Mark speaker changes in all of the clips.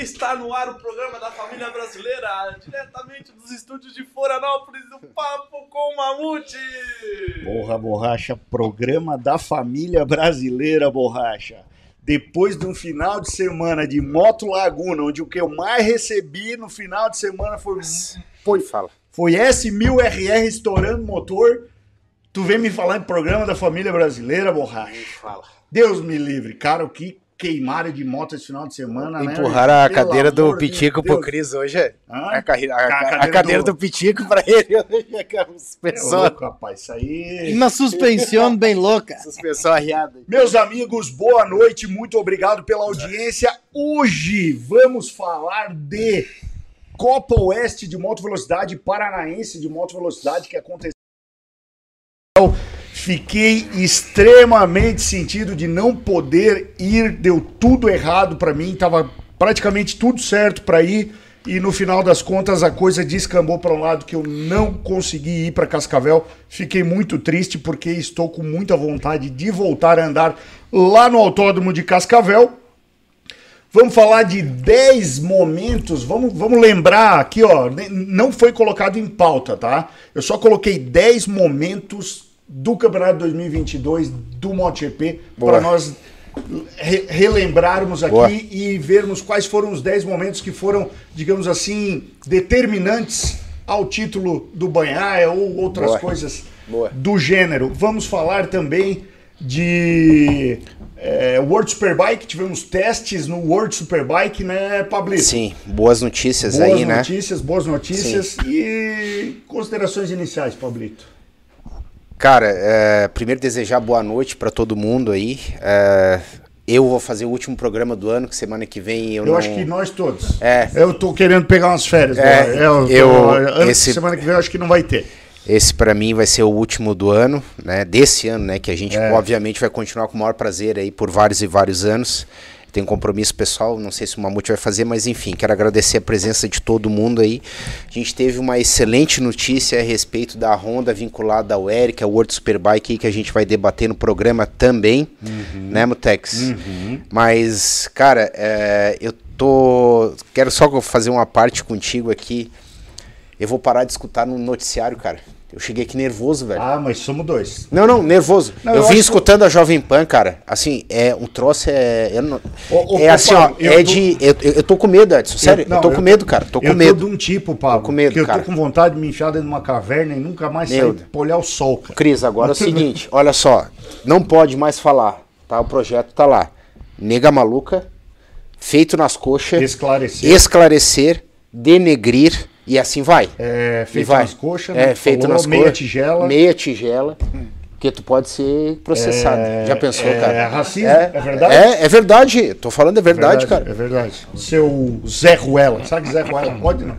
Speaker 1: Está no ar o programa da família brasileira, diretamente dos estúdios de Florianópolis, do Papo com o Mamute.
Speaker 2: Porra, borracha, programa da família brasileira, borracha. Depois de um final de semana de Moto Laguna, onde o que eu mais recebi no final de semana foi, foi,
Speaker 3: Fala.
Speaker 2: foi S1000RR estourando motor. Tu vem me falar em programa da família brasileira, borracha.
Speaker 3: Fala.
Speaker 2: Deus me livre, cara, o que queimaram de moto esse final de semana, né?
Speaker 3: Empurraram a
Speaker 2: Pelo
Speaker 3: cadeira do Pitico pro. Cris hoje. é. A, a- a- a
Speaker 2: cadeira
Speaker 3: cadeira,
Speaker 2: do-
Speaker 3: do... Pitico pra ele hoje. é
Speaker 2: É
Speaker 3: suspensão,
Speaker 2: louco, rapaz, isso aí...
Speaker 4: Uma suspensão bem louca.
Speaker 3: suspensão arriada.
Speaker 2: Meus amigos, boa noite, muito obrigado pela audiência. Hoje vamos falar de Copa Oeste de Moto Velocidade, Paranaense de Moto Velocidade, que aconteceu. Fiquei extremamente sentido de não poder ir, deu tudo errado pra mim, tava praticamente tudo certo pra ir. E no final das contas a coisa descambou para um lado que eu não consegui ir para Cascavel. Fiquei muito triste porque estou com muita vontade de voltar a andar lá no Autódromo de Cascavel. Vamos falar de 10 momentos. Vamos, vamos lembrar aqui, ó. ne- Não foi colocado em pauta, tá? Eu só coloquei 10 momentos do Campeonato 2022 do MotoGP para nós re- relembrarmos aqui
Speaker 3: Boa.
Speaker 2: e vermos quais foram os 10 momentos que foram, digamos assim, determinantes ao título do Banhaia ou outras
Speaker 3: Boa.
Speaker 2: coisas
Speaker 3: Boa.
Speaker 2: do gênero. Vamos falar também de é, World Superbike. Tivemos testes no World Superbike, né, Pablito?
Speaker 3: Sim, boas notícias
Speaker 2: Boas
Speaker 3: aí, né?
Speaker 2: notícias, boas notícias. E considerações iniciais, Pablito.
Speaker 3: Cara, é, primeiro desejar boa noite pra todo mundo aí. É, eu vou fazer o último programa do ano, que semana que vem eu,
Speaker 2: Eu
Speaker 3: não...
Speaker 2: acho que nós todos.
Speaker 3: É.
Speaker 2: Eu tô querendo pegar umas férias.
Speaker 3: É,
Speaker 2: né? eu, tô-
Speaker 3: eu-
Speaker 2: ano-
Speaker 3: esse-
Speaker 2: Semana que vem eu acho que não vai ter.
Speaker 3: Esse pra mim vai ser o último do ano, né? Desse ano, né? Que a gente
Speaker 2: É.
Speaker 3: obviamente vai continuar com o maior prazer aí por vários e vários anos. Tem um compromisso pessoal, não sei se o Mamute vai fazer, mas enfim, quero agradecer a presença de todo mundo aí. A gente teve uma excelente notícia a respeito da Honda vinculada ao Eric, a World Superbike aí, que a gente vai debater no programa também, né, Mutex? Mas, cara, é, eu tô. Quero só fazer uma parte contigo aqui. Eu vou parar de escutar no noticiário, cara. Eu cheguei aqui nervoso, velho.
Speaker 2: Ah, mas somos dois.
Speaker 3: Não, não, nervoso.
Speaker 2: Não,
Speaker 3: eu,
Speaker 2: eu
Speaker 3: vim escutando a Jovem Pan, cara. Assim, é um troço é. eu não-
Speaker 2: Ô, ô,
Speaker 3: é assim, ó.
Speaker 2: eu
Speaker 3: É
Speaker 2: tô-
Speaker 3: de. Eu, eu, eu tô com medo, Edson. Sério, eu,
Speaker 2: não,
Speaker 3: tô com medo, cara. Tô com
Speaker 2: eu
Speaker 3: medo.
Speaker 2: tô de um tipo, Pablo,
Speaker 3: Tô com medo,
Speaker 2: que eu
Speaker 3: cara.
Speaker 2: tô com vontade de me enfiar dentro de uma caverna e nunca mais
Speaker 3: Meu
Speaker 2: sair
Speaker 3: Deus.
Speaker 2: pra olhar o sol, cara.
Speaker 3: Cris, agora é o seguinte, olha só. Não pode mais falar, tá? O projeto tá lá. Nega maluca, feito nas coxas,
Speaker 2: Esclarecer.
Speaker 3: esclarecer, denegrir e assim vai.
Speaker 2: É, feito
Speaker 3: vai.
Speaker 2: nas coxas, né?
Speaker 3: É, feito
Speaker 2: falou,
Speaker 3: nas
Speaker 2: meia
Speaker 3: coxas.
Speaker 2: tigela.
Speaker 3: Meia tigela. Porque tu pode ser processado.
Speaker 2: É,
Speaker 3: Já pensou,
Speaker 2: é
Speaker 3: cara?
Speaker 2: racismo, é verdade?
Speaker 3: É, é verdade. Tô falando é verdade, cara.
Speaker 2: É verdade. Seu Zé Ruela. Sabe que Zé Ruela pode não?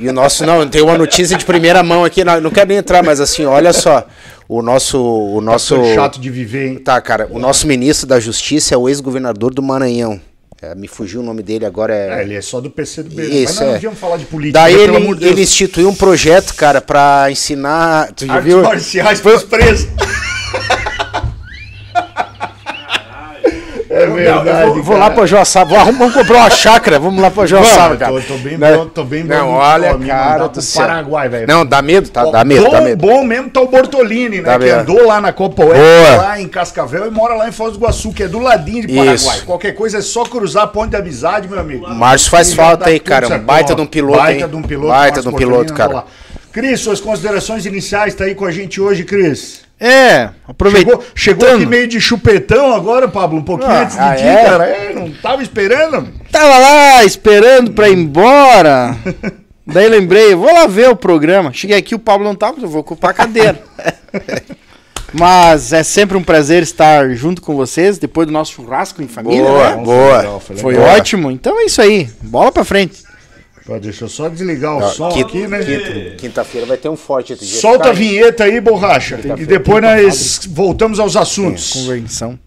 Speaker 3: E o nosso, não, tem uma notícia de primeira mão aqui, não, não quero nem entrar, mas assim, olha só. O nosso. O nosso
Speaker 2: Sou chato de viver, hein?
Speaker 3: Tá, cara, o nosso ministro da Justiça é o ex-governador do Maranhão. É, me fugiu o nome dele agora. É...
Speaker 2: Ah, ele é só do PC do B.
Speaker 3: Isso,
Speaker 2: Mas nós não
Speaker 3: é.
Speaker 2: devíamos falar de política,
Speaker 3: Daí
Speaker 2: né,
Speaker 3: ele,
Speaker 2: pelo de
Speaker 3: ele instituiu um projeto, cara, pra ensinar. Tu já
Speaker 2: Artes
Speaker 3: viu?
Speaker 2: marciais pros presos. É verdade.
Speaker 3: Vou, vou lá pra Joaçaba, vou arrumar- vamos comprar uma chácara, vamos lá pra Joaçaba, cara.
Speaker 2: tô- tô bem
Speaker 3: Né?
Speaker 2: bom- tô bem
Speaker 3: Não,
Speaker 2: bom.
Speaker 3: olha, cara céu.
Speaker 2: Paraguai, velho.
Speaker 3: Não, dá medo, tá? Dá medo,
Speaker 2: bom,
Speaker 3: dá medo.
Speaker 2: bom mesmo tá o Bortolini, né?
Speaker 3: Dá
Speaker 2: que
Speaker 3: medo.
Speaker 2: andou lá na Copa Oeste, lá em Cascavel e mora lá em Foz do Iguaçu, que é do ladinho de Paraguai.
Speaker 3: Isso.
Speaker 2: Qualquer coisa é só cruzar a ponte de amizade, meu amigo.
Speaker 3: Márcio faz falta aí, cara. Um baita de um piloto,
Speaker 2: Baita de um piloto.
Speaker 3: Baita de um piloto, cara.
Speaker 2: Cris, suas considerações iniciais tá aí com a gente hoje, Cris.
Speaker 4: É, aproveitando.
Speaker 2: Chegou, chegou aqui meio de chupetão agora, Pablo, um pouquinho
Speaker 4: Ah,
Speaker 2: antes de
Speaker 3: ah,
Speaker 2: ti,
Speaker 3: é?
Speaker 2: cara. É, não tava esperando.
Speaker 4: Tava lá esperando pra ir embora. Daí lembrei, vou lá ver o programa. Cheguei aqui, o Pablo não tava, eu vou ocupar a cadeira. Mas é sempre um prazer estar junto com vocês depois do nosso churrasco em família,
Speaker 3: Boa,
Speaker 4: né?
Speaker 3: boa.
Speaker 2: foi
Speaker 4: Foi
Speaker 3: Boa.
Speaker 4: ótimo. Então é isso aí. Bola pra frente.
Speaker 2: Pô, deixa eu só desligar o
Speaker 3: Ó,
Speaker 2: som
Speaker 3: quinta-
Speaker 2: aqui, né?
Speaker 3: quinta- Quinta-feira vai ter um forte outro dia.
Speaker 2: Solta a vinheta aí, borracha. E depois nós voltamos aos assuntos.
Speaker 4: Convenção.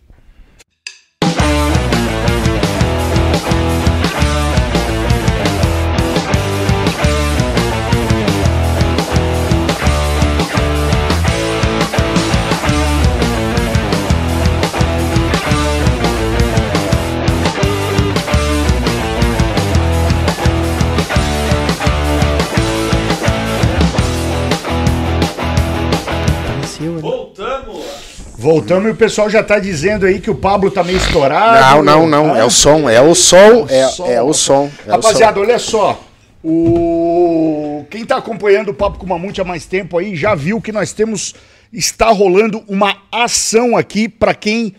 Speaker 1: Voltamos
Speaker 2: e o pessoal já tá dizendo aí que o Pablo tá meio estourado.
Speaker 3: Não, não, não. É o som, é o som, é, é o som. é o
Speaker 2: Rapaziada, olha só. O... Quem tá acompanhando o Papo com o Mamute há mais tempo aí já viu que nós temos. Está rolando uma ação aqui para quem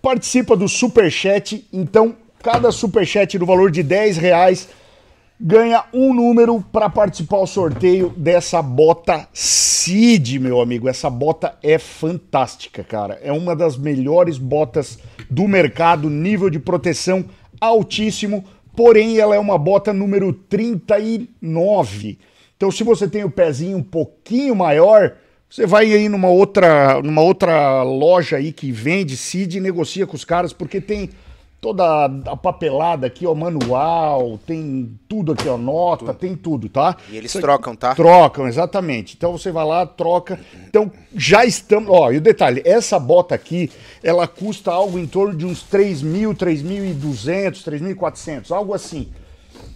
Speaker 2: participa do Superchat. Então, cada Superchat no valor de 10 reais ganha um número para participar do sorteio dessa bota Cid, meu amigo. Essa bota é fantástica, cara. É uma das melhores botas do mercado, nível de proteção altíssimo, porém ela é uma bota número 39. Então, se você tem o pezinho um pouquinho maior, você vai aí numa outra, numa outra loja aí que vende Cid e negocia com os caras, porque tem toda a papelada aqui, ó, manual, tem tudo aqui, ó, nota, tem tudo, tá?
Speaker 3: E eles
Speaker 2: Isso
Speaker 3: trocam, tá?
Speaker 2: Trocam, exatamente. Então você vai lá, troca. Então já estamos. Ó, e o detalhe: essa bota aqui, ela custa algo em torno de uns 3 mil, 3.200, 3.400, algo assim.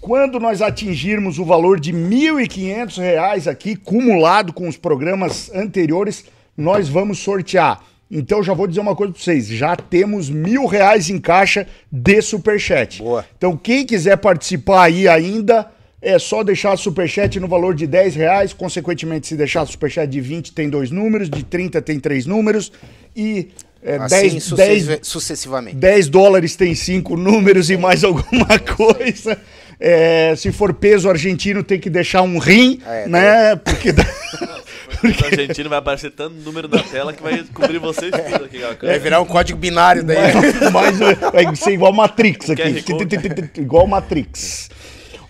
Speaker 2: Quando nós atingirmos o valor de 1.500 reais aqui, cumulado com os programas anteriores, nós vamos sortear. Então já vou dizer uma coisa para vocês: já temos mil reais em caixa de superchat.
Speaker 3: Boa.
Speaker 2: Então quem quiser participar aí ainda, é só deixar superchat no valor de 10 reais. Consequentemente, se deixar superchat de 20 tem dois números, de 30 tem três números e é,
Speaker 3: Assim
Speaker 2: 10,
Speaker 3: sucessiva-
Speaker 2: 10,
Speaker 3: sucessivamente.
Speaker 2: 10 dólares tem cinco números e mais alguma coisa. É, se for peso argentino, tem que deixar um rim,
Speaker 3: É,
Speaker 2: né? Porque
Speaker 1: O argentino vai aparecer tanto número na tela que vai cobrir vocês tudo aqui, ó.
Speaker 3: Vai virar um código binário daí.
Speaker 2: Mas é, vai ser igual Matrix aqui. Igual Matrix.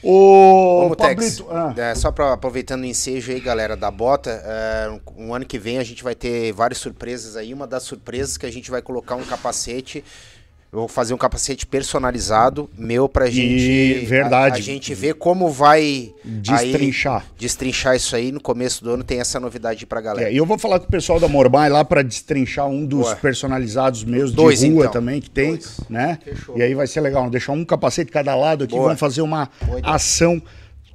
Speaker 2: O
Speaker 3: Vamos, Tex.
Speaker 2: Pablito, ah,
Speaker 3: É, só pra, aproveitando o ensejo aí, galera, da bota, é, um, um ano que vem a gente vai ter várias surpresas aí. Uma das surpresas que a gente vai colocar um capacete. Eu vou fazer um capacete personalizado meu pra gente.
Speaker 2: verdade.
Speaker 3: A, a gente ver como vai.
Speaker 2: Destrinchar.
Speaker 3: aí, destrinchar isso aí. No começo do ano tem essa novidade pra galera.
Speaker 2: É, e eu vou falar com o pessoal da Morbai lá para destrinchar um dos
Speaker 3: Boa.
Speaker 2: personalizados meus
Speaker 3: Dois,
Speaker 2: de rua
Speaker 3: então.
Speaker 2: também que tem,
Speaker 3: Dois.
Speaker 2: né?
Speaker 3: Fechou.
Speaker 2: E aí vai ser legal, deixar um capacete de cada lado aqui,
Speaker 3: Boa.
Speaker 2: vamos fazer uma
Speaker 3: Boa
Speaker 2: ação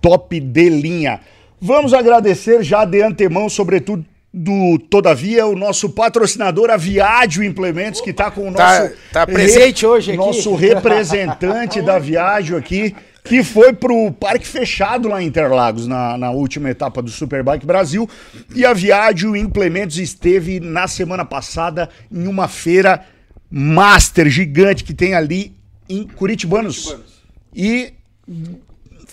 Speaker 2: top de linha. Vamos agradecer já de antemão, sobretudo do Todavia, o nosso patrocinador, a Viádio Implementos, que está com o
Speaker 3: Tá-
Speaker 2: nosso
Speaker 3: tá presente hoje aqui.
Speaker 2: nosso representante da Viádio aqui, que foi pro Parque Fechado lá em Interlagos, na, na última etapa do Superbike Brasil. E a Viádio Implementos esteve na semana passada em uma feira master gigante que tem ali em Curitibanos. E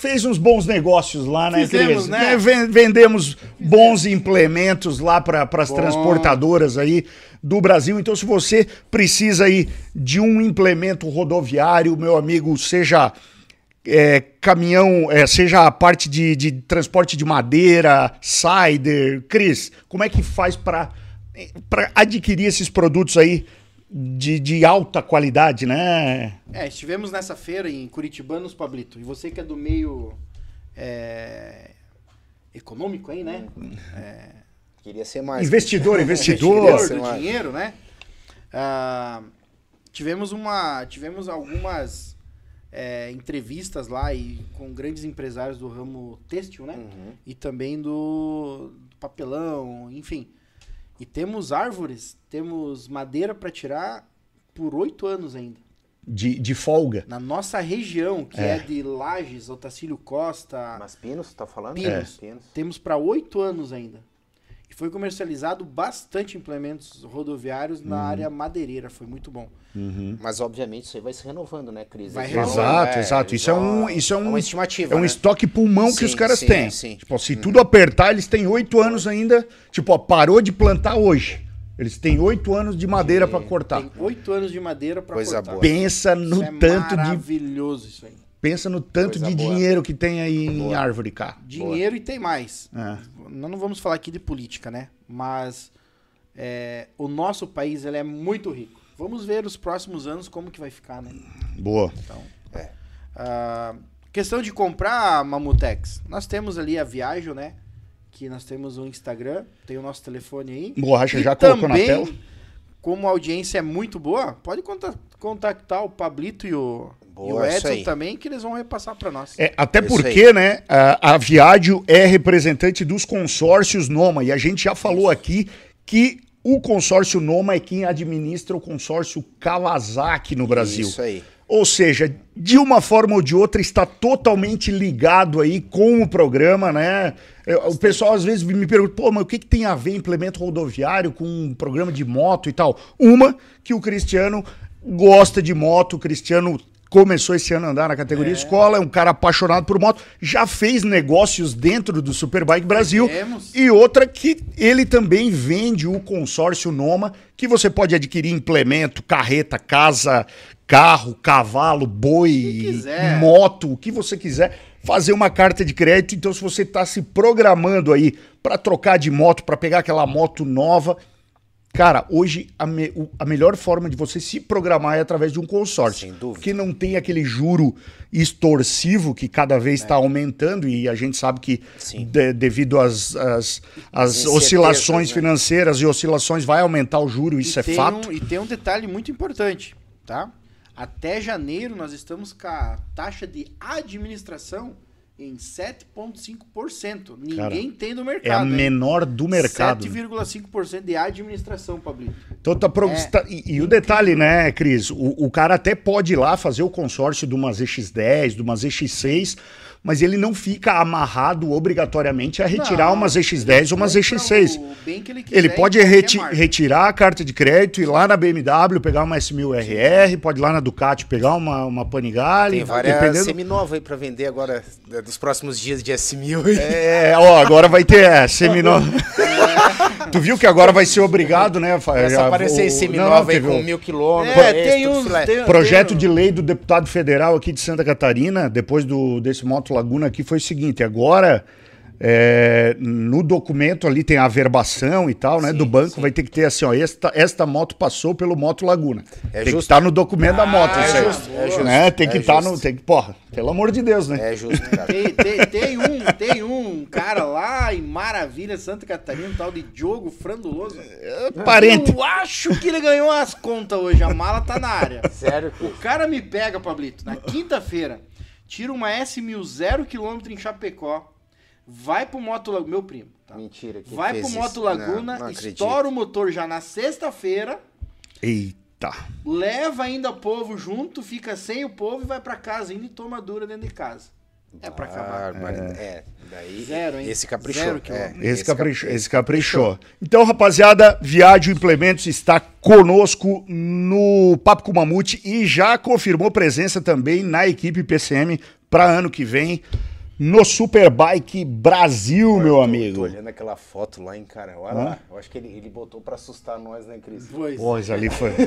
Speaker 2: fez uns bons negócios lá, né,
Speaker 4: Fizemos,
Speaker 2: Cris?
Speaker 4: né?
Speaker 2: Ven- Vendemos bons implementos lá para as transportadoras aí do Brasil. Então, se você precisa aí de um implemento rodoviário, meu amigo, seja é, caminhão, é, seja a parte de, de transporte de madeira, cider, Cris, como é que faz para adquirir esses produtos aí de, de alta qualidade, né?
Speaker 4: É, estivemos nessa feira em Curitibanos, Pablito. E você que é do meio é, econômico aí, né?
Speaker 3: Queria ser mais.
Speaker 2: Investidor, investidor.
Speaker 4: Investidor do
Speaker 3: lá.
Speaker 4: dinheiro, né? Ah, tivemos uma, tivemos algumas é, entrevistas lá e com grandes empresários do ramo têxtil, né?
Speaker 3: Uhum.
Speaker 4: E também do, do papelão, enfim. E temos árvores, temos madeira para tirar por oito anos ainda.
Speaker 2: De, de folga.
Speaker 4: Na nossa região, que é, de Lages, Otacílio Costa,
Speaker 3: Mas Pinos, tá falando?
Speaker 4: Pinos.
Speaker 3: É. Pinos.
Speaker 4: temos para oito anos ainda. E foi comercializado bastante implementos rodoviários na área madeireira, foi muito bom.
Speaker 3: Mas obviamente isso aí vai se renovando, né, Cris?
Speaker 4: Vai
Speaker 3: Eles
Speaker 4: renovando.
Speaker 2: Exato, exato. Isso é um, isso é um,
Speaker 3: uma estimativa.
Speaker 2: é um
Speaker 3: né?
Speaker 2: estoque pulmão que
Speaker 3: Sim,
Speaker 2: os caras
Speaker 3: sim,
Speaker 2: têm.
Speaker 3: sim.
Speaker 2: Tipo, se tudo apertar, eles têm oito anos ainda. Tipo, ó, parou de plantar hoje. Eles têm oito anos de madeira pra cortar.
Speaker 4: Tem oito anos de madeira para cortar.
Speaker 3: boa.
Speaker 2: Pensa no
Speaker 4: Isso é
Speaker 2: tanto de
Speaker 4: maravilhoso isso aí.
Speaker 2: Pensa no tanto
Speaker 3: Coisa
Speaker 2: de
Speaker 3: boa.
Speaker 2: dinheiro que tem aí em árvore, cá.
Speaker 4: Dinheiro e tem mais.
Speaker 2: É.
Speaker 4: Nós não vamos falar aqui de política, né? Mas é, o nosso país ele é muito rico. Vamos ver os próximos anos como que vai ficar, né?
Speaker 2: Boa.
Speaker 4: Ah, questão de comprar Mamutex. Nós temos ali a Viagem, né? Que nós temos o Instagram, tem o nosso telefone aí.
Speaker 2: Borracha
Speaker 4: E
Speaker 2: já colocou na
Speaker 4: também,
Speaker 2: tela.
Speaker 4: Como a audiência é muito boa, pode conta- contactar o Pablito e o,
Speaker 3: Boa,
Speaker 4: e o
Speaker 3: isso
Speaker 4: Edson
Speaker 3: aí.
Speaker 4: também, que eles vão repassar para nós.
Speaker 2: É, até
Speaker 3: Isso
Speaker 2: porque, né, a, a Viádio é representante dos consórcios Noma, e a gente já falou aqui que o consórcio Noma é quem administra o consórcio Kawasaki no Brasil.
Speaker 3: Isso aí.
Speaker 2: Ou seja, de uma forma ou de outra está totalmente ligado aí com o programa, né? Eu- O pessoal às vezes me pergunta, pô, mas o que, que tem a ver implemento rodoviário com um programa de moto e tal? Uma, que o Cristiano gosta de moto, o Cristiano começou esse ano a andar na categoria escola, é um cara apaixonado por moto, já fez negócios dentro do Superbike Brasil.
Speaker 4: Temos.
Speaker 2: E outra que ele também vende o consórcio Noma, que você pode adquirir implemento, carreta, casa, carro, cavalo, boi, moto, o que você quiser, fazer uma carta de crédito. Então, se você está se programando aí para trocar de moto, para pegar aquela moto nova, cara, hoje a, me- a melhor forma de você se programar é através de um consórcio.
Speaker 3: Sem dúvida.
Speaker 2: Que não tem aquele juro extorsivo que cada vez está aumentando e a gente sabe que
Speaker 3: É.
Speaker 2: De- devido às, às, oscilações
Speaker 3: né?
Speaker 2: financeiras e oscilações vai aumentar o juro, isso
Speaker 4: e
Speaker 2: é fato.
Speaker 4: Um, e tem um detalhe muito importante, tá? Até janeiro nós estamos com a taxa de administração em 7,5%. Ninguém tem no
Speaker 2: É a
Speaker 4: mercado. hein?
Speaker 2: menor do mercado.
Speaker 4: 7,5% de administração, Pablito.
Speaker 2: Então tá pro-
Speaker 4: É.
Speaker 2: e, e o detalhe, né, Cris? O, o cara até pode ir lá fazer o consórcio de umas ZX10, de umas ZX6, mas ele não fica amarrado obrigatoriamente a retirar
Speaker 4: Não,
Speaker 2: umas ZX10 ou umas
Speaker 4: Compra
Speaker 2: ZX6.
Speaker 4: o bem que ele, quiser
Speaker 2: Ele pode reti-
Speaker 4: marca.
Speaker 2: retirar a carta de crédito, ir lá na BMW, pegar uma S1000RR, pode ir lá na Ducati pegar uma, uma Panigale.
Speaker 3: Tem várias
Speaker 2: dependendo-
Speaker 3: seminova aí pra vender agora, eh, dos próximos dias de S1000.
Speaker 2: É, ó, agora vai ter é, seminova. Tu viu que agora vai ser obrigado, né? fa-
Speaker 3: Começa a aparecer seminova aí com mil quilômetros.
Speaker 4: É, tem. Tem,
Speaker 2: Projeto
Speaker 4: tem-
Speaker 2: de lei do deputado federal aqui de Santa Catarina, depois do, desse Moto Laguna aqui, foi o seguinte: agora é, no documento ali tem a averbação e tal, né?
Speaker 3: Sim,
Speaker 2: do banco,
Speaker 3: sim.
Speaker 2: vai ter que ter assim: ó, esta, esta moto passou pelo Moto Laguna.
Speaker 3: É
Speaker 2: tem que
Speaker 3: justo.
Speaker 2: estar no documento da moto,
Speaker 3: é
Speaker 2: isso aí.
Speaker 3: justo, é justo,
Speaker 2: Né? Tem que
Speaker 3: é
Speaker 2: estar
Speaker 3: justo.
Speaker 2: no. Tem que, porra, pelo amor de Deus, né?
Speaker 3: É justo, cara.
Speaker 4: Tem, tem, tem um, tem um cara lá em Maravilha, Santa Catarina, um tal de Diogo Franduloso.
Speaker 2: Parente.
Speaker 4: Eu acho que ele ganhou as contas hoje. A mala tá na área.
Speaker 3: Sério?
Speaker 4: O cara me pega, Pablito, na quinta-feira, tira uma S1000 zero quilômetro em Chapecó, vai pro Moto Laguna, meu primo, tá?
Speaker 3: Mentira. quem
Speaker 4: vai
Speaker 3: fez
Speaker 4: pro Moto
Speaker 3: isso?
Speaker 4: Laguna,
Speaker 3: Não, não
Speaker 4: estoura o motor já na sexta-feira,
Speaker 2: Eita.
Speaker 4: leva ainda o povo junto, fica sem o povo e vai pra casa ainda e toma dura dentro de casa. É pra acabar.
Speaker 3: Barbaridade. É, daí.
Speaker 4: Zero, hein?
Speaker 3: Esse caprichou.
Speaker 4: Zero
Speaker 3: é.
Speaker 2: Esse, caprichou,
Speaker 3: cap-
Speaker 2: esse caprichou. Então, rapaziada, Viádio Implementos está conosco no Papo com Mamute e já confirmou presença também na equipe PCM para ano que vem no Superbike Brasil, meu
Speaker 3: Tô
Speaker 2: amigo.
Speaker 3: olhando aquela foto lá, hein, cara. Olha lá. Eu acho que ele, ele botou pra assustar nós, né, Cris?
Speaker 4: Pois.
Speaker 2: Pô, isso ali foi.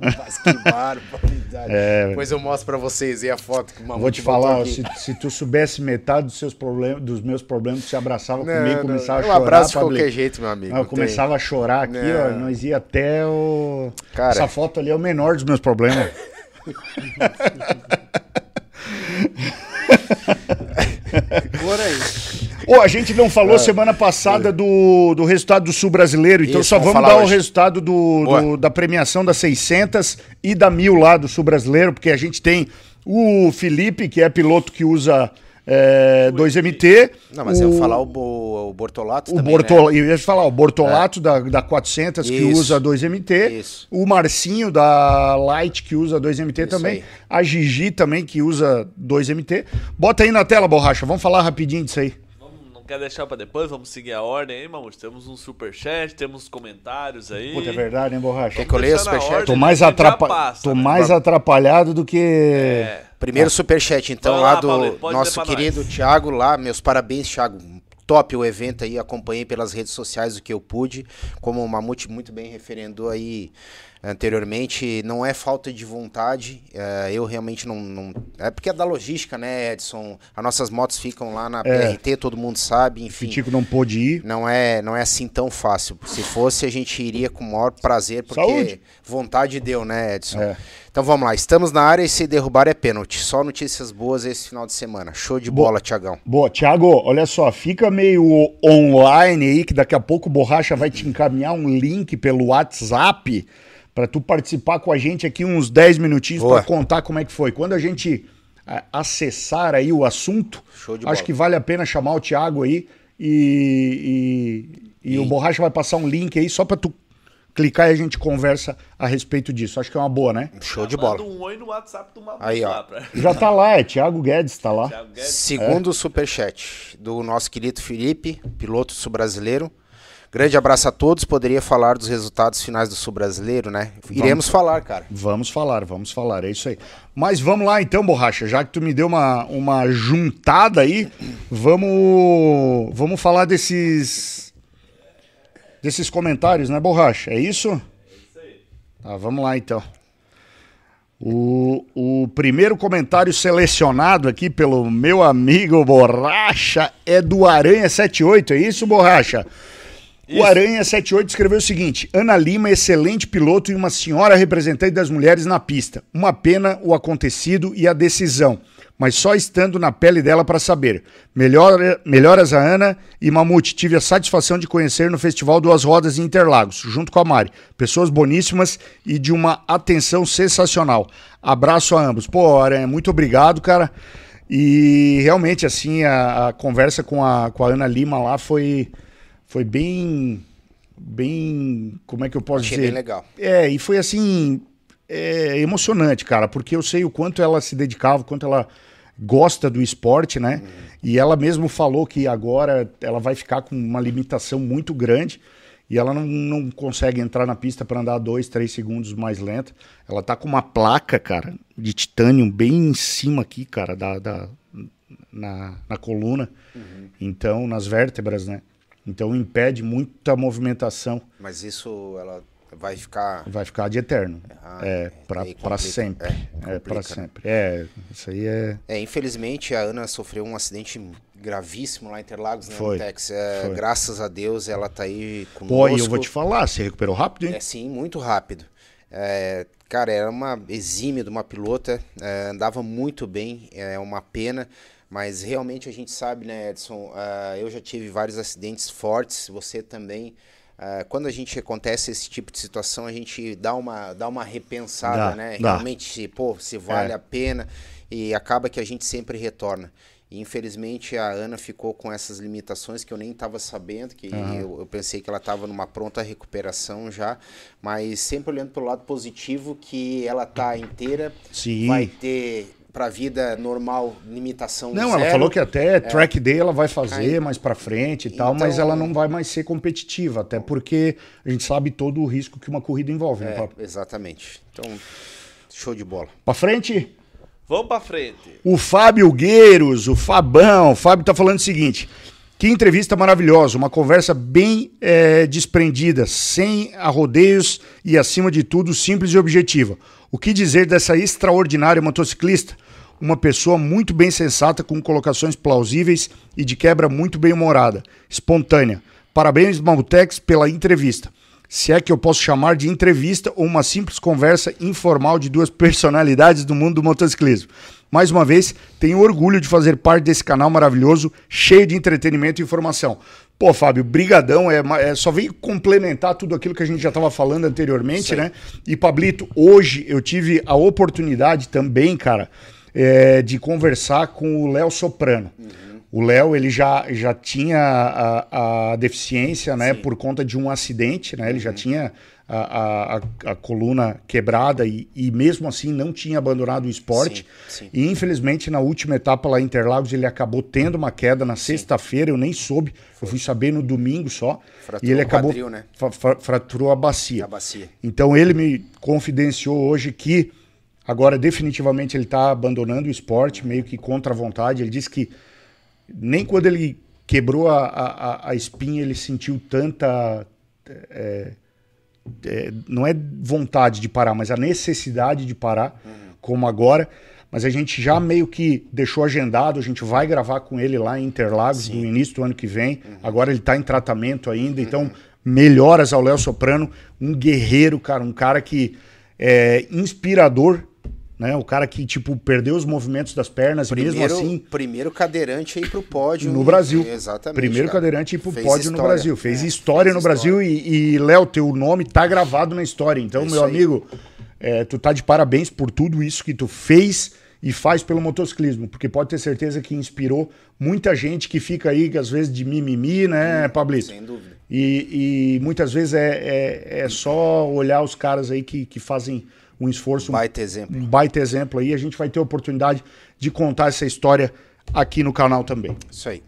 Speaker 3: Mas que barbaridade. Depois eu mostro pra vocês aí a foto que o Mamute
Speaker 2: É. Vou te falar, ó, se, se tu soubesse metade dos seus problemas, dos meus problemas, tu se abraçava
Speaker 3: Não,
Speaker 2: comigo,
Speaker 3: não,
Speaker 2: começava a
Speaker 3: eu
Speaker 2: chorar.
Speaker 3: abraço de qualquer jeito, meu amigo.
Speaker 2: Eu
Speaker 3: Tem-
Speaker 2: começava a chorar aqui, ó,
Speaker 3: Não.
Speaker 2: nós ia até o.
Speaker 3: Cara.
Speaker 2: Essa foto ali é o menor dos meus problemas.
Speaker 4: Agora aí.
Speaker 2: Ô, a gente não falou semana passada do, do resultado do Sul Brasileiro, então
Speaker 3: Isso,
Speaker 2: só
Speaker 3: vamos
Speaker 2: vamos dar o
Speaker 3: hoje.
Speaker 2: resultado do, do- da premiação das 600 e da 1000 lá do Sul Brasileiro, porque a gente tem o Felipe, que é piloto que usa é, 2MT.
Speaker 3: Não, mas eu vou falar o, o Bortolato
Speaker 2: O
Speaker 3: também,
Speaker 2: Bortol...
Speaker 3: né?
Speaker 2: Eu ia falar, o Bortolato da, da 400 que
Speaker 3: Isso.
Speaker 2: usa 2MT.
Speaker 3: Isso.
Speaker 2: O Marcinho da Light que usa 2MT também.
Speaker 3: aí.
Speaker 2: A Gigi também que usa 2MT. Bota aí na tela, borracha. Vamos falar rapidinho disso aí.
Speaker 1: Quer deixar pra depois? Vamos seguir a ordem aí, Mamute. Temos um superchat, temos comentários aí.
Speaker 2: Puta, é verdade, hein, borracha?
Speaker 3: Quer que eu leia o superchat?
Speaker 2: Tô mais, atrapa...
Speaker 1: passa,
Speaker 2: Tô
Speaker 1: né?
Speaker 2: mais atrapalhado do que.
Speaker 1: É.
Speaker 3: Primeiro superchat, então, lá,
Speaker 1: lá,
Speaker 3: do
Speaker 1: pode
Speaker 3: nosso querido
Speaker 1: nós.
Speaker 3: Thiago lá. Meus parabéns, Thiago. Top o evento aí, acompanhei pelas redes sociais o que eu pude. Como o Mamute muito bem referendou aí anteriormente, não é falta de vontade. é, eu realmente não, não- É porque é da logística, né, Edson? As nossas motos ficam lá na
Speaker 2: É.
Speaker 3: PRT, todo mundo sabe, enfim.
Speaker 2: Fitico não pôde ir.
Speaker 3: Não é, não é assim tão fácil. Se fosse, a gente iria com o maior prazer, porque
Speaker 2: Saúde.
Speaker 3: vontade deu, né, Edson?
Speaker 2: É.
Speaker 3: Então vamos lá, estamos na área e se derrubar é pênalti. Só notícias boas esse final de semana. Show de bola, Tiagão.
Speaker 2: Boa, Thiago, olha só, fica meio online aí, que daqui a pouco o Borracha vai te encaminhar um link pelo WhatsApp para tu participar com a gente aqui uns 10 minutinhos para contar como é que foi. Quando a gente ah, acessar aí o assunto,
Speaker 3: Show de
Speaker 2: acho
Speaker 3: bola.
Speaker 2: que vale a pena chamar o Thiago aí e, e, e o Borracha vai passar um link aí só pra tu clicar e a gente conversa a respeito disso. Acho que é uma boa, né?
Speaker 3: Show de bola.
Speaker 1: um oi no WhatsApp do Mabu
Speaker 3: Aí, ó.
Speaker 1: pra...
Speaker 2: Já tá lá, é Thiago Guedes, tá lá.
Speaker 1: Guedes.
Speaker 3: Segundo superchat do nosso querido Felipe, piloto sul-brasileiro. Grande abraço a todos. Poderia falar dos resultados finais do sul-brasileiro, né? Iremos falar, cara.
Speaker 2: Vamos falar, vamos falar, é isso aí. Mas vamos lá então, Borracha, já que tu me deu uma, uma juntada aí, vamos, vamos falar desses desses comentários, né, Borracha? É isso? Tá, vamos lá então. O, o primeiro comentário selecionado aqui pelo meu amigo Borracha é do Aranha78, é isso, Borracha? O Aranha78 escreveu o seguinte: Ana Lima, excelente piloto e uma senhora representante das mulheres na pista. Uma pena o acontecido e a decisão, mas só estando na pele dela para saber. Melhor, melhoras a Ana e Mamute. Tive a satisfação de conhecer no Festival Duas Rodas em Interlagos, junto com a Mari. Pessoas boníssimas e de uma atenção sensacional. Abraço a ambos. Pô, Aranha, muito obrigado, cara. E realmente, assim, a, a conversa com a, com a Ana Lima lá foi foi bem bem como é que eu posso
Speaker 3: Achei
Speaker 2: dizer
Speaker 3: bem legal.
Speaker 2: é e foi assim é, emocionante cara porque eu sei o quanto ela se dedicava o quanto ela gosta do esporte né e ela mesmo falou que agora ela vai ficar com uma limitação muito grande e ela não, não consegue entrar na pista para andar dois, três segundos mais lenta. Ela tá com uma placa, cara, de titânio bem em cima aqui, cara, da, da na, na coluna. Então, nas vértebras, né? Então impede muita movimentação.
Speaker 3: Mas isso ela vai ficar.
Speaker 2: Vai ficar de eterno.
Speaker 3: Ah,
Speaker 2: é, pra
Speaker 3: complica.
Speaker 2: sempre.
Speaker 3: É,
Speaker 2: É,
Speaker 3: complica, né?
Speaker 2: sempre. É, isso aí é.
Speaker 3: É, infelizmente a Ana sofreu um acidente gravíssimo lá em Interlagos, né,
Speaker 2: Foi,
Speaker 3: no Tex. É,
Speaker 2: foi.
Speaker 3: Graças a Deus ela tá aí conosco.
Speaker 2: Pô, e eu vou te falar, você recuperou rápido, hein?
Speaker 3: É sim, muito rápido. É, cara, era uma exímia de uma pilota, é, andava muito bem, é uma pena, mas realmente a gente sabe, né, Edson? ah, eu já tive vários acidentes fortes, você também. Ah, quando a gente acontece esse tipo de situação, a gente dá uma, dá uma repensada,
Speaker 2: Dá,
Speaker 3: né?
Speaker 2: dá.
Speaker 3: Realmente, pô, se vale
Speaker 2: É.
Speaker 3: a pena e acaba que a gente sempre retorna. E, infelizmente a Ana ficou com essas limitações que eu nem estava sabendo, que eu, eu pensei que ela estava numa pronta recuperação já, mas sempre olhando pelo lado positivo que ela tá inteira,
Speaker 2: Sim.
Speaker 3: vai ter para vida normal limitação
Speaker 2: Não,
Speaker 3: zero.
Speaker 2: ela falou que até track day ela vai fazer mais pra frente e tal, mas
Speaker 3: Então-
Speaker 2: ela não vai mais ser competitiva, até porque a gente sabe todo o risco que uma corrida envolve, né,
Speaker 3: É,
Speaker 2: Papo?
Speaker 3: exatamente. Então, show de bola.
Speaker 2: Pra frente?
Speaker 1: Vamos pra frente.
Speaker 2: O Fábio Gueiros, o Fabão, o Fábio tá falando o seguinte: que entrevista maravilhosa, uma conversa bem eh, desprendida, sem arrodeios e, acima de tudo, simples e objetiva. O que dizer dessa extraordinária motociclista? Uma pessoa muito bem sensata, com colocações plausíveis e de quebra muito bem humorada, espontânea. Parabéns, Maltex, pela entrevista. Se é que eu posso chamar de entrevista ou uma simples conversa informal de duas personalidades do mundo do motociclismo. Mais uma vez, tenho orgulho de fazer parte desse canal maravilhoso, cheio de entretenimento e informação. Pô, Fábio, brigadão, é, é, só veio complementar tudo aquilo que a gente já estava falando anteriormente, né? E, Pablito, hoje eu tive a oportunidade também, cara, é, de conversar com o Léo Soprano. O Léo, ele já, já tinha a, a deficiência, né, por conta de um acidente, né? Ele já tinha a, a, a- coluna quebrada e, e mesmo assim não tinha abandonado o esporte.
Speaker 3: Sim, sim.
Speaker 2: E infelizmente na última etapa lá em Interlagos ele acabou tendo uma queda na sexta-feira, eu nem soube, eu fui saber no domingo só.
Speaker 3: Fraturou
Speaker 2: e ele acabou
Speaker 3: quadril, né?
Speaker 2: fa- fa- fraturou a bacia.
Speaker 3: A bacia.
Speaker 2: Então ele me confidenciou hoje que agora definitivamente ele está abandonando o esporte, meio que contra a vontade. Ele disse que nem quando ele quebrou a, a, a- espinha ele sentiu tanta. é, é, não é vontade de parar, mas a necessidade de parar, como agora. Mas a gente já meio que deixou agendado, a gente vai gravar com ele lá em Interlagos no início do ano que vem. Agora ele está em tratamento ainda, então melhoras ao Léo Soprano, um guerreiro, cara, um cara que é inspirador, né? O cara que tipo perdeu os movimentos das pernas,
Speaker 3: Primeiro,
Speaker 2: mesmo assim
Speaker 3: primeiro cadeirante aí pro pódio.
Speaker 2: no Brasil.
Speaker 3: Exatamente.
Speaker 2: Primeiro
Speaker 3: cara.
Speaker 2: cadeirante ir pro
Speaker 3: Fez
Speaker 2: pódio no
Speaker 3: história.
Speaker 2: Brasil. Fez
Speaker 3: É,
Speaker 2: história
Speaker 3: fez
Speaker 2: no Brasil e, e, Léo, teu nome tá gravado na história. Então,
Speaker 3: É isso
Speaker 2: meu
Speaker 3: aí.
Speaker 2: amigo, é, tu tá de parabéns por tudo isso que tu fez e faz pelo motociclismo, porque pode ter certeza que inspirou muita gente que fica aí, às vezes de mimimi, né, Pablito?
Speaker 3: Sem dúvida.
Speaker 2: E, e muitas vezes é, é, é só olhar os caras aí que, que fazem um esforço,
Speaker 3: Baita exemplo.
Speaker 2: um baita exemplo aí. A gente vai ter a oportunidade de contar essa história aqui no canal também.
Speaker 3: Isso aí.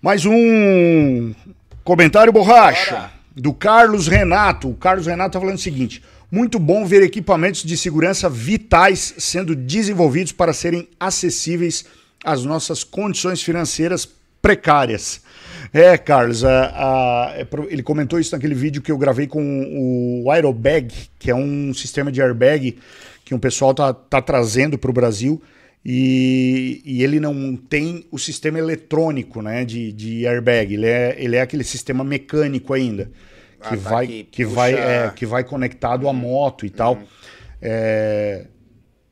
Speaker 2: Mais um comentário borracha do Carlos Renato. O Carlos Renato está falando o seguinte: muito bom ver equipamentos de segurança vitais sendo desenvolvidos para serem acessíveis às nossas condições financeiras precárias. É, Carlos, a- a- é ele comentou isso naquele vídeo que eu gravei com o Aerobag, que é um sistema de airbag que um pessoal tá, tá trazendo para o Brasil e, e ele não tem o sistema eletrônico né, de, de airbag, ele é, ele é aquele sistema mecânico ainda, que
Speaker 3: Ah, tá,
Speaker 2: vai,
Speaker 3: que
Speaker 2: vai, é, que vai conectado à moto e tal. É,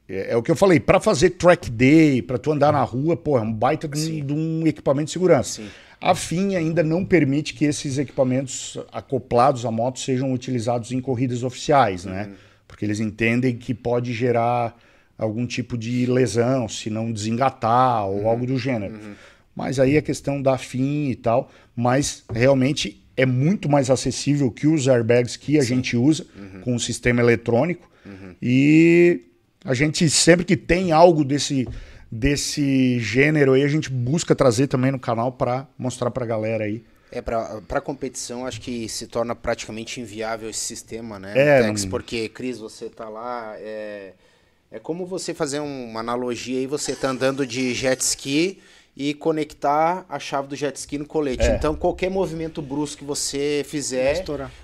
Speaker 2: é, é o que eu falei, para fazer track day, para tu andar na rua, pô, é um baita de um, de um equipamento de segurança.
Speaker 3: Sim.
Speaker 2: A FIM ainda não permite que esses equipamentos acoplados à moto sejam utilizados em corridas oficiais, né? Porque eles entendem que pode gerar algum tipo de lesão, se não desengatar ou algo do gênero. Mas aí é questão da FIM e tal, mas realmente é muito mais acessível que os airbags que a gente usa com o sistema eletrônico. E a gente sempre que tem algo desse desse gênero aí a gente busca trazer também no canal para mostrar pra galera aí.
Speaker 3: É, pra, pra competição, acho que se torna praticamente inviável esse sistema, né?
Speaker 2: É,
Speaker 3: Tex,
Speaker 2: não-
Speaker 3: Porque, Cris, você tá lá. É, é como você fazer um- uma analogia aí, você tá andando de jet ski e conectar a chave do jet ski no colete.
Speaker 2: É.
Speaker 3: Então, qualquer movimento brusco que você fizer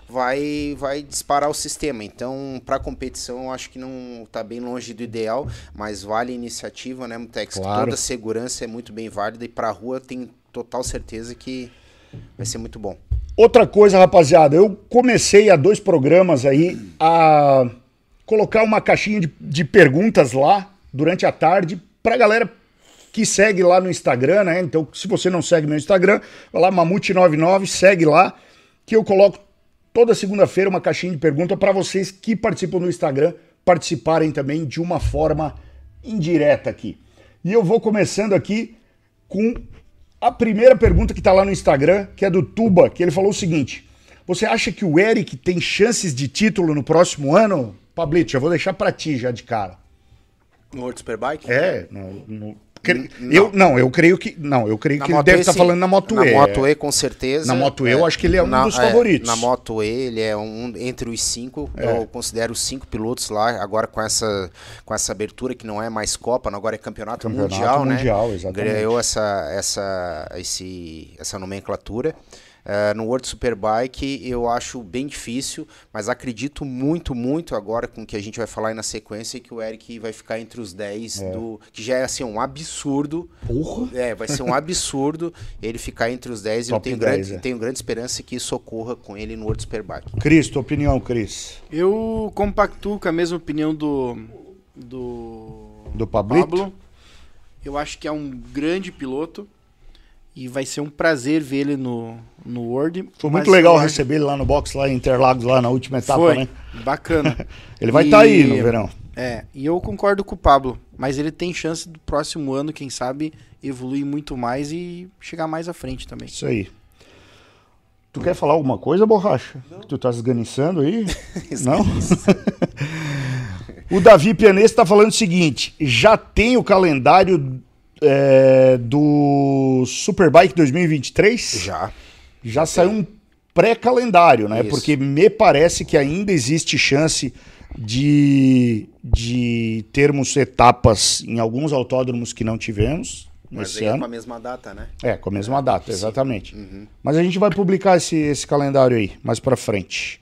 Speaker 3: vai, vai disparar o sistema. Então, para competição, eu acho que não está bem longe do ideal, mas vale a iniciativa, né, Mutex?
Speaker 2: Claro.
Speaker 3: Toda segurança é muito bem válida e para a rua tem total certeza que vai ser muito bom.
Speaker 2: Outra coisa, rapaziada, eu comecei há dois programas aí a colocar uma caixinha de, de perguntas lá durante a tarde pra galera que segue lá no Instagram, né? Então, se você não segue meu Instagram, vai lá, Mamute99, segue lá, que eu coloco toda segunda-feira uma caixinha de pergunta para vocês que participam do Instagram participarem também de uma forma indireta aqui. E eu vou começando aqui com a primeira pergunta que tá lá no Instagram, que é do Tuba, que ele falou o seguinte: Você acha que o Eric tem chances de título no próximo ano? Pablito, já vou deixar pra ti já de cara.
Speaker 3: No World Superbike?
Speaker 2: É, no, no- cre- eu não, eu creio que não, eu creio
Speaker 3: Na
Speaker 2: que ele
Speaker 3: Moto
Speaker 2: deve estar
Speaker 3: sim.
Speaker 2: falando na Moto
Speaker 3: Na
Speaker 2: E.
Speaker 3: Moto
Speaker 2: é.
Speaker 3: E, com certeza.
Speaker 2: Na Moto E, eu acho que ele é um dos favoritos.
Speaker 3: na Moto E, ele é um entre os cinco.
Speaker 2: É.
Speaker 3: Eu considero os cinco pilotos lá. Agora com essa, com essa abertura que não é mais Copa, agora é Campeonato,
Speaker 2: Campeonato
Speaker 3: Mundial,
Speaker 2: Mundial,
Speaker 3: né?
Speaker 2: exatamente.
Speaker 3: Ganhou essa, essa, esse, essa nomenclatura. Eh, no World Superbike eu acho bem difícil, mas acredito muito, muito agora com o que a gente vai falar aí na sequência que o Eric vai ficar entre os 10 do. Que já é assim um absurdo.
Speaker 2: Porra.
Speaker 3: É, vai ser um absurdo ele ficar entre os 10 e eu tenho,
Speaker 2: 10,
Speaker 3: grande,
Speaker 2: é.
Speaker 3: tenho grande esperança que isso ocorra com ele no World Superbike.
Speaker 2: Cris, tua opinião, Cris?
Speaker 4: Eu compactuo com a mesma opinião do. Do.
Speaker 2: Do Pablito?
Speaker 4: Pablo. Eu acho que é um grande piloto. E vai ser um prazer ver ele no, no World.
Speaker 2: Foi muito legal
Speaker 4: acho-
Speaker 2: receber ele lá no box, lá em Interlagos, lá na última etapa,
Speaker 4: Foi.
Speaker 2: né?
Speaker 4: Bacana.
Speaker 2: Ele vai
Speaker 4: E-
Speaker 2: estar aí no verão.
Speaker 4: É, e eu concordo com o Pablo. Mas ele tem chance do próximo ano, quem sabe, evoluir muito mais e chegar mais à frente também.
Speaker 2: Isso aí. Tu quer falar alguma coisa, borracha? Tu tá esganiçando aí? Não? o Davi Pianese tá falando o seguinte: já tem o calendário é, do Superbike 2023?
Speaker 3: Já.
Speaker 2: Já saiu um pré-calendário, né?
Speaker 3: Isso.
Speaker 2: Porque me parece que ainda existe chance de, de termos etapas em alguns autódromos que não tivemos
Speaker 3: Mas
Speaker 2: nesse
Speaker 3: aí é
Speaker 2: ano.
Speaker 3: com a mesma data, né?
Speaker 2: É, com a mesma data, exatamente. Mas a gente vai publicar esse, esse calendário aí, mais pra frente.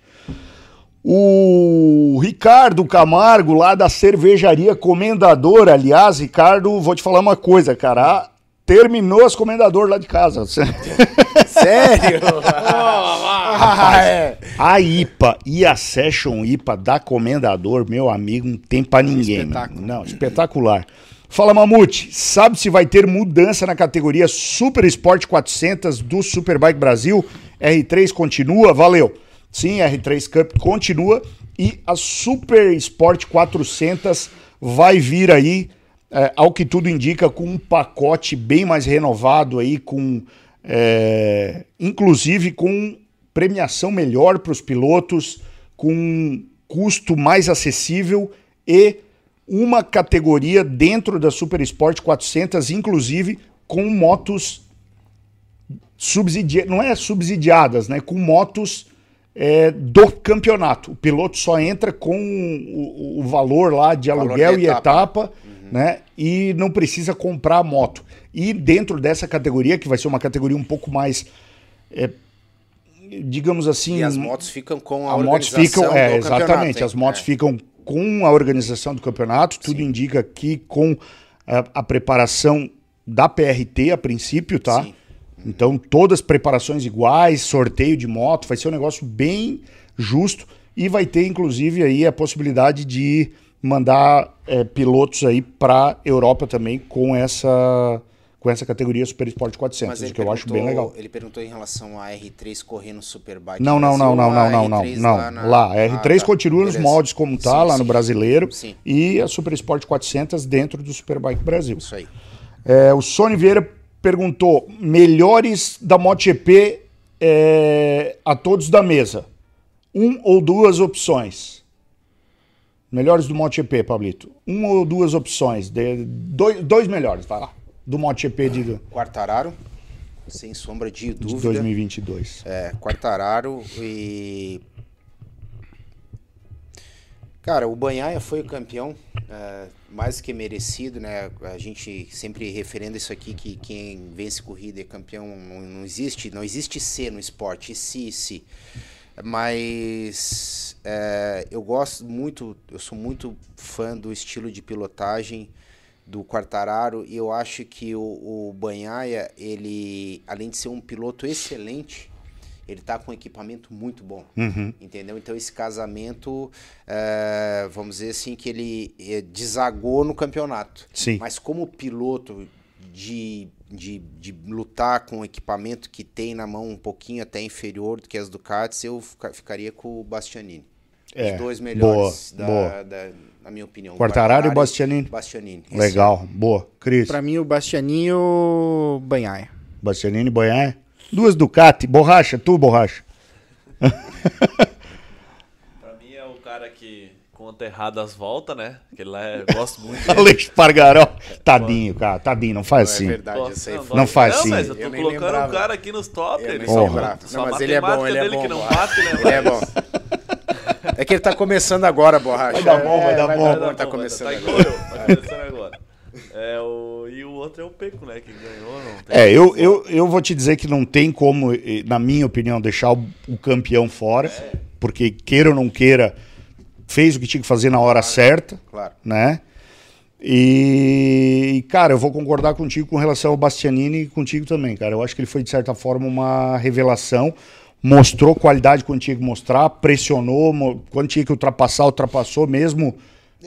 Speaker 2: O Ricardo Camargo, lá da cervejaria Comendador, aliás, Ricardo, vou te falar uma coisa, cara. ah, Terminou as Comendador lá de casa.
Speaker 3: Sério?
Speaker 2: Rapaz, a IPA e a Session IPA da Comendador, meu amigo, não tem pra ninguém.
Speaker 4: Espetáculo.
Speaker 2: Não, espetacular. Fala, Mamute, sabe se vai ter mudança na categoria Super Sport 400 do Superbike Brasil? R3 continua? Valeu. Sim, R3 Cup continua e a Super Sport 400 vai vir aí é, ao que tudo indica, com um pacote bem mais renovado aí, com é, inclusive com premiação melhor para os pilotos, com custo mais acessível e uma categoria dentro da Super Sport 400, inclusive com motos subsidiadas, não é subsidiadas, né? Com motos é, do campeonato. O piloto só entra com o, o valor lá de valor aluguel de e etapa, uhum. né? E não precisa comprar a moto. E dentro dessa categoria, que vai ser uma categoria um pouco mais. É, digamos assim.
Speaker 3: E as motos ficam com a,
Speaker 2: a motos ficam, é, Exatamente, as motos é. ficam com a organização do campeonato. Tudo Sim. indica que com a, a, preparação da PRT a princípio, tá? Sim. Então, todas preparações iguais, sorteio de moto, vai ser um negócio bem justo e vai ter, inclusive, aí a possibilidade de mandar é, pilotos aí para Europa também com essa com essa categoria Super Sport 400, que eu acho bem legal.
Speaker 3: Ele perguntou em relação a R3 correr no Superbike.
Speaker 2: Não, não, não, não, não, não, não, não. Lá, na... lá, a R3 ah, tá. continua Beleza. nos moldes como tá, sim, lá sim. no brasileiro, sim. e a Super Sport 400 dentro do Superbike Brasil.
Speaker 3: Isso aí.
Speaker 2: É, o Sony Vieira perguntou: melhores da MotoGP é, a todos da mesa. Um ou duas opções. Melhores do MotoGP, Pablito. Um ou duas opções. De, dois, dois melhores, vai lá do MotoGP de...
Speaker 3: Quartararo, sem sombra de dúvida.
Speaker 2: De 2022.
Speaker 3: É, Quartararo e... Cara, o Banhaia foi o campeão, é, mais que merecido, né? A gente sempre referendo isso aqui, que quem vence corrida é campeão, não, não existe, não existe ser no esporte, se, se. Mas é, eu gosto muito, eu sou muito fã do estilo de pilotagem do Quartararo e eu acho que o, o Banhaia, ele, além de ser um piloto excelente, ele está com um equipamento muito bom,
Speaker 2: uhum.
Speaker 3: entendeu? Então esse casamento, é, vamos dizer assim, que ele é, desagou no campeonato.
Speaker 2: Sim.
Speaker 3: Mas como piloto de, de, de lutar com o equipamento que tem na mão um pouquinho até inferior do que as Ducatis, eu ficaria com o Bastianini.
Speaker 2: É,
Speaker 3: Os dois melhores
Speaker 2: boa, da, boa.
Speaker 3: da na minha opinião.
Speaker 2: Quartararo e Bastianini.
Speaker 3: Bastianini.
Speaker 2: Legal, boa. Cris.
Speaker 4: Pra mim, o Bastianini e o Banhaia.
Speaker 2: Bastianini e Banhaia. Duas Ducati. Borracha, tu, borracha.
Speaker 1: pra mim é o cara que conta errado as voltas, né? Aquele lá é, gosto muito.
Speaker 2: Alex Pargaró. Tadinho, cara. Tadinho, não faz assim.
Speaker 3: É verdade, sei.
Speaker 2: Não, não faz
Speaker 1: não,
Speaker 2: assim.
Speaker 1: mas eu tô eu colocando o cara aqui nos top.
Speaker 3: Eu
Speaker 1: ele
Speaker 3: só, não, mas ele é bom, ele é bom. Que não bate, né, ele é bom. É que ele tá começando agora, borracha.
Speaker 2: Vai dar bom, vai dar
Speaker 3: é,
Speaker 2: bom.
Speaker 3: Vai
Speaker 2: dar
Speaker 3: tá, começando
Speaker 1: tá agora. Tá começando agora. É, o... E o outro é o Peco, né? Que ganhou.
Speaker 2: é, eu, eu, eu vou te dizer que não tem como, na minha opinião, deixar o, o campeão fora. É. Porque, queira ou não queira, fez o que tinha que fazer na hora
Speaker 3: claro,
Speaker 2: certa.
Speaker 3: Claro.
Speaker 2: Né? E, cara, eu vou concordar contigo com relação ao Bastianini e contigo também, cara. Eu acho que ele foi, de certa forma, uma revelação mostrou qualidade quando tinha que mostrar, pressionou, quando tinha que ultrapassar, ultrapassou mesmo.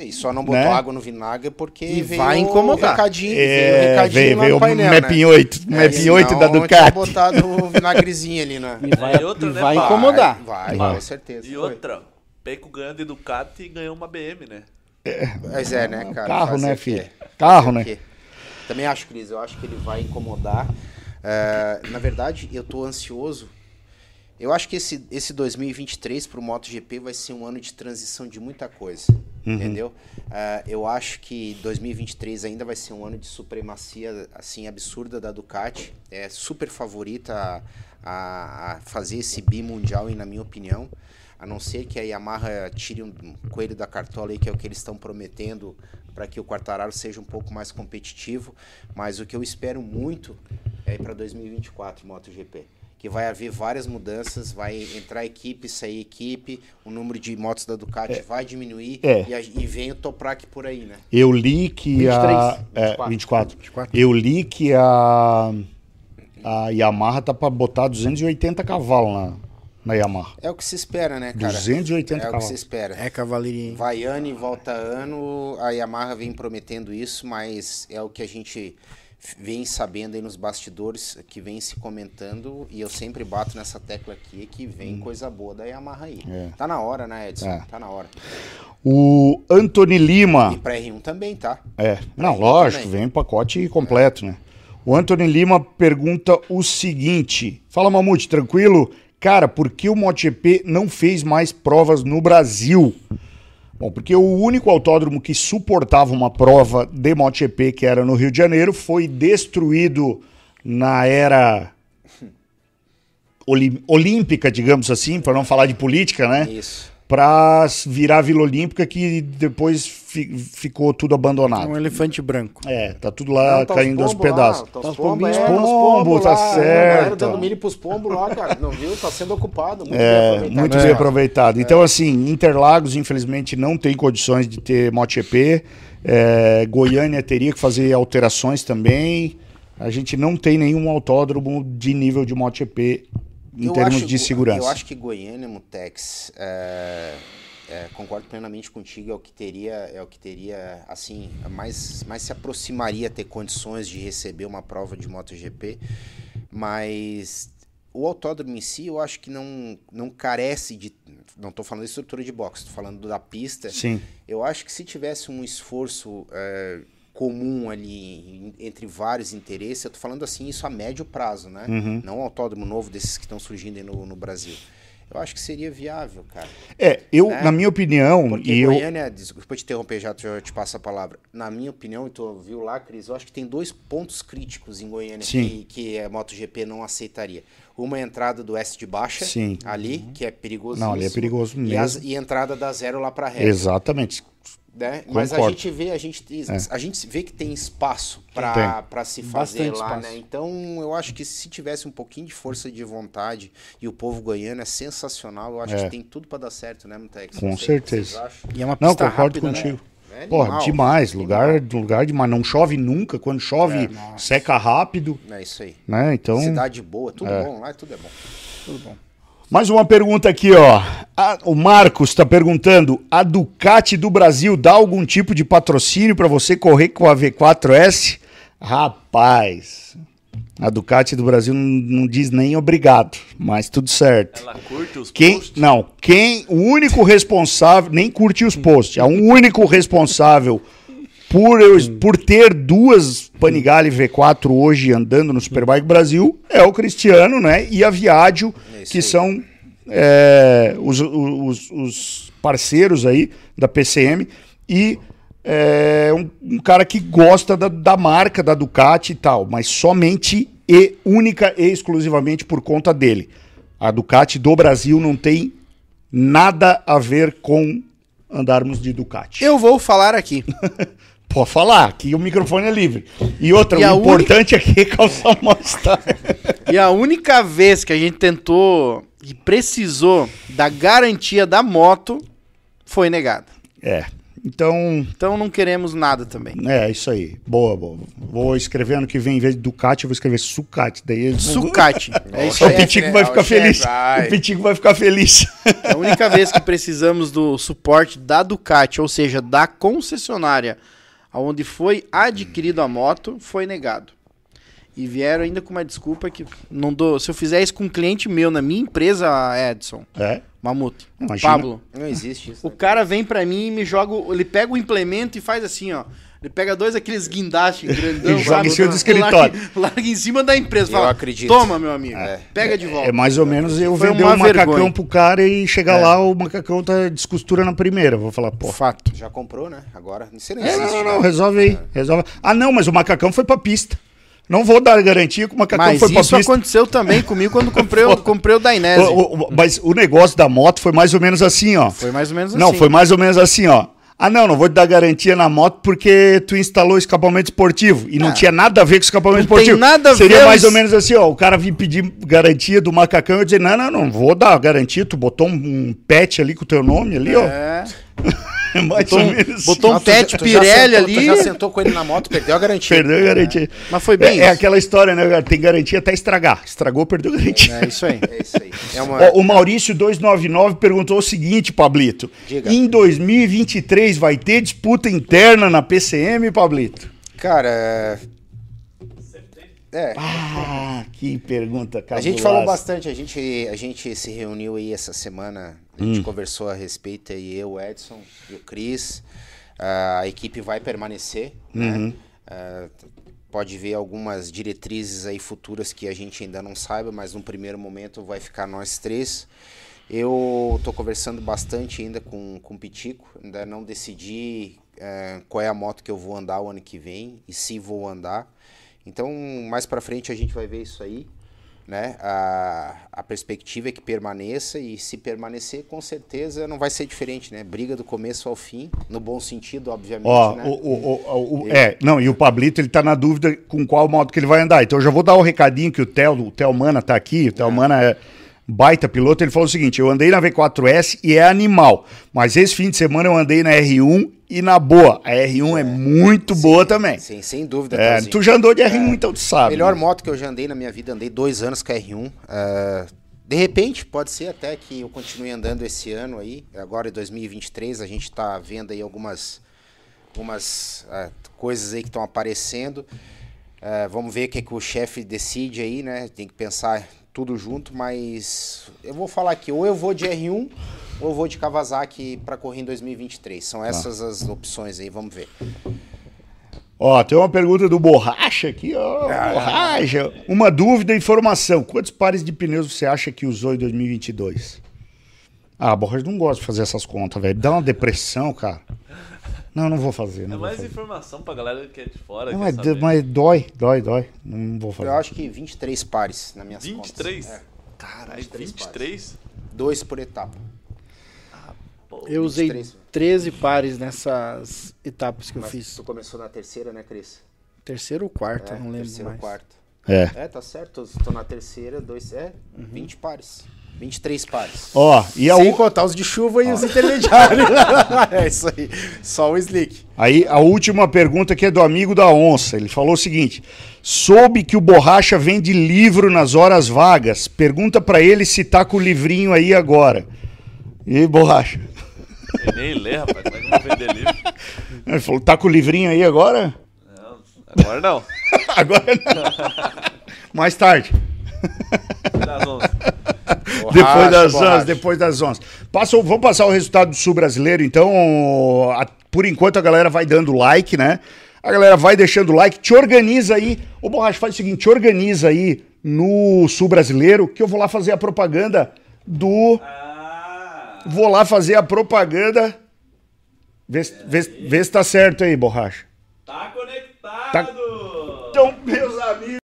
Speaker 3: E só não botou né? água no vinagre porque
Speaker 4: e veio vai incomodar.
Speaker 3: O recadinho,
Speaker 2: é, veio o recadinho veio, veio painel, o Map 8, né? Map é, 8 da Ducati.
Speaker 3: botado o vinagrezinho ali na...
Speaker 4: E vai, e outra, né, vai incomodar.
Speaker 3: Vai, vai, com certeza.
Speaker 1: E outra, Peco ganhando de Ducati e ganhou uma BM, né?
Speaker 3: É, Mas é, né, cara?
Speaker 2: Carro, né, filho? Carro, né?
Speaker 3: Também acho, Cris, eu acho que ele vai incomodar. Uh, na verdade, eu tô ansioso eu acho que esse, esse 2023 para o MotoGP vai ser um ano de transição de muita coisa, uhum. entendeu? Uh, eu acho que 2023 ainda vai ser um ano de supremacia assim absurda da Ducati. É super favorita a, a, fazer esse bimundial, na minha opinião. A não ser que a Yamaha tire um coelho da cartola aí, que é o que eles estão prometendo para que o Quartararo seja um pouco mais competitivo. Mas o que eu espero muito é para 2024 MotoGP que vai haver várias mudanças, vai entrar equipe, sair equipe, o número de motos da Ducati é. vai diminuir
Speaker 2: é.
Speaker 3: e, a, e, vem o Toprak por aí, né?
Speaker 2: Eu li que 23, a 24, é, 24, 24. Eu li que a a Yamaha tá para botar 280 cavalos na na Yamaha.
Speaker 3: É o que se espera, né, cara?
Speaker 2: 280
Speaker 3: é
Speaker 2: cavalos.
Speaker 3: É o que se espera.
Speaker 4: É cavalaria.
Speaker 3: Vai ano e volta ano, a Yamaha vem prometendo isso, mas é o que a gente vem sabendo aí nos bastidores, que vem se comentando, e eu sempre bato nessa tecla aqui, que vem coisa boa da Yamaha aí.
Speaker 2: É.
Speaker 3: Tá na hora, né, Edson?
Speaker 2: É.
Speaker 3: Tá na hora.
Speaker 2: O Anthony Lima.
Speaker 3: E pra R1 também, tá?
Speaker 2: É, não, lógico,
Speaker 3: também.
Speaker 2: vem pacote completo, né? O Anthony Lima pergunta o seguinte: Fala, Mamute, tranquilo? Cara, por que o MotoGP não fez mais provas no Brasil? Bom, porque o único autódromo que suportava uma prova de MotoGP, que era no Rio de Janeiro, foi destruído na era olímpica, digamos assim, para não falar de política, né?
Speaker 3: Isso.
Speaker 2: Para virar Vila Olímpica, que depois ficou tudo abandonado.
Speaker 4: Um elefante branco.
Speaker 2: É, tá tudo lá
Speaker 3: Não, tá os
Speaker 2: caindo aos
Speaker 3: lá,
Speaker 2: pedaços.
Speaker 3: tá
Speaker 4: Tá
Speaker 3: os
Speaker 4: os
Speaker 3: pombos,
Speaker 4: pombinhos,
Speaker 3: é,
Speaker 2: pombos,
Speaker 3: os pombos
Speaker 2: tá
Speaker 3: lá,
Speaker 2: certo.
Speaker 3: galera dando milho pros pombos lá, cara. Não viu? Tá sendo ocupado. Muito bem
Speaker 2: É,
Speaker 3: aproveitado.
Speaker 2: muito
Speaker 4: É.
Speaker 2: bem aproveitado. Então, assim, Interlagos, infelizmente, não tem condições de ter MotoGP. É, Goiânia teria que fazer alterações também. A gente não tem nenhum autódromo de nível de MotoGP em
Speaker 3: Eu
Speaker 2: termos
Speaker 3: acho
Speaker 2: de segurança.
Speaker 3: Eu acho que Goiânia, Mutex, é, é, concordo plenamente contigo, é o que teria, é o que teria, assim, mais, mais se aproximaria ter condições de receber uma prova de MotoGP, mas o autódromo em si, eu acho que não, não carece de, não estou falando de estrutura de boxe, estou falando da pista,
Speaker 2: Sim,
Speaker 3: eu acho que se tivesse um esforço é, comum ali entre vários interesses, eu tô falando assim isso a médio prazo, né?
Speaker 2: Uhum.
Speaker 3: Não um autódromo novo desses que estão surgindo no, no Brasil. Eu acho que seria viável, cara.
Speaker 2: É, eu,
Speaker 3: É.
Speaker 2: na minha opinião,
Speaker 3: Porque
Speaker 2: e eu.
Speaker 3: Goiânia, desculpa te interromper, já, já te passo a palavra. Na minha opinião, e tu viu lá, Cris, eu acho que tem dois pontos críticos em Goiânia que, que a MotoGP não aceitaria. Uma é a entrada do S de baixa,
Speaker 2: Sim.
Speaker 3: ali, que é perigoso.
Speaker 2: Não, ali é perigoso
Speaker 3: E, as-
Speaker 2: mesmo.
Speaker 3: e a entrada da zero lá pra reta
Speaker 2: Exatamente.
Speaker 3: Né? Mas a gente vê, a gente, tem- a gente vê que tem espaço para para se fazer
Speaker 4: Bastante
Speaker 3: lá,
Speaker 4: espaço.
Speaker 3: né? Então, eu acho que se tivesse um pouquinho de força de vontade e o povo goiano é sensacional, eu acho
Speaker 2: É.
Speaker 3: que tem tudo para dar certo, né, Mutex?
Speaker 2: Com
Speaker 3: Não
Speaker 2: certeza.
Speaker 4: E é uma
Speaker 2: Não,
Speaker 4: pista
Speaker 2: concordo
Speaker 4: rápida,
Speaker 2: contigo.
Speaker 3: É
Speaker 2: Porra,
Speaker 3: animal.
Speaker 2: demais. Lugar, lugar demais. Não chove nunca. Quando chove, seca rápido.
Speaker 3: É isso aí.
Speaker 2: Né? Então.
Speaker 3: Cidade boa, tudo
Speaker 2: é.
Speaker 3: bom lá, tudo é bom.
Speaker 4: Né? Tudo bom.
Speaker 2: Mais uma pergunta aqui, ó. A- o Marcos está perguntando: a Ducati do Brasil dá algum tipo de patrocínio para você correr com a V4S? Rapaz, a Ducati do Brasil não, não diz nem obrigado, mas tudo certo.
Speaker 1: Ela curte os
Speaker 2: Quem,
Speaker 1: posts.
Speaker 2: não, quem, o único responsável, nem curte os posts, é o único responsável por, eu, por ter duas Panigale V4 hoje andando no Superbike Brasil é o Cristiano, né? E a Viadio,
Speaker 3: É
Speaker 2: que
Speaker 3: aí.
Speaker 2: são é, os, os- os parceiros aí da PCM e é, um, um cara que gosta da, da marca da Ducati e tal, mas somente e única e exclusivamente por conta dele. A Ducati do Brasil não tem nada a ver com andarmos de Ducati.
Speaker 4: Eu vou falar aqui.
Speaker 2: Pode falar, que o microfone é livre. E outra,
Speaker 4: E
Speaker 2: o importante aqui é calçar o mal-estar.
Speaker 4: E a única vez que a gente tentou e precisou da garantia da moto foi negada.
Speaker 2: É. Então,
Speaker 4: Então não queremos nada também.
Speaker 2: é isso aí. Boa, boa. Vou escrever ano que vem, em vez de Ducati, eu vou escrever Sucati. Daí eles
Speaker 4: Sucate. É isso
Speaker 2: O
Speaker 4: aí.
Speaker 2: Pitico
Speaker 3: né?
Speaker 2: vai ficar
Speaker 3: o
Speaker 2: feliz.
Speaker 3: vai.
Speaker 2: O Pitico vai ficar feliz.
Speaker 4: É a única vez que precisamos do suporte da Ducati, ou seja, da concessionária, aonde foi adquirido a moto, foi negado. E vieram ainda com uma desculpa que não dou. Se eu fizer isso com um cliente meu na minha empresa, Edson,
Speaker 2: É.
Speaker 4: Mamute,
Speaker 2: Imagina.
Speaker 4: Pablo,
Speaker 3: Não existe isso.
Speaker 4: o cara vem pra mim e me joga. Ele pega o implemento e faz assim, ó. Ele pega dois aqueles guindastes grandão,
Speaker 2: E joga
Speaker 4: sabe?
Speaker 2: em cima do
Speaker 4: Larga-
Speaker 2: escritório.
Speaker 4: Larga, em cima da empresa.
Speaker 3: Eu
Speaker 4: Fala,
Speaker 3: acredito.
Speaker 4: Toma, meu amigo.
Speaker 3: É.
Speaker 4: Pega de
Speaker 2: É
Speaker 4: volta.
Speaker 2: mais ou menos eu
Speaker 4: Foi
Speaker 2: vender um macacão
Speaker 4: vergonha.
Speaker 2: pro cara e chegar
Speaker 4: É.
Speaker 2: lá, o macacão tá descostura na primeira. Vou falar, pô.
Speaker 4: Fato.
Speaker 3: Já comprou, né? Agora. Isso não
Speaker 2: É,
Speaker 3: existe.
Speaker 2: não, não,
Speaker 3: né?
Speaker 2: não, resolve aí. Resolve. Ah, não, mas o macacão foi pra pista. Não vou dar garantia que o macacão
Speaker 4: Mas
Speaker 2: foi pra
Speaker 4: isso
Speaker 2: pista.
Speaker 4: aconteceu também comigo quando comprei, o- comprei o Dainese.
Speaker 2: O- o- o- mas o negócio da moto foi mais ou menos assim, ó.
Speaker 4: Foi mais ou menos
Speaker 2: Não,
Speaker 4: assim.
Speaker 2: foi mais ou menos assim, ó. Ah, não, não vou te dar garantia na moto porque tu instalou escapamento esportivo. E não
Speaker 4: Ah.
Speaker 2: tinha nada a ver com escapamento
Speaker 4: Não tem
Speaker 2: esportivo.
Speaker 4: nada a
Speaker 2: Seria
Speaker 4: ver
Speaker 2: mais
Speaker 4: os-
Speaker 2: ou menos assim, ó. O cara vir pedir garantia do macacão e eu dizer, não, não, não vou dar garantia. Tu botou um, um pet ali com o teu nome ali,
Speaker 4: É.
Speaker 2: ó. mais
Speaker 4: Botou
Speaker 2: ou
Speaker 4: um-
Speaker 2: menos.
Speaker 4: botou um
Speaker 3: já-
Speaker 4: pet Pirelli
Speaker 3: sentou-
Speaker 4: ali.
Speaker 3: já sentou com ele na moto, perdeu a garantia.
Speaker 2: Perdeu a garantia.
Speaker 4: Mas foi bem
Speaker 2: É, é aquela história, né? cara? Tem garantia até estragar. Estragou, perdeu a garantia.
Speaker 4: É isso aí.
Speaker 3: É isso aí. É uma...
Speaker 2: Ó, o Maurício 299 perguntou o seguinte, Pablito.
Speaker 3: Diga.
Speaker 2: Em 2023 vai ter disputa interna na PCM, Pablito?
Speaker 3: Cara, é, É,
Speaker 2: Ah, que pergunta
Speaker 3: a
Speaker 2: cabulosa.
Speaker 3: gente falou bastante, a gente, a gente se reuniu aí essa semana, a
Speaker 2: Hum.
Speaker 3: gente conversou a respeito aí, eu, o Edson e o Cris. Ah, a equipe vai permanecer,
Speaker 2: Uhum.
Speaker 3: né? Ah, pode ver algumas diretrizes aí futuras que a gente ainda não saiba, mas no primeiro momento vai ficar nós três. Eu tô conversando bastante ainda com, com o Pitico, ainda não decidi eh, qual é a moto que eu vou andar o ano que vem e se vou andar. Então, mais pra frente a gente vai ver isso aí, né? A, a perspectiva é que permaneça e se permanecer, com certeza não vai ser diferente, né? Briga do começo ao fim, no bom sentido, obviamente,
Speaker 2: Ó,
Speaker 3: né?
Speaker 2: o, o, o, o- é, não, e o Pablito, ele tá na dúvida com qual moto que ele vai andar. Então eu já vou dar o recadinho que o Theo, o Theo Mana tá aqui, o Theo Mana é baita piloto, ele falou o seguinte, eu andei na V4S e é animal, mas esse fim de semana eu andei na R1 e na boa, a R1 é, muito boa também.
Speaker 3: Sim, sem dúvida.
Speaker 2: É, tu já andou de R1, então tu sabe.
Speaker 3: Melhor
Speaker 2: né?
Speaker 3: moto que eu já andei na minha vida, andei dois anos com a R1. Ah, de repente, pode ser até que eu continue andando esse ano aí. Agora em 2023, a gente tá vendo aí algumas, algumas ah, coisas aí que estão aparecendo. Ah, vamos ver o que, que o chefe decide aí, né? Tem que pensar tudo junto, mas eu vou falar aqui, ou eu vou de R1 ou eu vou de Kawasaki para correr em 2023. São essas as opções aí, vamos ver.
Speaker 2: Ó, tem uma pergunta do Borracha aqui, ó.
Speaker 3: Ah.
Speaker 2: Borracha. Uma dúvida e informação. Quantos pares de pneus você acha que usou em 2022? Ah, Borracha não gosta de fazer essas contas, velho. Dá uma depressão, cara. Não, não vou fazer.
Speaker 1: É
Speaker 2: Não, vou
Speaker 1: mais
Speaker 2: fazer.
Speaker 1: informação pra galera que é de fora.
Speaker 2: Não, mas,
Speaker 1: saber.
Speaker 2: mas dói, dói, dói. Não vou fazer.
Speaker 3: Eu acho que 23 pares na minha
Speaker 1: 23?
Speaker 3: contas. É,
Speaker 1: Caralho,
Speaker 3: 23
Speaker 1: 23?
Speaker 3: dois por etapa.
Speaker 1: Pô,
Speaker 4: Eu usei
Speaker 3: 23.
Speaker 4: 13 pares nessas etapas que eu
Speaker 3: Mas
Speaker 4: fiz.
Speaker 3: tu começou na terceira, né, Cris?
Speaker 4: Terceiro ou quarto,
Speaker 3: É,
Speaker 4: não lembro
Speaker 3: terceira ou
Speaker 4: mais.
Speaker 3: quarta.
Speaker 2: É.
Speaker 3: É, tá certo. Eu tô na terceira, dois. É, 20 pares. 23 pares.
Speaker 2: Ó, e a,
Speaker 4: Sem
Speaker 2: u-
Speaker 4: contar os de chuva e os intermediários. é isso aí. Só o slick.
Speaker 2: aí a última pergunta que é do amigo da onça. Ele falou o seguinte: soube que o Borracha vende livro nas horas vagas. Pergunta pra ele se tá com o livrinho aí agora. E aí, Borracha?
Speaker 1: Eu nem lê, rapaz. Como é que eu vou vender livro?
Speaker 2: Ele falou: tá com o livrinho aí agora?
Speaker 1: Não, agora não.
Speaker 2: Agora não. Mais tarde.
Speaker 1: Das 11.
Speaker 2: Depois das
Speaker 3: borracha.
Speaker 2: 11, depois das 11. Passa, vamos passar o resultado do Sul Brasileiro, então. a- por enquanto a galera vai dando like, né? A galera vai deixando like. Te organiza aí. Ô, Borracha, faz o seguinte: te organiza aí no Sul Brasileiro, que eu vou lá fazer a propaganda do.
Speaker 1: Ah,
Speaker 2: Vou lá fazer a propaganda. Vê, se- vê, vê se tá certo aí, Borracha.
Speaker 1: tá conectado.
Speaker 2: Tá- Então, meus amigos.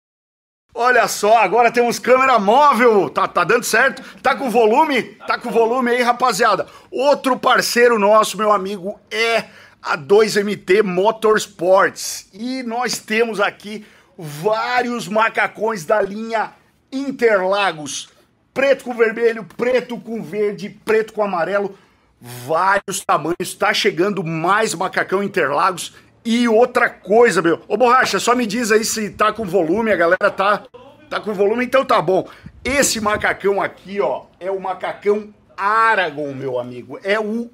Speaker 2: Olha só, agora temos câmera móvel. Tá, tá dando certo? Tá com volume? Tá com volume aí, rapaziada. Outro parceiro nosso, meu amigo, é a 2MT Motorsports. E nós temos aqui vários macacões da linha Interlagos. Preto com vermelho, preto com verde, preto com amarelo vários tamanhos. Tá chegando mais macacão Interlagos. E outra coisa, meu. Ô, Borracha, só me diz aí se tá com volume, a galera tá, tá com volume, então tá bom. Esse macacão aqui, ó, é o macacão Aragon, meu amigo. É o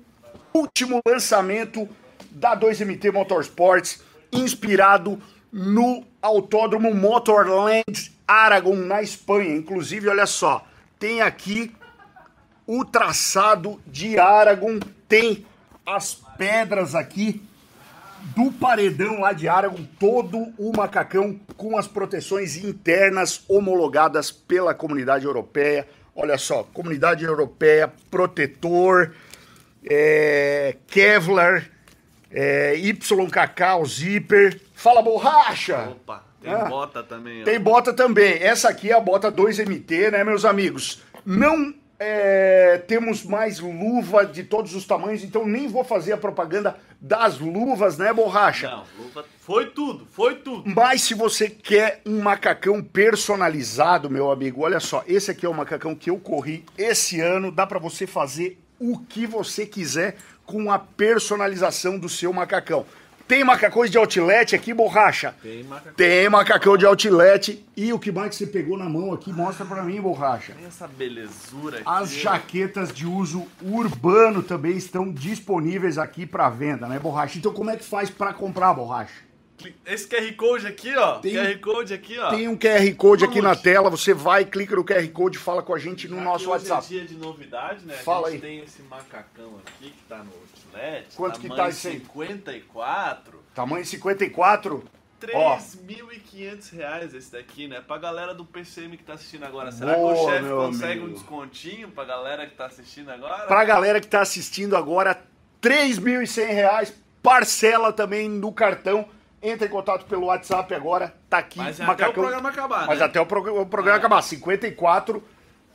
Speaker 2: último lançamento da 2MT Motorsports, inspirado no Autódromo Motorland Aragon, na Espanha. Inclusive, olha só, tem aqui o traçado de Aragon, tem as pedras aqui do paredão lá de Aragon, todo o macacão com as proteções internas homologadas pela comunidade europeia. Olha só, comunidade europeia, protetor, é, Kevlar, é, YKK, o zíper. Fala borracha!
Speaker 1: Opa, tem
Speaker 2: Ah.
Speaker 1: bota também, ó.
Speaker 2: Tem bota também. Essa aqui é a bota 2MT, né, meus amigos? Não é, temos mais luva de todos os tamanhos, então nem vou fazer a propaganda das luvas, né, borracha?
Speaker 1: Não, luva. Foi tudo, foi tudo.
Speaker 2: Mas se você quer um macacão personalizado, meu amigo, olha só, esse aqui é o macacão que eu corri esse ano, dá pra você fazer o que você quiser com a personalização do seu macacão. Tem macacões de outlet aqui, borracha?
Speaker 1: Tem macacão.
Speaker 2: Tem macacão de outlet. E o que mais que você pegou na mão aqui, mostra pra mim, borracha.
Speaker 1: Tem essa belezura aqui.
Speaker 2: As jaquetas de uso urbano também estão disponíveis aqui para venda, né, borracha? Então como é que faz para comprar, borracha?
Speaker 1: Esse QR Code aqui, ó.
Speaker 2: Tem-
Speaker 1: QR Code aqui, ó.
Speaker 2: Tem um QR Code aqui na tela, você vai, clica no QR Code e fala com a gente no
Speaker 1: Já
Speaker 2: nosso WhatsApp.
Speaker 1: é dia de novidade, né?
Speaker 2: Fala
Speaker 1: a gente
Speaker 2: aí.
Speaker 1: tem esse macacão aqui que tá no outlet.
Speaker 2: Quanto que tá esse aí?
Speaker 1: 54.
Speaker 2: Tamanho 54. Ó.
Speaker 1: 3.500 reais esse daqui, né? Pra galera do PCM que tá assistindo agora. Será
Speaker 2: Boa,
Speaker 1: que o chefe consegue
Speaker 2: amigo.
Speaker 1: um descontinho pra galera que tá assistindo agora?
Speaker 2: Pra galera que tá assistindo agora, 3.100 reais, parcela também no cartão. Entra em contato pelo WhatsApp agora, tá aqui.
Speaker 1: Mas é até o programa acabar,
Speaker 2: Mas
Speaker 1: né?
Speaker 2: até o, prog- o programa
Speaker 1: Ah.
Speaker 2: acabar. 54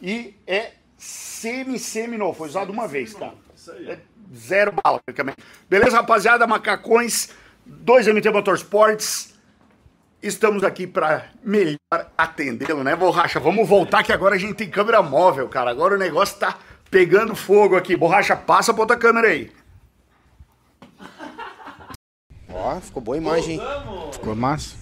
Speaker 2: e é semi-semi novo. Foi usado uma vez, tá?
Speaker 1: Isso aí,
Speaker 2: É zero bala, praticamente. Beleza, rapaziada? Macacões, 2MT Motorsports. Estamos aqui pra melhor atendê-lo, né, Borracha? Vamos voltar que agora a gente tem câmera móvel, cara. Agora o negócio tá pegando fogo aqui. Borracha, passa pra outra câmera aí.
Speaker 3: Ó, ficou boa a imagem. hein?
Speaker 1: Vamos!
Speaker 4: Ficou massa?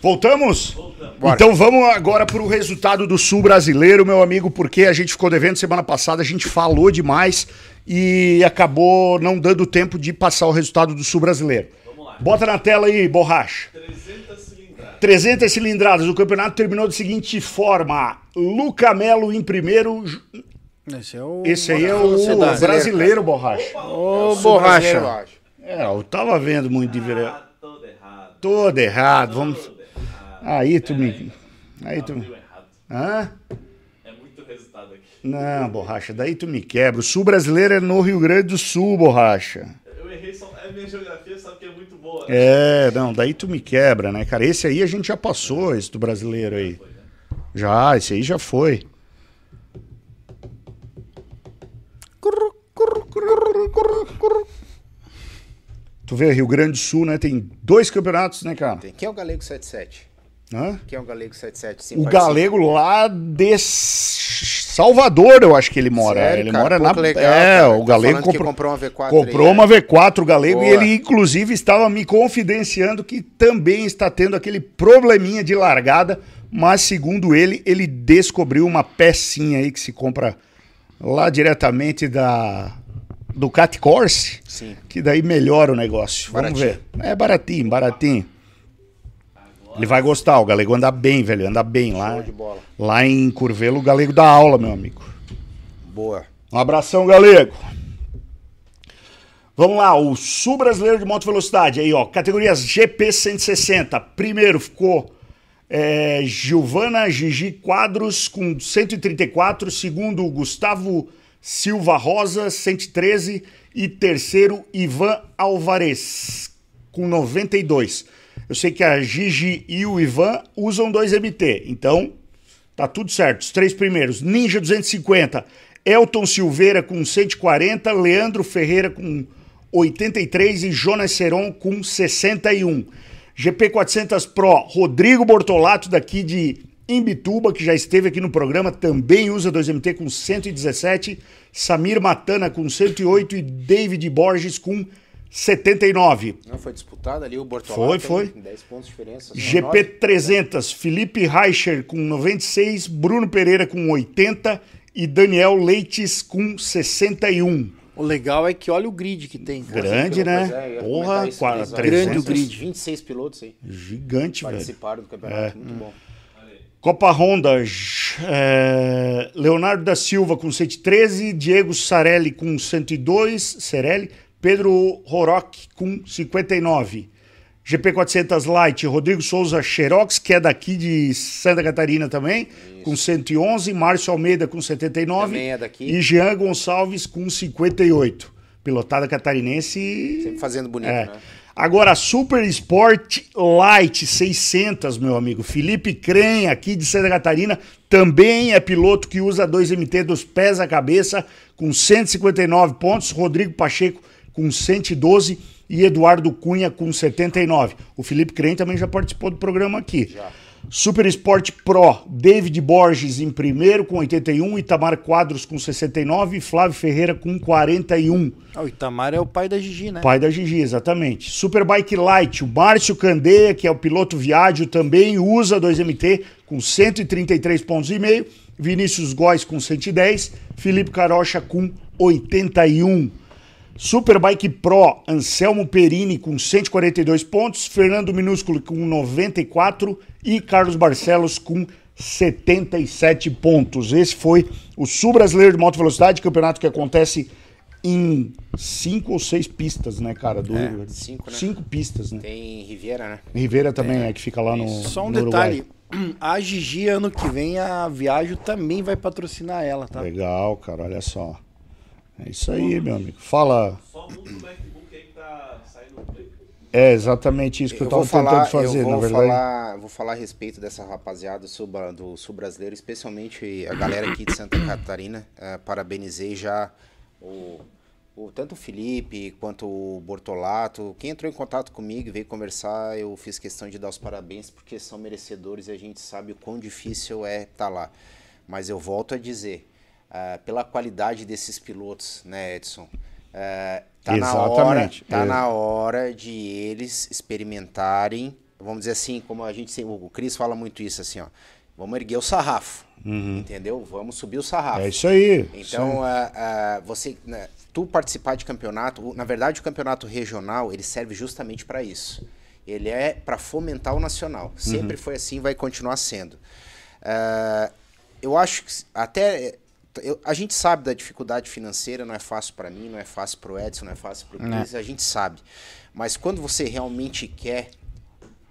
Speaker 2: Voltamos?
Speaker 3: Bora.
Speaker 2: Então vamos agora pro resultado do Sul Brasileiro, meu amigo, porque a gente ficou devendo semana passada, a gente falou demais e acabou não dando tempo de passar o resultado do Sul Brasileiro.
Speaker 1: Vamos lá.
Speaker 2: Bota na tela aí, borracha.
Speaker 1: 300 cilindradas.
Speaker 2: 300 cilindradas. O campeonato terminou da seguinte forma: Luca Melo em primeiro.
Speaker 4: Esse é o.
Speaker 2: Esse aí é o
Speaker 4: Velocidade.
Speaker 2: brasileiro, borracha.
Speaker 4: Ô,
Speaker 3: brasileiro, eu
Speaker 4: borracha.
Speaker 2: É, eu tava vendo muito de ver.
Speaker 1: Ah, todo errado.
Speaker 2: Todo errado. Vamos.
Speaker 1: Todo errado.
Speaker 2: Aí tu me. Aí tu. Hã?
Speaker 1: É muito resultado aqui.
Speaker 2: Não, borracha, daí tu me quebra. O sul brasileiro é no Rio Grande do Sul, borracha.
Speaker 1: Eu errei só. É minha geografia, sabe que é muito boa. né?
Speaker 2: É, não, daí tu me quebra, né, cara? Esse aí a gente já passou, esse do brasileiro aí. Já, esse aí já foi. Tu vê, Rio Grande do Sul, né? Tem dois campeonatos, né, cara?
Speaker 3: Tem- Quem é o Galego 77?
Speaker 2: Hã?
Speaker 3: Quem é o Galego 77? Sim,
Speaker 2: O
Speaker 3: participa.
Speaker 2: galego lá de Salvador, eu acho que ele mora.
Speaker 3: Sério,
Speaker 2: ele
Speaker 3: cara?
Speaker 2: mora na.
Speaker 3: legal,
Speaker 2: é,
Speaker 3: cara.
Speaker 2: o
Speaker 3: Tá
Speaker 2: galego comprou,
Speaker 3: comprou uma V4
Speaker 2: comprou
Speaker 3: aí,
Speaker 2: uma
Speaker 3: né?
Speaker 2: V4 o galego e
Speaker 3: Boa.
Speaker 2: ele inclusive estava me confidenciando que também está tendo aquele probleminha de largada, mas segundo ele, ele descobriu uma pecinha aí que se compra lá diretamente da Ducati Corse,
Speaker 3: Sim.
Speaker 2: que daí melhora o negócio. Vamos ver. É baratinho, baratinho. Ele vai gostar, o galego anda bem, velho, anda bem lá.
Speaker 3: Show de bola.
Speaker 2: Lá em Curvelo, o galego dá aula, meu amigo.
Speaker 3: Boa.
Speaker 2: Um abração, galego. Vamos lá, o Sul Brasileiro de Moto Velocidade. Aí, ó, categorias GP 160. Primeiro ficou é, Giovana Gigi Quadros com 134. Segundo, Gustavo Silva Rosa, 113. E terceiro, Ivan Alvarez, com 92. Eu sei que a Gigi e o Ivan usam 2MT, então Tá tudo certo. Os três primeiros. Ninja 250. Elton Silveira com 140. Leandro Ferreira com 83. E Jonas Seron com 61. GP 400 Pro. Rodrigo Bortolato, daqui de Imbituba, que já esteve aqui no programa, também usa 2MT com 117. Samir Matana com 108. E David Borges com 79.
Speaker 3: Não foi disputado ali o Bortolão.
Speaker 2: Foi, foi.
Speaker 3: 10 pontos de diferença.
Speaker 2: GP 300, Felipe Reicher com 96, Bruno Pereira com 80 e Daniel Leites com 61.
Speaker 4: O legal é que olha o grid que tem. cara.
Speaker 2: Grande, né?
Speaker 3: é,
Speaker 2: Porra, qua-
Speaker 3: Grande
Speaker 2: 300.
Speaker 4: o grid.
Speaker 3: 26 pilotos aí.
Speaker 2: Gigante, velho.
Speaker 3: Participaram do campeonato.
Speaker 2: É.
Speaker 3: Muito bom.
Speaker 2: Copa Honda, é, Leonardo da Silva com 113, Diego Sarelli com 102, Cerelli, Pedro Roroc com 59. GP 400 Light, Rodrigo Souza Xerox, que é daqui de Santa Catarina também, com 111, Márcio Almeida com 79
Speaker 3: Também é daqui.
Speaker 2: e Jean Gonçalves com 58. Pilotada catarinense
Speaker 3: Sempre fazendo bonito,
Speaker 2: é.
Speaker 3: né?
Speaker 2: Agora, Super Sport Light 600, meu amigo. Felipe Cren, aqui de Santa Catarina, também é piloto que usa 2MT dos pés à cabeça, com 159 pontos. Rodrigo Pacheco com 112 e Eduardo Cunha com 79. O Felipe Cren também já participou do programa aqui. Super Sport Pro, David Borges em primeiro com 81, Itamar Quadros com 69 e Flávio Ferreira com 41.
Speaker 4: Ah, o Itamar é o pai da Gigi, né?
Speaker 2: Pai da Gigi, exatamente. Superbike Light, o Márcio Candeia, que é o piloto viádio, também usa 2MT com 133 pontos e meio. Vinícius Góes com 110. Felipe Carocha com 81. Superbike Pro, Anselmo Perini com 142 pontos, Fernando Minúsculo com 94 e Carlos Barcelos com 77 pontos. Esse foi o Sul Brasileiro de Moto Velocidade, campeonato que acontece em cinco ou seis pistas, né, cara? Do,
Speaker 3: É, cinco, né?
Speaker 2: Cinco pistas, né?
Speaker 3: Tem Riviera, né?
Speaker 2: Ribeira também é, que fica lá no.
Speaker 4: Só um
Speaker 2: no Uruguai.
Speaker 4: detalhe. A Gigi, ano que vem, a Viagem também vai patrocinar ela, tá?
Speaker 2: Legal, cara, olha só. É isso aí, meu amigo. Fala.
Speaker 1: Só muda o MacBook aí que tá saindo no play.
Speaker 2: É exatamente isso que eu,
Speaker 3: Eu
Speaker 2: tava
Speaker 3: vou falar,
Speaker 2: tentando fazer,
Speaker 3: eu vou
Speaker 2: na verdade.
Speaker 3: falar, vou falar a respeito dessa rapaziada do sul, do sul brasileiro, especialmente a galera aqui de Santa Catarina. Eh, parabenizei já o, o- tanto o Felipe quanto o Bortolato. Quem entrou em contato comigo e veio conversar, eu fiz questão de dar os parabéns porque são merecedores e a gente sabe o quão difícil é estar lá. Mas eu volto a dizer, ah, pela qualidade desses pilotos, né, Edson? Eh, tá na hora,
Speaker 2: Exatamente,
Speaker 3: tá
Speaker 2: é.
Speaker 3: na hora de eles experimentarem, vamos dizer assim, como a gente sempre, o Cris fala muito isso assim, ó. Vamos erguer o sarrafo, entendeu? Vamos subir o sarrafo.
Speaker 2: Uhum. É isso aí.
Speaker 3: Então, ah, ah, você, né, tu participar de campeonato, na verdade o campeonato regional, ele serve justamente para isso. Ele é para fomentar o nacional. Sempre
Speaker 2: Uhum.
Speaker 3: foi assim, vai continuar sendo. Ah, eu acho que até eu- a gente sabe da dificuldade financeira, não é fácil para mim, não é fácil para o Edson, não é fácil para o Cris, a gente sabe. Mas quando você realmente quer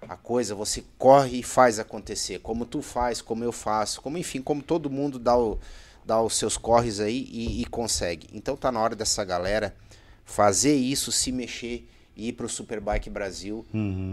Speaker 3: a coisa, você corre e faz acontecer. Como tu faz, como eu faço, como enfim, como todo mundo dá, o, dá os seus corres aí e, e consegue. Então tá na hora dessa galera fazer isso, se mexer e ir pro Superbike Brasil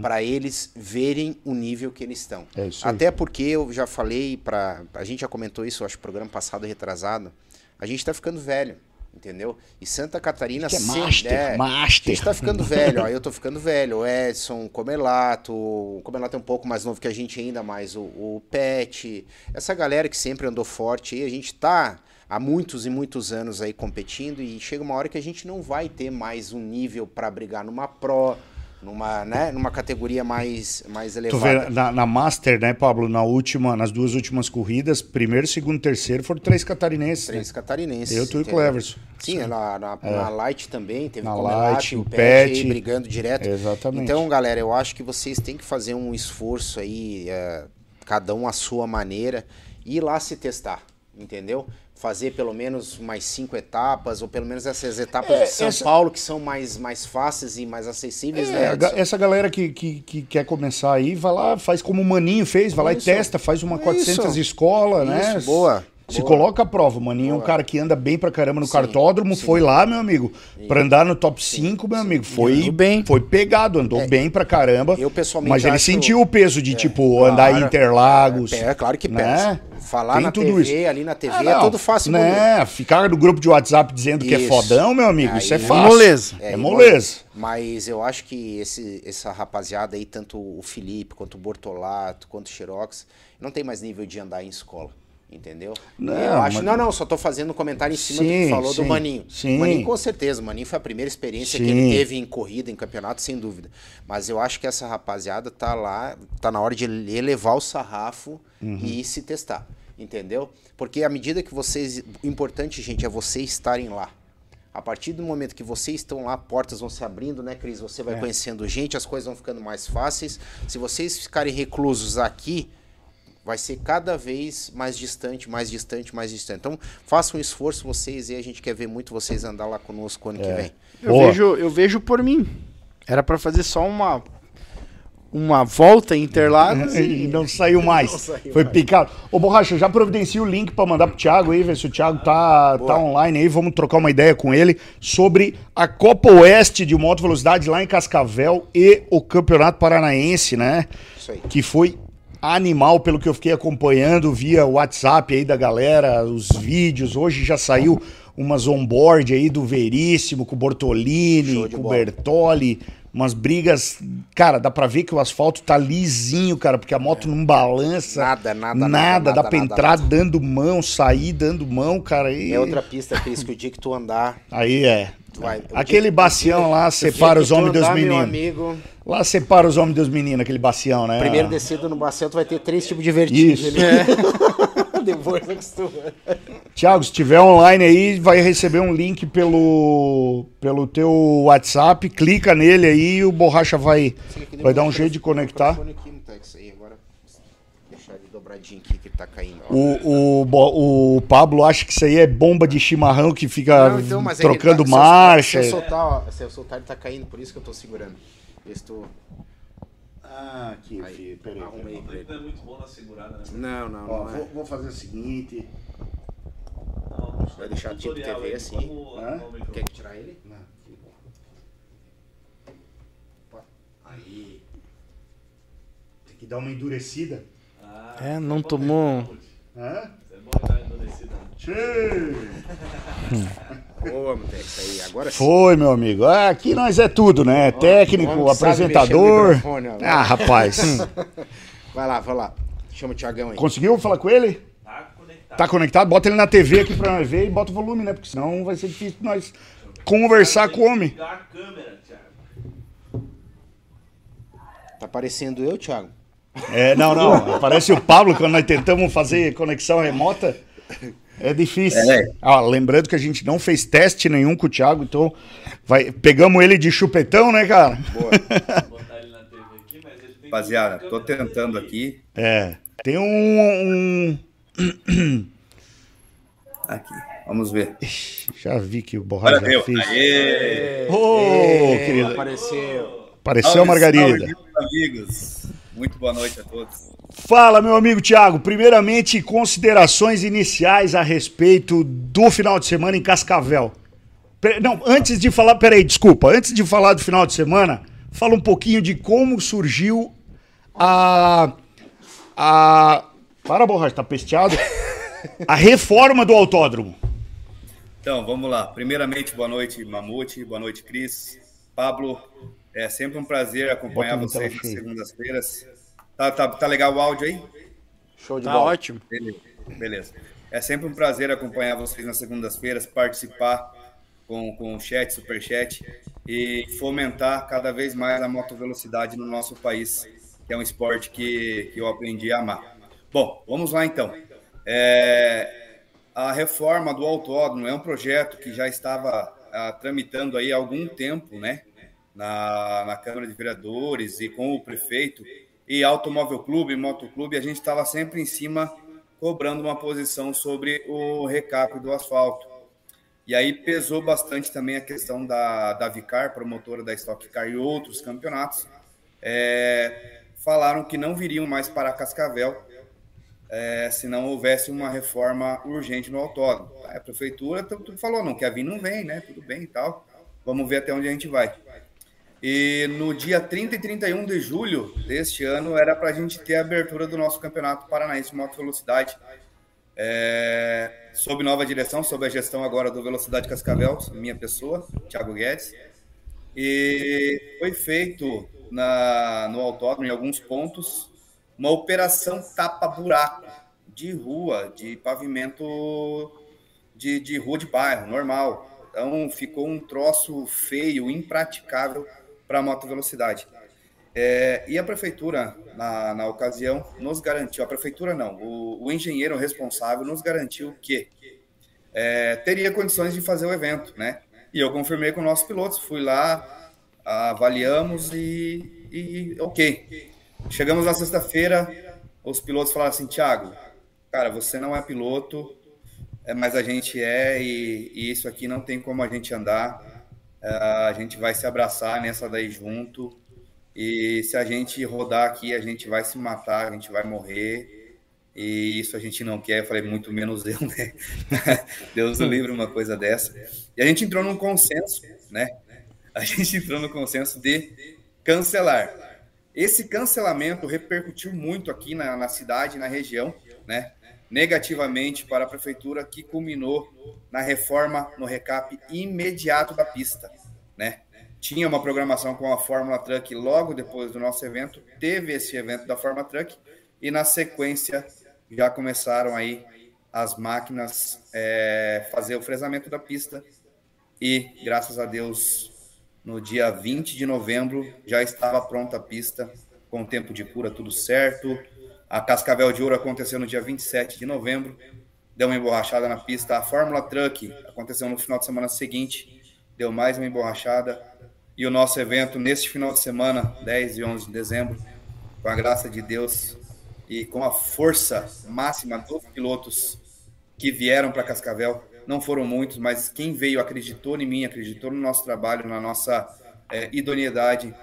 Speaker 3: para eles verem o nível que eles estão.
Speaker 2: É isso aí.
Speaker 3: Até porque eu já falei para a gente já comentou isso, acho, no programa passado retrasado. A gente tá ficando velho, entendeu? E Santa Catarina
Speaker 2: Que é
Speaker 3: sempre-
Speaker 2: master, master.
Speaker 3: a gente tá ficando velho, ó. Eu tô ficando velho. O Edson, o Comelato. O Comelato é um pouco mais novo que a gente ainda, mas o, o Pet. Essa galera que sempre andou forte aí, a gente tá há muitos e muitos anos aí competindo e chega uma hora que a gente não vai ter mais um nível pra brigar numa Pro, numa, né, numa categoria mais, mais elevada.
Speaker 2: vê, na, na Master, né, Pablo, na última, nas duas últimas corridas, primeiro, segundo, terceiro, foram três catarinenses.
Speaker 3: Três
Speaker 2: né?
Speaker 3: catarinenses.
Speaker 2: Eu, tu e? Cleverson.
Speaker 3: Sim, na, na, na Light também, teve
Speaker 2: Na
Speaker 3: o
Speaker 2: Light,
Speaker 3: o Pet,
Speaker 2: Pet.
Speaker 3: aí brigando direto.
Speaker 2: Exatamente.
Speaker 3: Então, galera, eu acho que vocês têm que fazer um esforço aí, é, cada um à sua maneira, e ir lá se testar, entendeu? Fazer pelo menos mais cinco etapas, ou pelo menos essas etapas
Speaker 2: É,
Speaker 3: de São
Speaker 2: essa-
Speaker 3: Paulo, que são mais, mais fáceis e mais acessíveis,
Speaker 2: É,
Speaker 3: né?
Speaker 2: essa galera que, que, que quer começar aí, vai lá, faz como o Maninho fez, vai lá
Speaker 3: Isso.
Speaker 2: e testa, faz uma 400
Speaker 3: Isso.
Speaker 2: escola, né?
Speaker 3: Isso, boa,
Speaker 2: Se
Speaker 3: boa.
Speaker 2: coloca a prova. O Maninho é um cara que anda bem pra caramba no
Speaker 3: Sim,
Speaker 2: cartódromo,
Speaker 3: sim.
Speaker 2: foi lá, meu amigo, pra andar no top 5, meu amigo. Foi
Speaker 4: Andou bem.
Speaker 2: Foi pegado, andou bem pra caramba.
Speaker 3: eu pessoalmente
Speaker 2: Mas ele
Speaker 3: acho-
Speaker 2: sentiu o peso de, tipo,
Speaker 3: Claro,
Speaker 2: andar em Interlagos.
Speaker 3: É, é claro que
Speaker 2: né?
Speaker 3: pesa. Falar
Speaker 2: Tem
Speaker 3: na
Speaker 2: tudo
Speaker 3: TV,
Speaker 2: isso.
Speaker 3: ali na TV,
Speaker 2: Ah,
Speaker 3: é tudo fácil. e
Speaker 2: né? Ficar no grupo de WhatsApp dizendo que é
Speaker 3: Isso.
Speaker 2: fodão, meu amigo, isso é
Speaker 3: Aí-
Speaker 2: fácil.
Speaker 4: moleza.
Speaker 2: É, moleza.
Speaker 3: Mas eu acho que esse, essa rapaziada aí, tanto o Felipe, quanto o Bortolato, quanto o Xerox, não tem mais nível de andar em escola. Entendeu?
Speaker 2: Não,
Speaker 3: eu acho,
Speaker 2: mas-
Speaker 3: não, não, só tô fazendo um comentário em cima do
Speaker 2: Sim,
Speaker 3: que falou
Speaker 2: sim,
Speaker 3: do Maninho.
Speaker 2: sim.
Speaker 3: O Maninho, com certeza, o Maninho foi a primeira experiência que
Speaker 2: Sim.
Speaker 3: ele teve em corrida, em campeonato, sem dúvida. Mas eu acho que essa rapaziada tá lá, tá na hora de ele- elevar o sarrafo
Speaker 2: Uhum.
Speaker 3: e se testar. Entendeu? Porque à medida que vocês. O importante, gente, é vocês estarem lá. A partir do momento que vocês estão lá, portas vão se abrindo, né, Cris? Você
Speaker 2: É.
Speaker 3: vai conhecendo gente, as coisas vão ficando mais fáceis. Se vocês ficarem reclusos aqui, vai ser cada vez mais distante, mais distante, mais distante. Então, façam um esforço vocês e a gente quer ver muito vocês andar lá conosco ano que vem.
Speaker 4: Eu
Speaker 2: Boa.
Speaker 4: vejo, eu vejo por mim. Era pra fazer só uma uma volta em Interlagos
Speaker 2: E
Speaker 4: e
Speaker 2: não saiu mais. Foi picado. Ô, Borracha, já providencia o link pra mandar pro Thiago aí, ver se o Thiago tá, tá online aí. Vamos trocar uma ideia com ele sobre a Copa Oeste de Moto Velocidade lá em Cascavel e o Campeonato Paranaense, né?
Speaker 3: Isso aí.
Speaker 2: Que foi animal, pelo que eu fiquei acompanhando via WhatsApp aí da galera, os vídeos. Hoje já saiu umas onboard aí do Veríssimo, com o Bortolini, com o. Bertoli. Umas brigas. Cara, dá pra ver que o asfalto tá lisinho, cara, porque a moto não balança.
Speaker 3: Nada, nada,
Speaker 2: Nada,
Speaker 3: nada,
Speaker 2: dá
Speaker 3: nada,
Speaker 2: pra
Speaker 3: nada,
Speaker 2: entrar
Speaker 3: nada.
Speaker 2: dando mão, sair dando mão, cara. E...
Speaker 3: É outra pista, Cris, que o dia que tu andar.
Speaker 2: Aí é.
Speaker 3: Vai-
Speaker 2: Aquele
Speaker 3: que-
Speaker 2: bacião lá separa os homens dos meninos.
Speaker 3: amigo,
Speaker 2: Lá separa os homens dos meninos, aquele bacião, né?
Speaker 3: primeiro descido no bacião, tu vai ter três tipos de vertigem.
Speaker 2: Isso.
Speaker 3: ali. Depois acostuma.
Speaker 2: Thiago, se tiver online aí, vai receber um link pelo, pelo teu WhatsApp, clica nele aí e o Borracha vai, vai dar um jeito de conectar.
Speaker 3: Aqui não tá isso aí, aqui que tá caindo. ó.
Speaker 2: O, o, o Pablo acha que isso aí é bomba de chimarrão que fica
Speaker 3: Não, então, mas é
Speaker 2: trocando
Speaker 3: tá- se eu-
Speaker 2: marcha.
Speaker 3: Se eu soltar, ó, se eu soltar, ele tá caindo, por isso que eu tô segurando. Se tu-
Speaker 2: Ah, aqui,
Speaker 3: Aí,
Speaker 2: filho, peraí.
Speaker 3: pra ele.
Speaker 1: Não é muito bom na segurada, né?
Speaker 3: Não, não,
Speaker 2: Ó,
Speaker 3: não é.
Speaker 2: vou, vou fazer o seguinte.
Speaker 1: Não,
Speaker 3: Vai deixar tipo
Speaker 1: tutorial
Speaker 3: TV
Speaker 1: aí,
Speaker 3: assim?
Speaker 1: como o.
Speaker 3: Quer que tirar ele?
Speaker 2: Aí. Tem que dar uma endurecida.
Speaker 1: Ah,
Speaker 4: É, não tomou-?
Speaker 2: Hã?
Speaker 1: É!
Speaker 3: Boa, Mutex, aí, agora sim.
Speaker 2: Foi, meu amigo. Ah, Aqui nós é tudo, né? Técnico, apresentador. Ah, rapaz.
Speaker 3: Vai lá, vai lá. Chama o Thiagão aí.
Speaker 2: Conseguiu falar com ele?
Speaker 1: Tá conectado.
Speaker 2: Tá conectado? Bota ele na TV aqui pra nós ver e bota o volume, né? Porque senão vai ser difícil nós conversar com o homem.
Speaker 1: Ligar a câmera, Thiago.
Speaker 3: Tá parecendo eu, Thiago?
Speaker 2: É, não, não. Parece o Pablo quando nós tentamos fazer conexão remota. É difícil.
Speaker 5: É.
Speaker 2: Ó, lembrando que a gente não fez teste nenhum com o Thiago, então vai, pegamos ele de chupetão, né, cara?
Speaker 3: Boa.
Speaker 1: Vou botar ele na TV aqui, mas ele tem
Speaker 5: Rapaziada, tô tentando aqui.
Speaker 2: É. Tem um. um-
Speaker 5: Aqui, vamos ver.
Speaker 2: Já vi que o Borracha
Speaker 5: Olha
Speaker 2: já fez.
Speaker 5: Aê!
Speaker 2: Ô, querido.
Speaker 3: Apareceu.
Speaker 2: Apareceu a Margarida.
Speaker 5: salve, amigos. Muito boa noite a todos.
Speaker 2: Fala, meu amigo Thiago. Primeiramente, considerações iniciais a respeito do final de semana em Cascavel. Não, antes de falar, peraí, desculpa. Antes de falar do final de semana, fala um pouquinho de como surgiu a. A. Para, borracha, tá pesteado? A reforma do autódromo.
Speaker 5: Então, vamos lá. Primeiramente, boa noite, Mamute. Boa noite, Cris. Pablo, é sempre um prazer acompanhar vocês nas segundas-feiras. Tá, tá, tá legal o áudio aí?
Speaker 3: Show de
Speaker 4: Tá
Speaker 3: bola.
Speaker 4: ótimo.
Speaker 5: Beleza. Beleza. É sempre um prazer acompanhar vocês nas segundas-feiras, participar com, com o chat, superchat e fomentar cada vez mais a motovelocidade no nosso país, que é um esporte que, que eu aprendi a amar. Bom, vamos lá então. É, a reforma do autódromo é um projeto que já estava ah, tramitando aí há algum tempo, né? Na, na Câmara de Vereadores e com o prefeito e Automóvel Clube, Motoclube, a gente estava sempre em cima cobrando uma posição sobre o recap do asfalto. E aí pesou bastante também a questão da, da Vicar, promotora da Stock Car e outros campeonatos. É, falaram que não viriam mais para Cascavel é, se não houvesse uma reforma urgente no autódromo. A prefeitura tu- tu falou, não quer vir, não vem, né? Tudo bem e tal. Vamos ver até onde a gente vai. E no dia 30 e 31 de julho deste ano era para a gente ter a abertura do nosso campeonato paranaense de moto velocidade, é, sob nova direção, sob a gestão agora do Velocidade Cascavel, minha pessoa, Thiago Guedes. E foi feito na, no autódromo, em alguns pontos, uma operação tapa-buraco de rua, de pavimento de, de rua de bairro, normal. Então ficou um troço feio, impraticável para a moto velocidade. É, e a prefeitura, na, na ocasião, nos garantiu, a prefeitura não, o, o engenheiro responsável nos garantiu que é, teria condições de fazer o evento, né? E eu confirmei com nossos pilotos, fui lá, avaliamos e, e ok. Chegamos na sexta-feira, os pilotos falaram assim, Thiago, cara, você não é piloto, é, mas a gente é e, e isso aqui não tem como a gente andar. A gente vai se abraçar nessa daí junto. E se a gente rodar aqui, a gente vai se matar, a gente vai morrer. E isso a gente não quer. Eu falei, muito menos eu, né? Deus o livre uma coisa dessa. E a gente entrou num consenso, né? A gente entrou no consenso de cancelar. Esse cancelamento repercutiu muito aqui na, na cidade, na região, né? Negativamente para a prefeitura, que culminou na reforma, no recap imediato da pista, né? Tinha uma programação com a Fórmula Truck logo depois do nosso evento, teve esse evento da Fórmula Truck e na sequência já começaram aí as máquinas é, fazer o fresamento da pista e graças a Deus no dia 20 de novembro já estava pronta a pista com tempo de cura tudo certo A Cascavel de Ouro aconteceu no dia 27 de novembro, deu uma emborrachada na pista. A Fórmula Truck aconteceu no final de semana seguinte, deu mais uma emborrachada. E o nosso evento neste final de semana, 10 e 11 de dezembro, com a graça de Deus e com a força máxima dos pilotos que vieram para Cascavel, não foram muitos, mas quem veio acreditou em mim, acreditou no nosso trabalho, na nossa é, idoneidade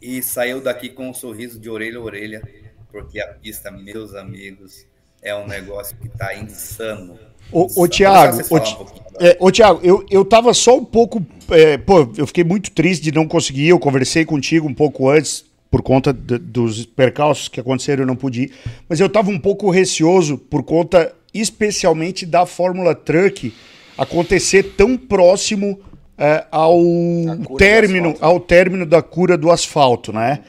Speaker 5: e saiu daqui com um sorriso de orelha a orelha, porque a pista, meus amigos, é um negócio que está insano.
Speaker 2: Ô, ô Tiago, ô, um é, ô, Tiago, eu, eu tava só um pouco. É, pô, eu fiquei muito triste de não conseguir. Eu conversei contigo um pouco antes, por conta de, dos percalços que aconteceram, eu não pude ir. Mas eu tava um pouco receoso por conta especialmente da Fórmula Truck, acontecer tão próximo é, ao término ao término da cura do asfalto, né?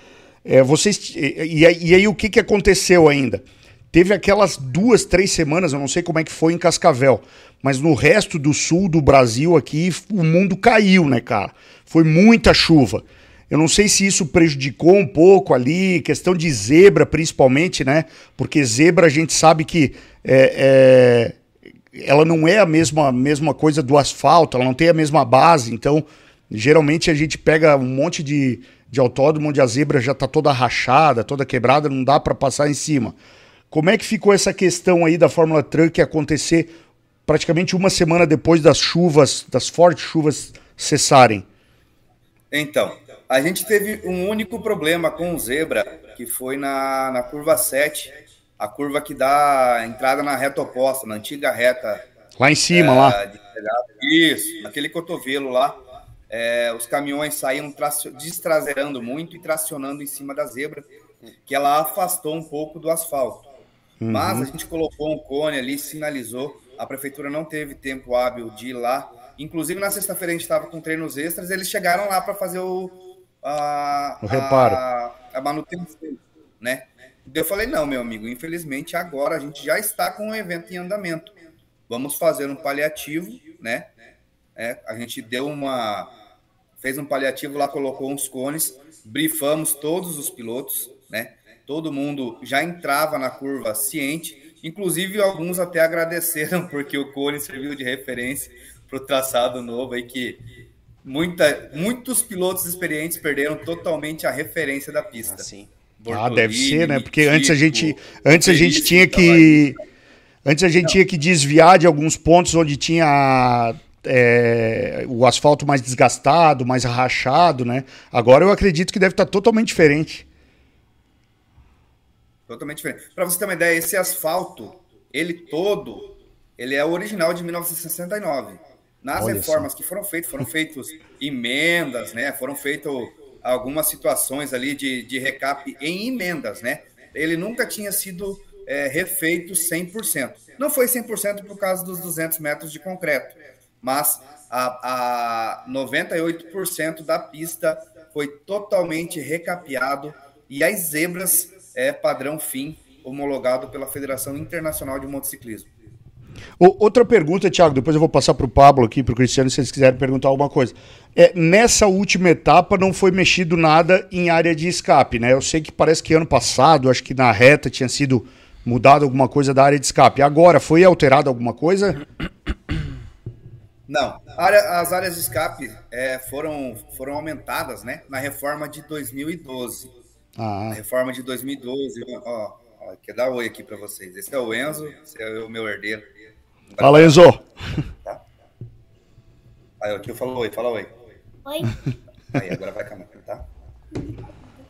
Speaker 2: É, vocês e, e, aí o que, que aconteceu ainda? Teve aquelas duas, três semanas, eu não sei como é que foi em Cascavel, mas no resto do sul do Brasil aqui o mundo caiu, né, cara? Foi muita chuva. Eu não sei se isso prejudicou um pouco ali, questão de zebra principalmente, né? Porque zebra a gente sabe que é, é, ela não é a mesma, mesma coisa do asfalto, ela não tem a mesma base, então geralmente a gente pega um monte de, de autódromo onde a zebra já está toda rachada, toda quebrada, não dá para passar em cima. Como é que ficou essa questão aí da Fórmula Truck acontecer praticamente uma semana depois das chuvas, das fortes chuvas cessarem?
Speaker 5: Então, a gente teve um único problema com o Zebra, que foi na, na curva 7, a curva que dá entrada na reta oposta, na antiga reta.
Speaker 2: Lá em cima, é, lá.
Speaker 5: Isso, naquele cotovelo lá. É, os caminhões saíam destraseirando muito e tracionando em cima da zebra, que ela afastou um pouco do asfalto. Uhum. Mas a gente colocou um cone ali, sinalizou. A prefeitura não teve tempo hábil de ir lá. Inclusive, na sexta-feira a gente estava com treinos extras, eles chegaram lá para fazer o, a,
Speaker 2: o reparo.
Speaker 5: A, a manutenção, né? Eu falei, não, meu amigo, infelizmente agora a gente já está com o evento em andamento. Vamos fazer um paliativo, né? É, a gente deu uma. Fez um paliativo lá, colocou uns cones, brifamos todos os pilotos, né? Todo mundo já entrava na curva ciente, inclusive alguns até agradeceram, porque o cone serviu de referência para o traçado novo aí que muita, muitos pilotos experientes perderam totalmente a referência da pista.
Speaker 2: Ah, sim. ah deve ser, né? Porque antes a gente, antes a gente tinha que, antes a gente tinha que desviar de alguns pontos onde tinha é, o asfalto mais desgastado, mais rachado, né? Agora eu acredito que deve estar totalmente diferente.
Speaker 5: Totalmente diferente. Para você ter uma ideia, esse asfalto, ele todo, ele é original de 1969. Nas Olha reformas que foram feitas, foram feitas emendas, né? Foram feitas algumas situações ali de, de recap em emendas, né? Ele nunca tinha sido é, refeito 100%. Não foi 100% por causa dos 200 metros de concreto, mas a, a 98% da pista foi totalmente recapeado e as zebras é padrão fim homologado pela Federação Internacional de Motociclismo.
Speaker 2: outra pergunta, Thiago, depois eu vou passar para o Pablo aqui, para o Cristiano, se eles quiserem perguntar alguma coisa. É, nessa última etapa não foi mexido nada em área de escape, né? Eu sei que parece que ano passado, acho que na reta tinha sido mudado alguma coisa da área de escape. Agora, foi alterado alguma coisa?
Speaker 5: Não. As áreas de escape é, foram, foram aumentadas né, na reforma de 2012. Ah. A reforma de 2012, ó, Quer dar oi aqui para vocês. Esse é o Enzo, esse é o meu herdeiro.
Speaker 2: Fala, Enzo. Tá?
Speaker 5: Aí, aqui eu falo oi, fala oi.
Speaker 6: Oi.
Speaker 5: Aí, agora vai com a tá?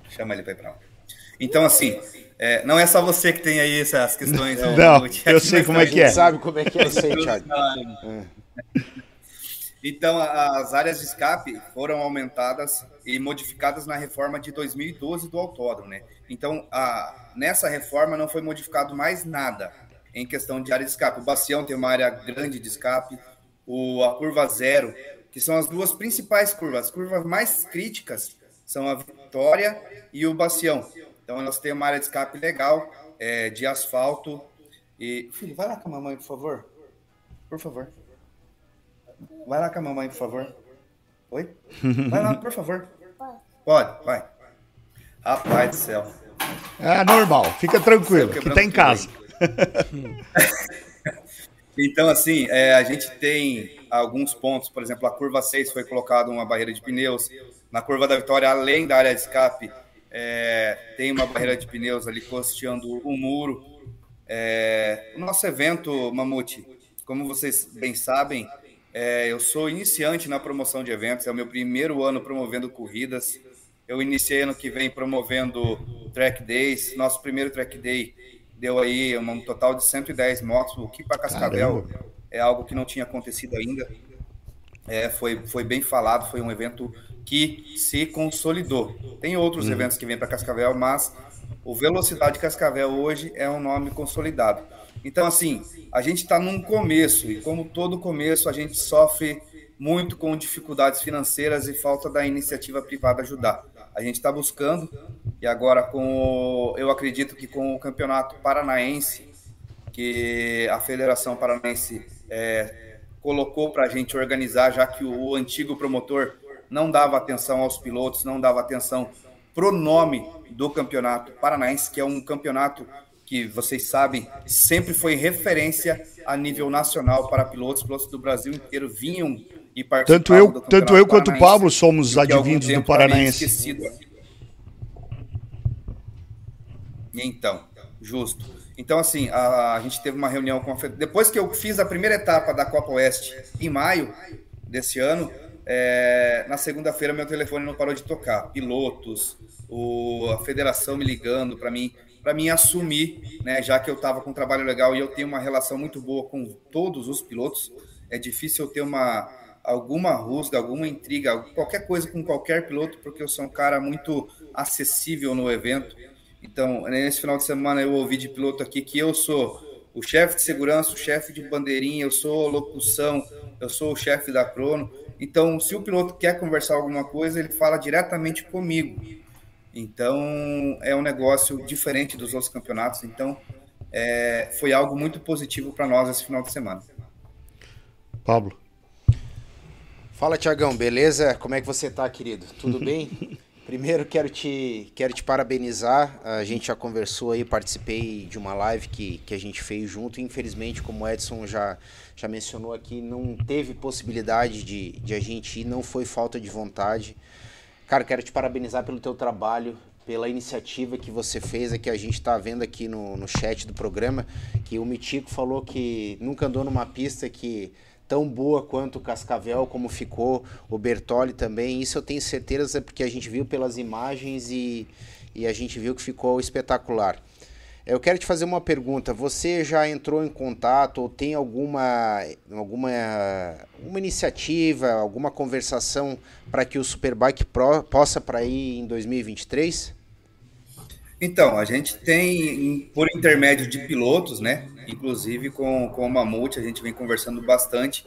Speaker 5: Chama ele para ir pra lá. Então, assim, é, não é só você que tem aí essas questões.
Speaker 2: Não, eu sei como é que é.
Speaker 3: sabe como é que é isso aí, Thiago.
Speaker 5: Então, as áreas de escape foram aumentadas e modificadas na reforma de 2012 do autódromo, né? Então, a, nessa reforma não foi modificado mais nada em questão de área de escape. O Bacião tem uma área grande de escape, o, a curva zero, que são as duas principais curvas. As curvas mais críticas são a Vitória e o Bacião. Então, elas têm uma área de escape legal, é, de asfalto. E, filho, vai lá com a mamãe, por favor. Por favor. Vai lá com a mamãe, por favor. Oi? Vai lá, por favor. Pode, vai. Rapaz do céu.
Speaker 2: É normal, fica tranquilo, que tá em casa.
Speaker 5: então, assim, é, a gente tem alguns pontos, por exemplo, a curva 6 foi colocada uma barreira de pneus. Na curva da vitória, além da área de escape, é, tem uma barreira de pneus ali costeando o muro. É, o nosso evento, Mamute, como vocês bem sabem, é, eu sou iniciante na promoção de eventos, é o meu primeiro ano promovendo corridas. Eu iniciei ano que vem promovendo track days. Nosso primeiro track day deu aí um total de 110 motos, o que para Cascavel Caramba. é algo que não tinha acontecido ainda. É, foi, foi bem falado, foi um evento que se consolidou. Tem outros hum. eventos que vêm para Cascavel, mas o Velocidade Cascavel hoje é um nome consolidado. Então, assim, a gente está num começo, e como todo começo, a gente sofre muito com dificuldades financeiras e falta da iniciativa privada ajudar. A gente está buscando, e agora com o, eu acredito que com o campeonato paranaense, que a Federação Paranaense é, colocou para a gente organizar, já que o, o antigo promotor não dava atenção aos pilotos, não dava atenção pro nome do campeonato paranaense, que é um campeonato que vocês sabem sempre foi referência a nível nacional para pilotos, pilotos do Brasil inteiro vinham e participavam
Speaker 2: tanto eu, tanto eu quanto o Pablo somos advindos do Paranaense.
Speaker 5: Então, justo. Então, assim, a, a, gente teve uma reunião com a Depois que eu fiz a primeira etapa da Copa Oeste em maio desse ano, é, na segunda-feira meu telefone não parou de tocar. Pilotos, o, a federação me ligando para mim, para mim assumir, né, já que eu estava com um trabalho legal e eu tenho uma relação muito boa com todos os pilotos. É difícil eu ter uma alguma rusga, alguma intriga, qualquer coisa com qualquer piloto, porque eu sou um cara muito acessível no evento. Então, nesse final de semana eu ouvi de piloto aqui que eu sou o chefe de segurança, o chefe de bandeirinha, eu sou locução, eu sou o chefe da crono. Então, se o piloto quer conversar alguma coisa, ele fala diretamente comigo. Então, é um negócio diferente dos outros campeonatos. Então, é, foi algo muito positivo para nós esse final de semana.
Speaker 2: Pablo.
Speaker 3: Fala, Tiagão, beleza? Como é que você tá, querido? Tudo bem? Primeiro quero te, quero te parabenizar. A gente já conversou aí, participei de uma live que, que a gente fez junto. Infelizmente, como o Edson já, já mencionou aqui, não teve possibilidade de, de a gente ir, não foi falta de vontade. Cara, quero te parabenizar pelo teu trabalho, pela iniciativa que você fez aqui. A gente está vendo aqui no, no chat do programa que o Mitico falou que nunca andou numa pista que tão boa quanto o Cascavel, como ficou o Bertoli também. Isso eu tenho certeza porque a gente viu pelas imagens e, e a gente viu que ficou espetacular. Eu quero te fazer uma pergunta. Você já entrou em contato ou tem alguma, alguma uma iniciativa, alguma conversação para que o Superbike Pro possa para ir em 2023?
Speaker 5: Então, a gente tem, por intermédio de pilotos, né? Inclusive com, com o Mamute, a gente vem conversando bastante,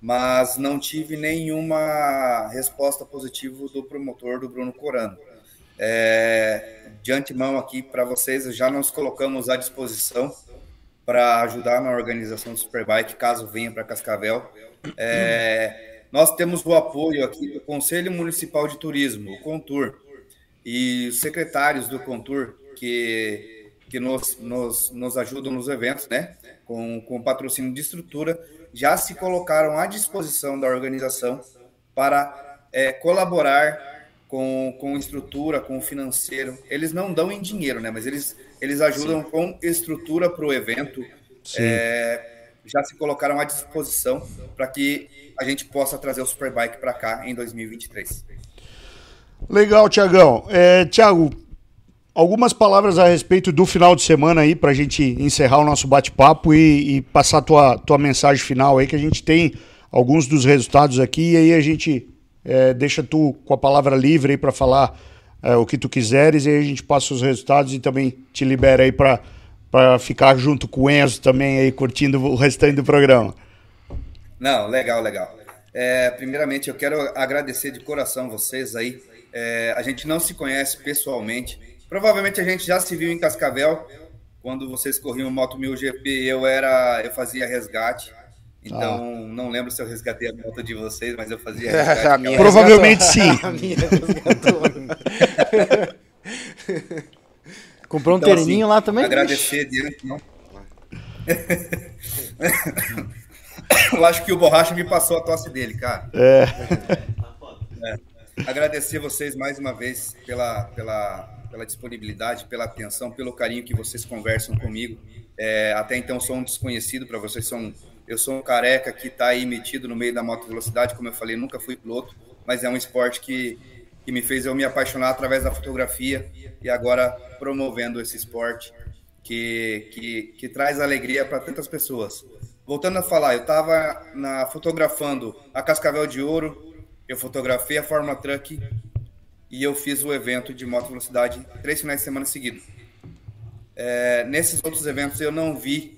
Speaker 5: mas não tive nenhuma resposta positiva do promotor do Bruno Corano. É, de antemão aqui para vocês, já nos colocamos à disposição para ajudar na organização do Superbike, caso venha para Cascavel. É, nós temos o apoio aqui do Conselho Municipal de Turismo, o Contur, e os secretários do Contur que, que nos, nos, nos ajudam nos eventos, né? Com, com patrocínio de estrutura, já se colocaram à disposição da organização para é, colaborar com, com estrutura, com financeiro. Eles não dão em dinheiro, né? Mas eles, eles ajudam Sim. com estrutura para o evento. É, já se colocaram à disposição para que a gente possa trazer o Superbike para cá em 2023.
Speaker 2: Legal, Tiagão. É, Tiago, algumas palavras a respeito do final de semana aí, para a gente encerrar o nosso bate-papo e, e, passar a tua, tua mensagem final aí, que a gente tem alguns dos resultados aqui, e aí a gente é, deixa tu com a palavra livre aí para falar é, o que tu quiseres, e aí a gente passa os resultados e também te libera aí para ficar junto com o Enzo também aí, curtindo o restante do programa.
Speaker 5: Não, legal, legal. É, primeiramente, eu quero agradecer de coração vocês aí é, a gente não se conhece pessoalmente. Provavelmente a gente já se viu em Cascavel. Quando vocês corriam Moto 1000 GP, eu era, eu fazia resgate. Então, ah. não lembro se eu resgatei a moto de vocês, mas eu fazia resgate.
Speaker 2: minha Provavelmente sim. a minha
Speaker 4: Comprou um
Speaker 5: Então,
Speaker 4: terninho
Speaker 5: assim,
Speaker 4: lá também?
Speaker 5: Agradecer de antemão. Eu acho que o Borracha me passou a tosse dele, cara. É. Agradecer vocês mais uma vez pela, pela, pela disponibilidade, pela atenção, pelo carinho que vocês conversam comigo. É, até então sou um desconhecido para vocês, são, eu sou um careca que está aí metido no meio da moto velocidade, como eu falei, nunca fui piloto, mas é um esporte que, que me fez eu me apaixonar através da fotografia e agora promovendo esse esporte que, que, que traz alegria para tantas pessoas. Voltando a falar, eu estava fotografando a Cascavel de Ouro, eu fotografei a Fórmula Truck e eu fiz o evento de moto velocidade três finais de semana seguidos. É, nesses outros eventos eu não vi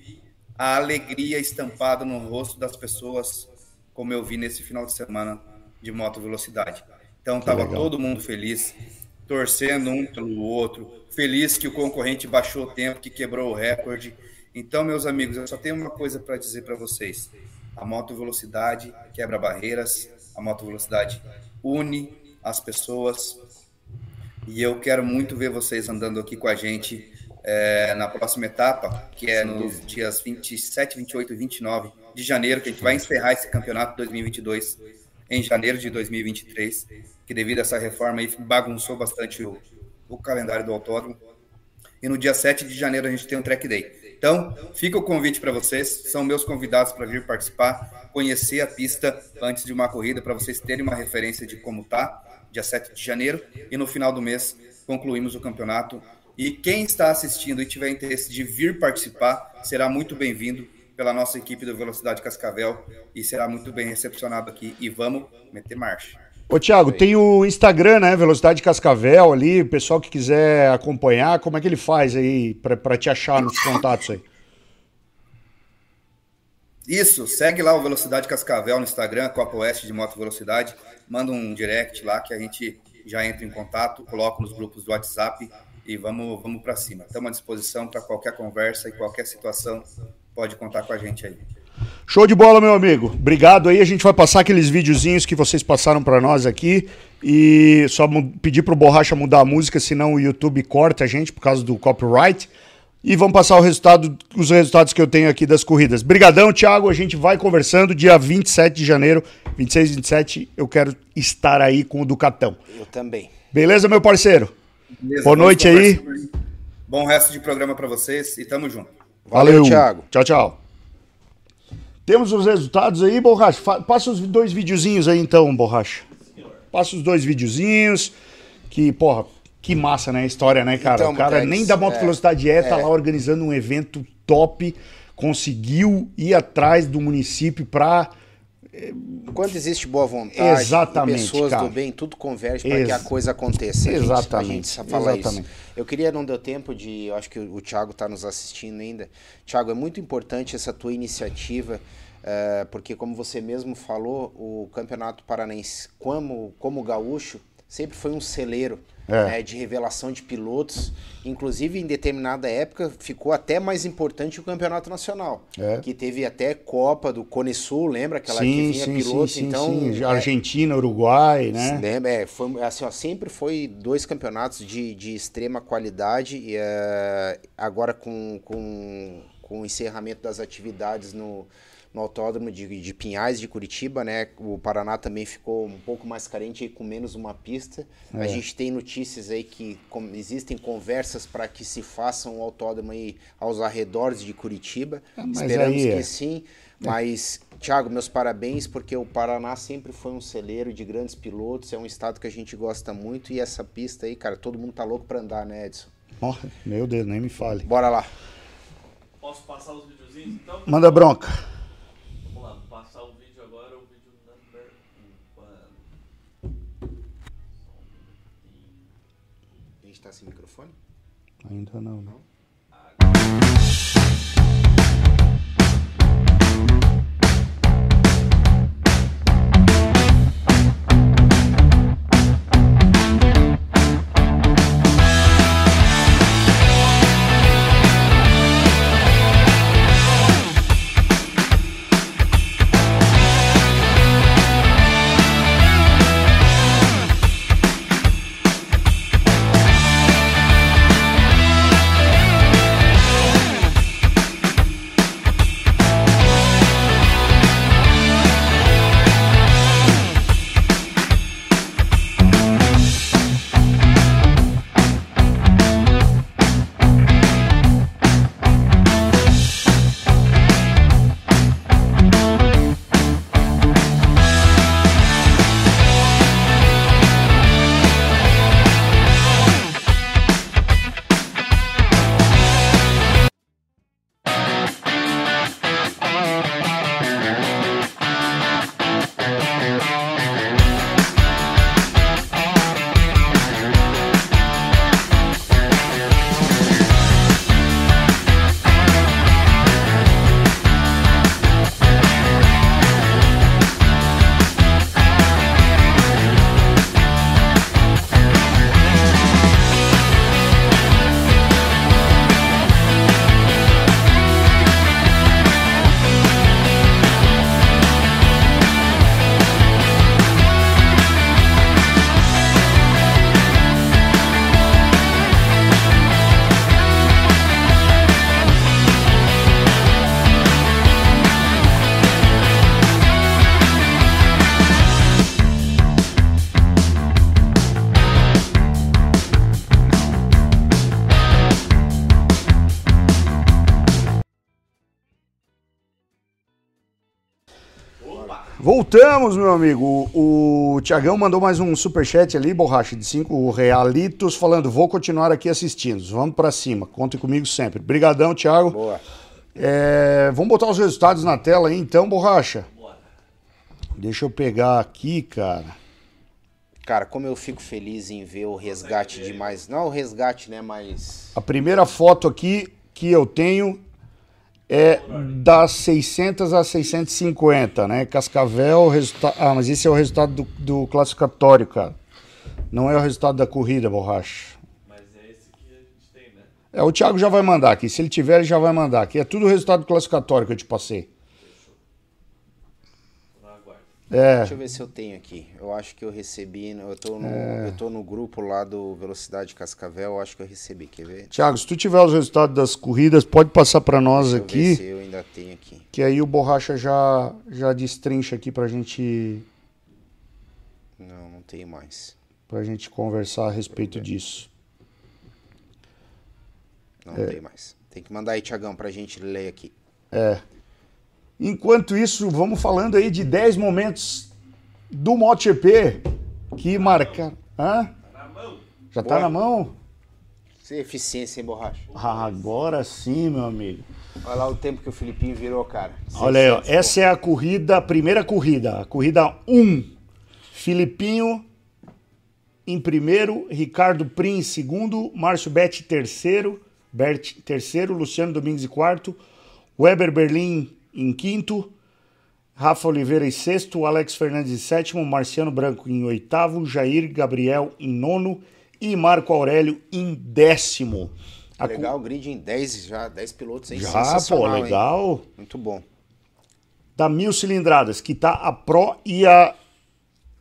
Speaker 5: a alegria estampada no rosto das pessoas como eu vi nesse final de semana de moto velocidade. Então estava todo mundo feliz, torcendo um pelo outro, feliz que o concorrente baixou o tempo, que quebrou o recorde. Então, meus amigos, eu só tenho uma coisa para dizer para vocês: a moto velocidade quebra barreiras, a moto velocidade une as pessoas. E eu quero muito ver vocês andando aqui com a gente é, na próxima etapa, que é nos dias 27, 28 e 29 de janeiro, que a gente vai encerrar esse campeonato 2022 em janeiro de 2023, que devido a essa reforma aí bagunçou bastante o, o calendário do autódromo. E no dia 7 de janeiro a gente tem um track day. Então, fica o convite para vocês, são meus convidados para vir participar, conhecer a pista antes de uma corrida, para vocês terem uma referência de como tá, dia 7 de janeiro, e no final do mês concluímos o campeonato. E quem está assistindo e tiver interesse de vir participar, será muito bem-vindo pela nossa equipe do Velocidade Cascavel e será muito bem recepcionado aqui. E vamos meter marcha.
Speaker 2: Ô, Thiago, tem o Instagram, né? Velocidade Cascavel ali. O pessoal que quiser acompanhar, como é que ele faz aí para te achar nos contatos aí?
Speaker 5: Isso, segue lá o Velocidade Cascavel no Instagram, Copa Oeste de Moto Velocidade. Manda um direct lá que a gente já entra em contato, coloca nos grupos do WhatsApp e vamos, vamos para cima. Estamos à disposição para qualquer conversa e qualquer situação. Pode contar com a gente aí.
Speaker 2: Show de bola, meu amigo. Obrigado aí. A gente vai passar aqueles videozinhos que vocês passaram para nós aqui. E só pedir pro Borracha mudar a música, senão o YouTube corta a gente por causa do copyright. E vamos passar o resultado, os resultados que eu tenho aqui das corridas. Brigadão, Thiago. A gente vai conversando dia 27 de janeiro, 26 e 27. Eu quero estar aí com o Ducatão.
Speaker 3: Eu também.
Speaker 2: Beleza, meu parceiro? Beleza, Boa noite aí.
Speaker 5: Bom resto de programa para vocês e tamo junto.
Speaker 2: Valeu, Valeu Thiago. Tchau, tchau. Temos os resultados aí, Borracha. Passa os dois videozinhos aí então, Borracha. Passa os dois videozinhos. Que, porra, que massa, né? A história, né, cara? Então, o cara nem da Moto é, Velocidade é, tá é. lá organizando um evento top, conseguiu ir atrás do município pra.
Speaker 3: Quando existe boa vontade,
Speaker 2: Exatamente,
Speaker 3: pessoas
Speaker 2: cara.
Speaker 3: do bem, tudo converge para que a coisa aconteça.
Speaker 2: Exatamente.
Speaker 3: A gente, a Exatamente. Isso. Eu queria, não deu tempo de. Eu acho que o, Thiago está nos assistindo ainda. Thiago, é muito importante essa tua iniciativa é, porque como você mesmo falou, o Campeonato Paranaense, como, como gaúcho, sempre foi um celeiro é. né, de revelação de pilotos. Inclusive, em determinada época, ficou até mais importante o Campeonato Nacional, é. que teve até Copa do Cone Sul, lembra aquela
Speaker 2: sim,
Speaker 3: que
Speaker 2: vinha sim, pilotos? Sim, então, sim. É, Argentina, Uruguai, né?
Speaker 3: Lembra, é, foi, assim, ó, sempre foi dois campeonatos de, de extrema qualidade e uh, agora com, com, com o encerramento das atividades no no autódromo de, de Pinhais de Curitiba, né? O Paraná também ficou um pouco mais carente com menos uma pista. É. A gente tem notícias aí que com, existem conversas para que se façam um autódromo aí aos arredores de Curitiba. Ah, Esperamos que é. sim. Mas, Thiago, meus parabéns, porque o Paraná sempre foi um celeiro de grandes pilotos, é um estado que a gente gosta muito e essa pista aí, cara, todo mundo tá louco para andar, né, Edson?
Speaker 2: Oh, meu Deus, nem me fale.
Speaker 3: Bora lá.
Speaker 1: Posso passar os videozinhos então?
Speaker 2: Manda bronca. Ainda Voltamos, meu amigo. O, Tiagão mandou mais um superchat ali, borracha, de 5 realitos, falando: vou continuar aqui assistindo. Vamos pra cima. Contem comigo sempre. Brigadão, Thiago.
Speaker 3: Boa.
Speaker 2: É, vamos botar os resultados na tela aí, então, borracha. Deixa eu pegar aqui, cara.
Speaker 3: Cara, como eu fico feliz em ver o resgate de mais. Não o resgate, né? Mas.
Speaker 2: A primeira foto aqui que eu tenho é das 600 a 650, né? Cascavel, resulta... ah, mas esse é o resultado do, do classificatório, cara. Não é o resultado da corrida, borracha.
Speaker 1: Mas é esse que a gente tem, né?
Speaker 2: É, o Thiago já vai mandar aqui. Se ele tiver, ele já vai mandar aqui. É tudo o resultado classificatório que eu te passei. É,
Speaker 3: Deixa eu ver se eu tenho aqui. Eu acho que eu recebi. Eu tô no, eu tô no grupo lá do Velocidade Cascavel. Eu acho que eu recebi. Quer ver?
Speaker 2: Thiago, se tu tiver os resultados das corridas, pode passar para nós
Speaker 3: Deixa eu ver
Speaker 2: aqui,
Speaker 3: se eu ainda tenho aqui.
Speaker 2: que aí o Borracha já já destrincha aqui pra gente
Speaker 3: Não, não tenho mais.
Speaker 2: pra gente conversar a respeito disso.
Speaker 3: Não tenho mais. Tem que mandar aí, Tiagão, pra gente ler aqui.
Speaker 2: Enquanto isso, vamos falando aí de 10 momentos do MotoGP que marcaram. Hã?
Speaker 1: Na mão.
Speaker 2: Já tá na mão?
Speaker 3: É eficiência, hein, borracha?
Speaker 2: Ah, agora sim, meu amigo.
Speaker 3: Olha lá o tempo que o Filipinho virou, cara.
Speaker 2: Olha aí, ó.
Speaker 3: 600,
Speaker 2: essa é a corrida, a primeira corrida, a corrida 1. Filipinho em primeiro, Ricardo Prim em segundo, Márcio Betti terceiro, Bert terceiro, Luciano Domingues em quarto, Weber Berlim em quinto, Rafa Oliveira em sexto, Alex Fernandes em sétimo, Marciano Branco em oitavo, Jair Gabriel em nono e Marco Aurélio em décimo. A
Speaker 3: Legal, o grid em 10 já, 10 pilotos, hein?
Speaker 2: Já, pô,
Speaker 3: Sensacional, hein?
Speaker 2: legal.
Speaker 3: Muito bom.
Speaker 2: da mil cilindradas, que tá a Pro e a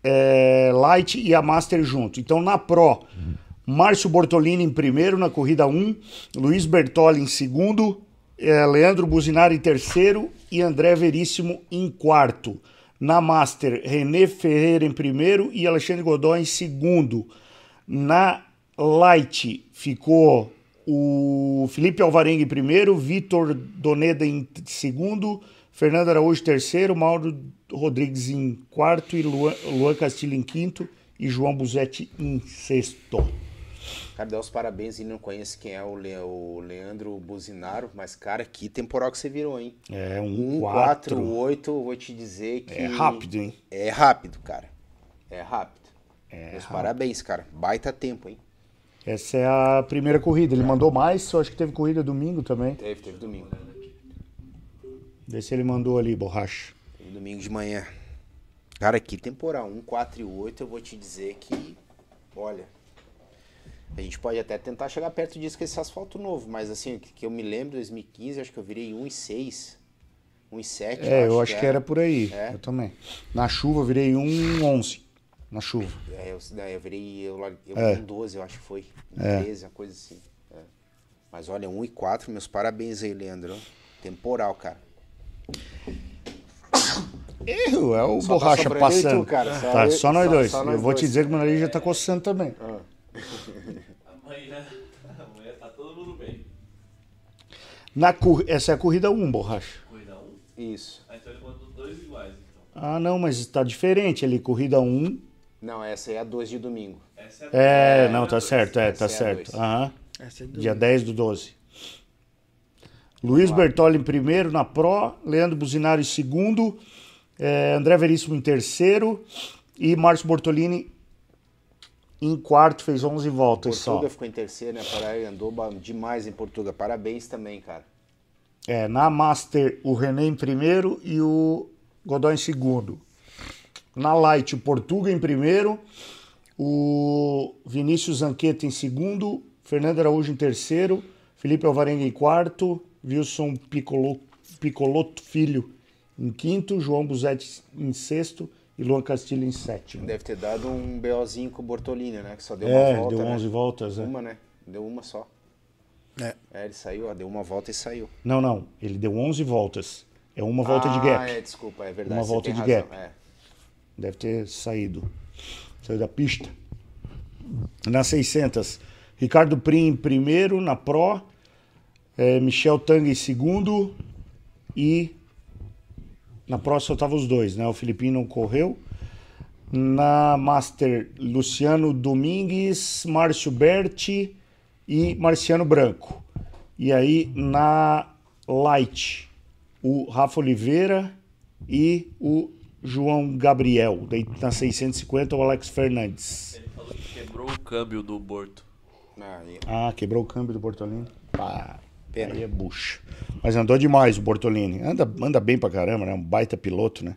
Speaker 2: é, Light e a Master junto. Então na Pro, Márcio Bortolini em primeiro na corrida 1, Luiz Bertoli em segundo, é, Leandro Buzinari em terceiro e André Veríssimo em quarto. Na Master, René Ferreira em primeiro e Alexandre Godoy em segundo. Na Light ficou o Felipe Alvarenga em primeiro, Vitor Doneda em segundo, Fernando Araújo terceiro, Mauro Rodrigues em quarto e Luan, Luan Castilho em quinto e João Buzetti em sexto.
Speaker 3: Cara, dá os parabéns e não conhece quem é o, Le- o Leandro Buzinaro, mas, cara, que temporal que você virou, hein?
Speaker 2: É um
Speaker 3: 1,
Speaker 2: 4.
Speaker 3: 4, 8, vou te dizer que.
Speaker 2: É rápido, hein?
Speaker 3: É rápido, cara. É rápido. Meus parabéns, cara. Baita tempo, hein?
Speaker 2: Essa é a primeira corrida. Ele mandou mais, eu acho que teve corrida domingo também.
Speaker 3: Teve, teve domingo.
Speaker 2: Vê se ele mandou ali, borracha.
Speaker 3: Teve domingo de manhã. Cara, que temporal. 1, 4 e 8, eu vou te dizer que. Olha. A gente pode até tentar chegar perto disso com esse asfalto novo, mas assim, que que eu me lembro, 2015, acho que eu virei 1 e 6. 1 e 7.
Speaker 2: É, eu acho que era por aí.
Speaker 3: É.
Speaker 2: Eu também. Na chuva eu virei um 11. Na chuva.
Speaker 3: É, eu, daí eu virei. Eu, eu
Speaker 2: É.
Speaker 3: um 12, eu acho que foi. Um 13, uma coisa assim. É. Mas olha, 1 e 4, meus parabéns aí, Leandro. Temporal, cara.
Speaker 2: Erro, é o
Speaker 3: Só
Speaker 2: borracha
Speaker 3: tá eu e
Speaker 2: passando.
Speaker 3: tu, cara. Só
Speaker 2: tá,
Speaker 3: eu-
Speaker 2: só nós
Speaker 3: só-
Speaker 2: dois.
Speaker 3: só
Speaker 2: eu
Speaker 3: nós
Speaker 2: vou te dizer que meu nariz já tá coçando também.
Speaker 1: Amanhã, amanhã tá todo mundo bem.
Speaker 2: Na cor... Essa é a corrida 1, borracha.
Speaker 1: Corrida 1.
Speaker 3: Isso.
Speaker 1: Ah, então ele mandou dois iguais, então.
Speaker 2: Ah, não, mas está diferente ali. Corrida 1.
Speaker 3: Não, essa aí é a 2 de domingo.
Speaker 1: Essa é a
Speaker 2: É, não, tá certo, é, tá
Speaker 3: Essa é a
Speaker 2: certo.
Speaker 3: dois.
Speaker 2: Aham.
Speaker 4: Essa é do...
Speaker 2: Dia 10 do 12. Luiz Bertoli em primeiro na Pro, Leandro Buzinari em segundo, eh, André Veríssimo em terceiro e Márcio Bortolini em quarto, fez 11 voltas só.
Speaker 3: Portuga ficou em terceiro, né? Paraí andou demais em Portugal. Parabéns também, cara.
Speaker 2: É, na Master, o René em primeiro e o Godoy em segundo. Na Light, o Portuga em primeiro, o Vinícius Zanqueta em segundo, Fernando Araújo em terceiro, Felipe Alvarenga em quarto, Wilson Piccolotto Filho em quinto, João Buzetti em sexto e Luan Castilho em sétimo.
Speaker 3: Deve ter dado um BOzinho com o Bortolini, né? Que só deu uma
Speaker 2: É,
Speaker 3: volta.
Speaker 2: deu
Speaker 3: né?
Speaker 2: 11 voltas. É.
Speaker 3: Uma, né? Deu uma só.
Speaker 4: É.
Speaker 3: É, ele saiu, ó, deu uma volta e saiu.
Speaker 2: Não, não, ele deu 11 voltas. É uma volta de gap.
Speaker 3: Ah, é, desculpa, é verdade.
Speaker 2: Uma
Speaker 3: você
Speaker 2: volta
Speaker 3: tem
Speaker 2: de
Speaker 3: razão,
Speaker 2: gap.
Speaker 3: é.
Speaker 2: Deve ter saído. Saiu da pista. Na 600, Ricardo Prim em primeiro na Pro, eh, Michel Tang em segundo e Na só tava os dois, né? O Filipinho não correu. Na Master, Luciano Domingues, Márcio Berti e Marciano Branco. E aí na Light, o Rafa Oliveira e o João Gabriel. Daí na 650 o Alex Fernandes.
Speaker 1: Ele falou que quebrou o câmbio do Borto.
Speaker 3: Aí,
Speaker 2: Ah, quebrou o câmbio do Bortolini. Pá,
Speaker 3: Pena.
Speaker 2: aí é bucha. Mas andou demais o Bortolini. Anda, anda bem pra caramba, né? Um baita piloto, né?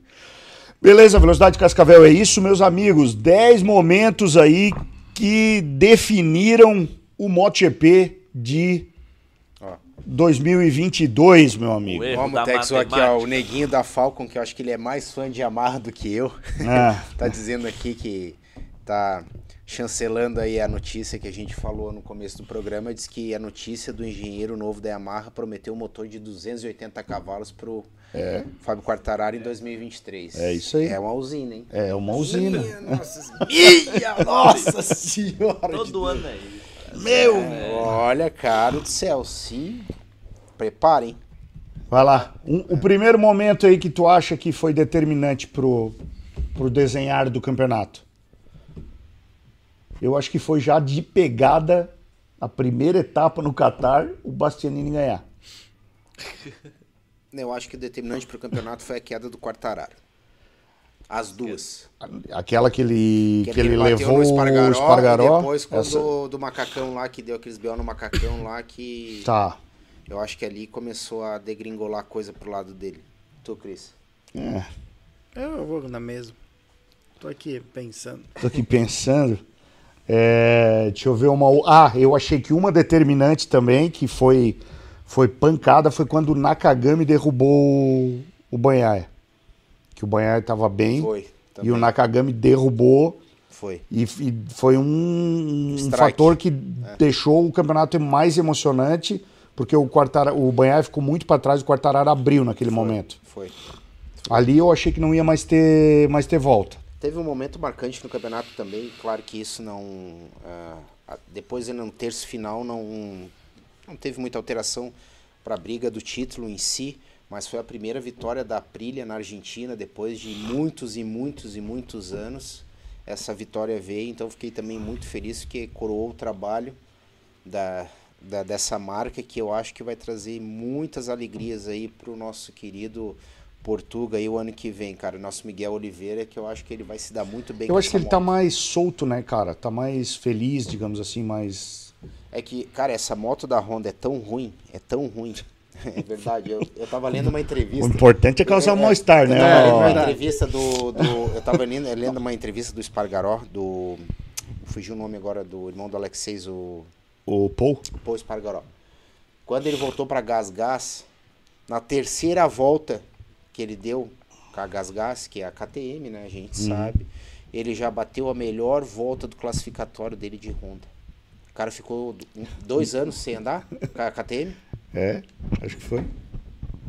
Speaker 2: Beleza, Velocidade Cascavel, é isso, meus amigos. 10 momentos aí que definiram o MotoGP de
Speaker 3: Ó.
Speaker 2: 2022, meu amigo.
Speaker 3: Vamos, Texo, aqui, ó, o neguinho da Falcon, que eu acho que ele é mais fã de Yamaha do que eu.
Speaker 2: Ah.
Speaker 3: tá dizendo aqui que tá chancelando aí a notícia que a gente falou no começo do programa, diz que a notícia do engenheiro novo da Yamaha prometeu um motor de 280 cavalos pro Fábio Quartararo em 2023.
Speaker 2: É isso aí.
Speaker 3: É uma usina, hein?
Speaker 2: É uma usina.
Speaker 3: Nossa, minha nossa senhora!
Speaker 1: Todo ano é isso.
Speaker 2: Meu!
Speaker 3: Olha, cara do céu, sim. Preparem.
Speaker 2: Vai lá. Um- o primeiro momento aí que tu acha que foi determinante pro, pro desenhar do campeonato? Eu acho que foi já de pegada a primeira etapa no Qatar, o Bastianini ganhar.
Speaker 3: Eu acho que o determinante pro campeonato foi a queda do Quartararo. As duas.
Speaker 2: Aquela que ele, que ele,
Speaker 3: bateu
Speaker 2: levou
Speaker 3: no
Speaker 2: o Espargaró.
Speaker 3: E depois quando
Speaker 2: essa-
Speaker 3: do macacão lá, que deu aqueles B.O. no macacão lá, que
Speaker 2: Tá.
Speaker 3: eu acho que ali começou a degringolar a coisa pro lado dele. Tu, Cris?
Speaker 2: É,
Speaker 4: Eu vou na mesma. Tô aqui pensando.
Speaker 2: tô aqui pensando. É, deixa eu ver uma. Ah, eu achei que uma determinante também, que foi, foi pancada, foi quando o Nakagami derrubou o Banhaia. Que o Banhaia tava bem.
Speaker 3: Foi.
Speaker 2: E o Nakagami derrubou
Speaker 3: Foi.
Speaker 2: e, e foi um, um fator que deixou o campeonato mais emocionante, porque o Quartara, o Banhaia ficou muito para trás, o Quartararo abriu naquele momento.
Speaker 3: Foi.
Speaker 2: Ali eu achei que não ia mais ter, mais ter volta.
Speaker 3: Teve um momento marcante no campeonato também, claro que isso não. ah, depois no terço final não, não teve muita alteração para a briga do título em si, mas foi a primeira vitória da Aprilia na Argentina depois de muitos e muitos e muitos anos. Essa vitória veio, então fiquei também muito feliz porque coroou o trabalho da, da- dessa marca que eu acho que vai trazer muitas alegrias aí para o nosso querido Portuga aí o ano que vem, cara. Nosso Miguel Oliveira, que eu acho que ele vai se dar muito bem
Speaker 2: Eu acho que ele tá
Speaker 3: moto.
Speaker 2: mais solto, né, cara? Tá mais feliz, digamos assim, mais.
Speaker 3: É que, cara, essa moto da Honda é tão ruim, é tão ruim. É verdade, eu, eu tava lendo uma
Speaker 2: O
Speaker 3: entrevista.
Speaker 2: importante é causar um mal-estar, né?
Speaker 3: Eu tava lendo
Speaker 2: ó?
Speaker 3: uma entrevista do, do- Eu tava lendo, lendo uma entrevista do Espargaró, do. Fugiu o nome agora do irmão do Alexeis, o
Speaker 2: O Paul.
Speaker 3: Paul Espargaró. Quando ele voltou pra Gas Gas, na terceira volta que ele deu com a Gas Gas, que é a KTM, né? A gente sabe. Ele já bateu a melhor volta do classificatório dele de Honda. O cara ficou dois anos sem andar com a KTM.
Speaker 2: É, acho que foi.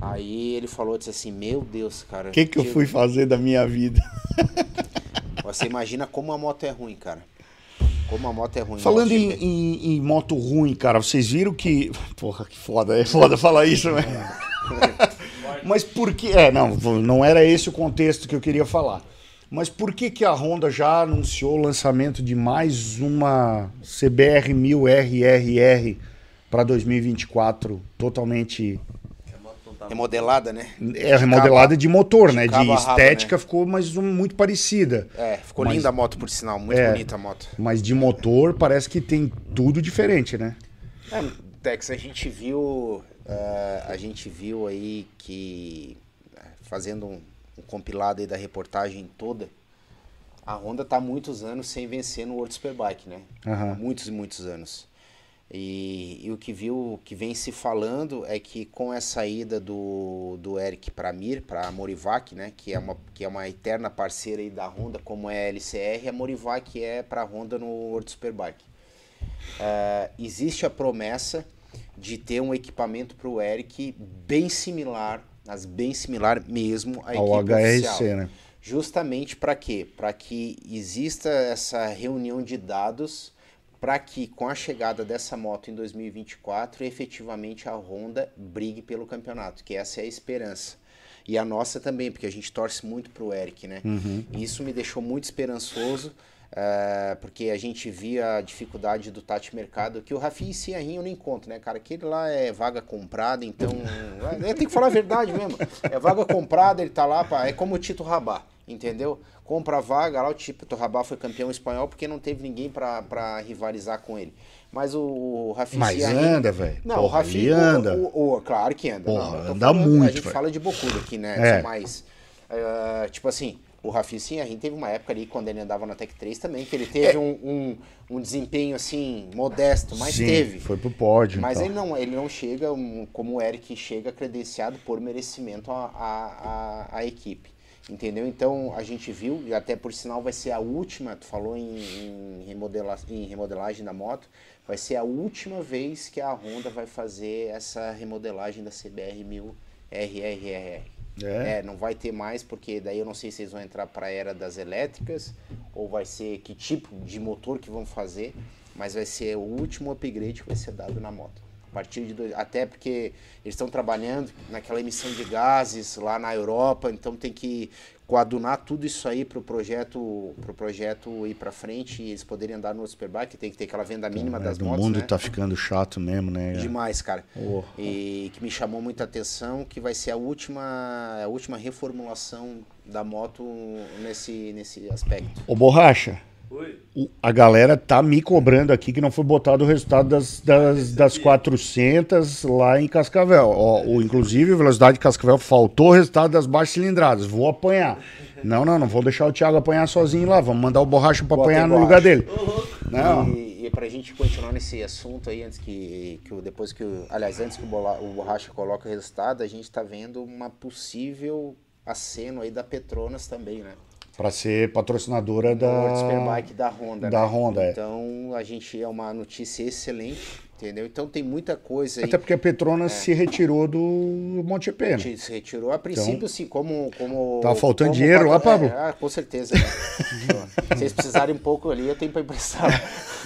Speaker 3: Aí ele falou, disse assim, meu Deus, cara.
Speaker 2: O que, que eu fui fazer da minha vida?
Speaker 3: Você imagina como a moto é ruim, cara. Como a moto é ruim.
Speaker 2: Falando em, em- em moto ruim, cara, vocês viram que. Porra, que foda, é foda falar isso, né? Mas por que. É, não, não era esse o contexto que eu queria falar. Mas por que, que a Honda já anunciou o lançamento de mais uma CBR 1000RRR para 2024 totalmente
Speaker 3: Remodelada, né?
Speaker 2: é remodelada de motor,
Speaker 3: de
Speaker 2: né? De
Speaker 3: cabo a rabo,
Speaker 2: estética
Speaker 3: né?
Speaker 2: ficou mas um, muito parecida.
Speaker 3: É, ficou
Speaker 2: Mas-
Speaker 3: linda a moto, por sinal. Muito
Speaker 2: É.
Speaker 3: bonita a moto.
Speaker 2: Mas de motor parece que tem tudo diferente, né?
Speaker 3: É, Tex, a gente viu. Eh, a gente viu aí que. eh, Fazendo um, um compilado aí da reportagem toda. A Honda tá há muitos anos sem vencer no World Superbike, né? Há muitos e muitos anos. E, e o que viu, que vem se falando é que com a saída do, do Eric para Mir, para a Morivac, né, que é uma que é uma eterna parceira aí da Honda, como é a LCR, a Morivac é para a Honda no World Superbike. Ah, existe a promessa de ter um equipamento para o Eric bem similar, mas bem similar mesmo à
Speaker 2: Ao
Speaker 3: equipe
Speaker 2: HRC,
Speaker 3: oficial.
Speaker 2: né?
Speaker 3: Justamente para quê? Para que exista essa reunião de dados para que com a chegada dessa moto em 2024, efetivamente a Honda brigue pelo campeonato, que essa é a esperança. E a nossa também, porque a gente torce muito pro Eric, né? E isso me deixou muito esperançoso, eh, porque a gente via a dificuldade do Tati Mercado, que o Rafi e eu nem conto, né, cara? Aquele lá é vaga comprada, então. eu tenho que falar a verdade mesmo. É vaga comprada, ele tá lá, pá, é como o Tito Rabá, entendeu? Compra a vaga, lá o Tito Rabá foi campeão espanhol porque não teve ninguém pra pra rivalizar com ele. Mas o, o Rafi
Speaker 2: Mas anda, velho.
Speaker 3: não, o
Speaker 2: Porra,
Speaker 3: Rafi
Speaker 2: ele anda.
Speaker 3: O, o- o- claro que anda.
Speaker 2: Porra,
Speaker 3: não,
Speaker 2: anda
Speaker 3: falando-
Speaker 2: muito,
Speaker 3: A gente
Speaker 2: velho.
Speaker 3: fala de bocudo aqui, né?
Speaker 2: É.
Speaker 3: Mais. eh, tipo assim, o Rafi Sinharim teve uma época ali, quando ele andava na Tech 3 também, que ele teve um, um, um desempenho assim, modesto, mas
Speaker 2: É. Sim,
Speaker 3: teve.
Speaker 2: foi pro pódio.
Speaker 3: Mas
Speaker 2: então.
Speaker 3: ele não, ele não chega como o Eric chega credenciado por merecimento à a, a, a equipe. Entendeu? Então a gente viu, e até por sinal vai ser a última, tu falou em, em, remodela, em remodelagem da moto, vai ser a última vez que a Honda vai fazer essa remodelagem da CBR 1000 RRRR.
Speaker 2: É?
Speaker 3: É, não vai ter mais, porque daí eu não sei se eles vão entrar para a era das elétricas, ou vai ser que tipo de motor que vão fazer, mas vai ser o último upgrade que vai ser dado na moto. A partir de dois, até porque eles estão trabalhando naquela emissão de gases lá na Europa, então tem que coadunar tudo isso aí para o projeto, pro projeto ir para frente e eles poderem andar no Superbike, tem que ter aquela venda mínima das
Speaker 2: o
Speaker 3: motos,
Speaker 2: mundo
Speaker 3: né?
Speaker 2: tá ficando chato mesmo, né?
Speaker 3: Demais, cara.
Speaker 2: Oh.
Speaker 3: E que me chamou muita atenção, que vai ser a última, a última reformulação da moto nesse, nesse aspecto.
Speaker 2: Ô, Borracha, o- a galera tá me cobrando aqui que não foi botado o resultado das, das, das 400 lá em Cascavel. Ó, o, inclusive, velocidade de Cascavel faltou o resultado das baixas cilindradas. Vou apanhar. Não, não, não vou deixar o Thiago apanhar sozinho lá. Vamos mandar o Borracha pra
Speaker 3: Bota
Speaker 2: apanhar no lugar dele. Não.
Speaker 3: E, e pra gente continuar nesse assunto aí, antes que, que o- depois que o, aliás, antes que o, bola, o Borracha coloque o resultado, a gente tá vendo uma possível aceno aí da Petronas também, né?
Speaker 2: Pra ser patrocinadora
Speaker 3: Da... World. Superbike da Honda,
Speaker 2: da
Speaker 3: né?
Speaker 2: Honda, é.
Speaker 3: Então, a gente é uma notícia excelente, entendeu? Então tem muita coisa aí.
Speaker 2: Até porque a Petronas
Speaker 3: É.
Speaker 2: se retirou do MotoGP, né?
Speaker 3: Se retirou a princípio, sim, como. como
Speaker 2: Tava faltando
Speaker 3: como
Speaker 2: dinheiro lá, Pablo?
Speaker 3: É, ah, com certeza. né? Se vocês precisarem um pouco ali, eu tenho para emprestar.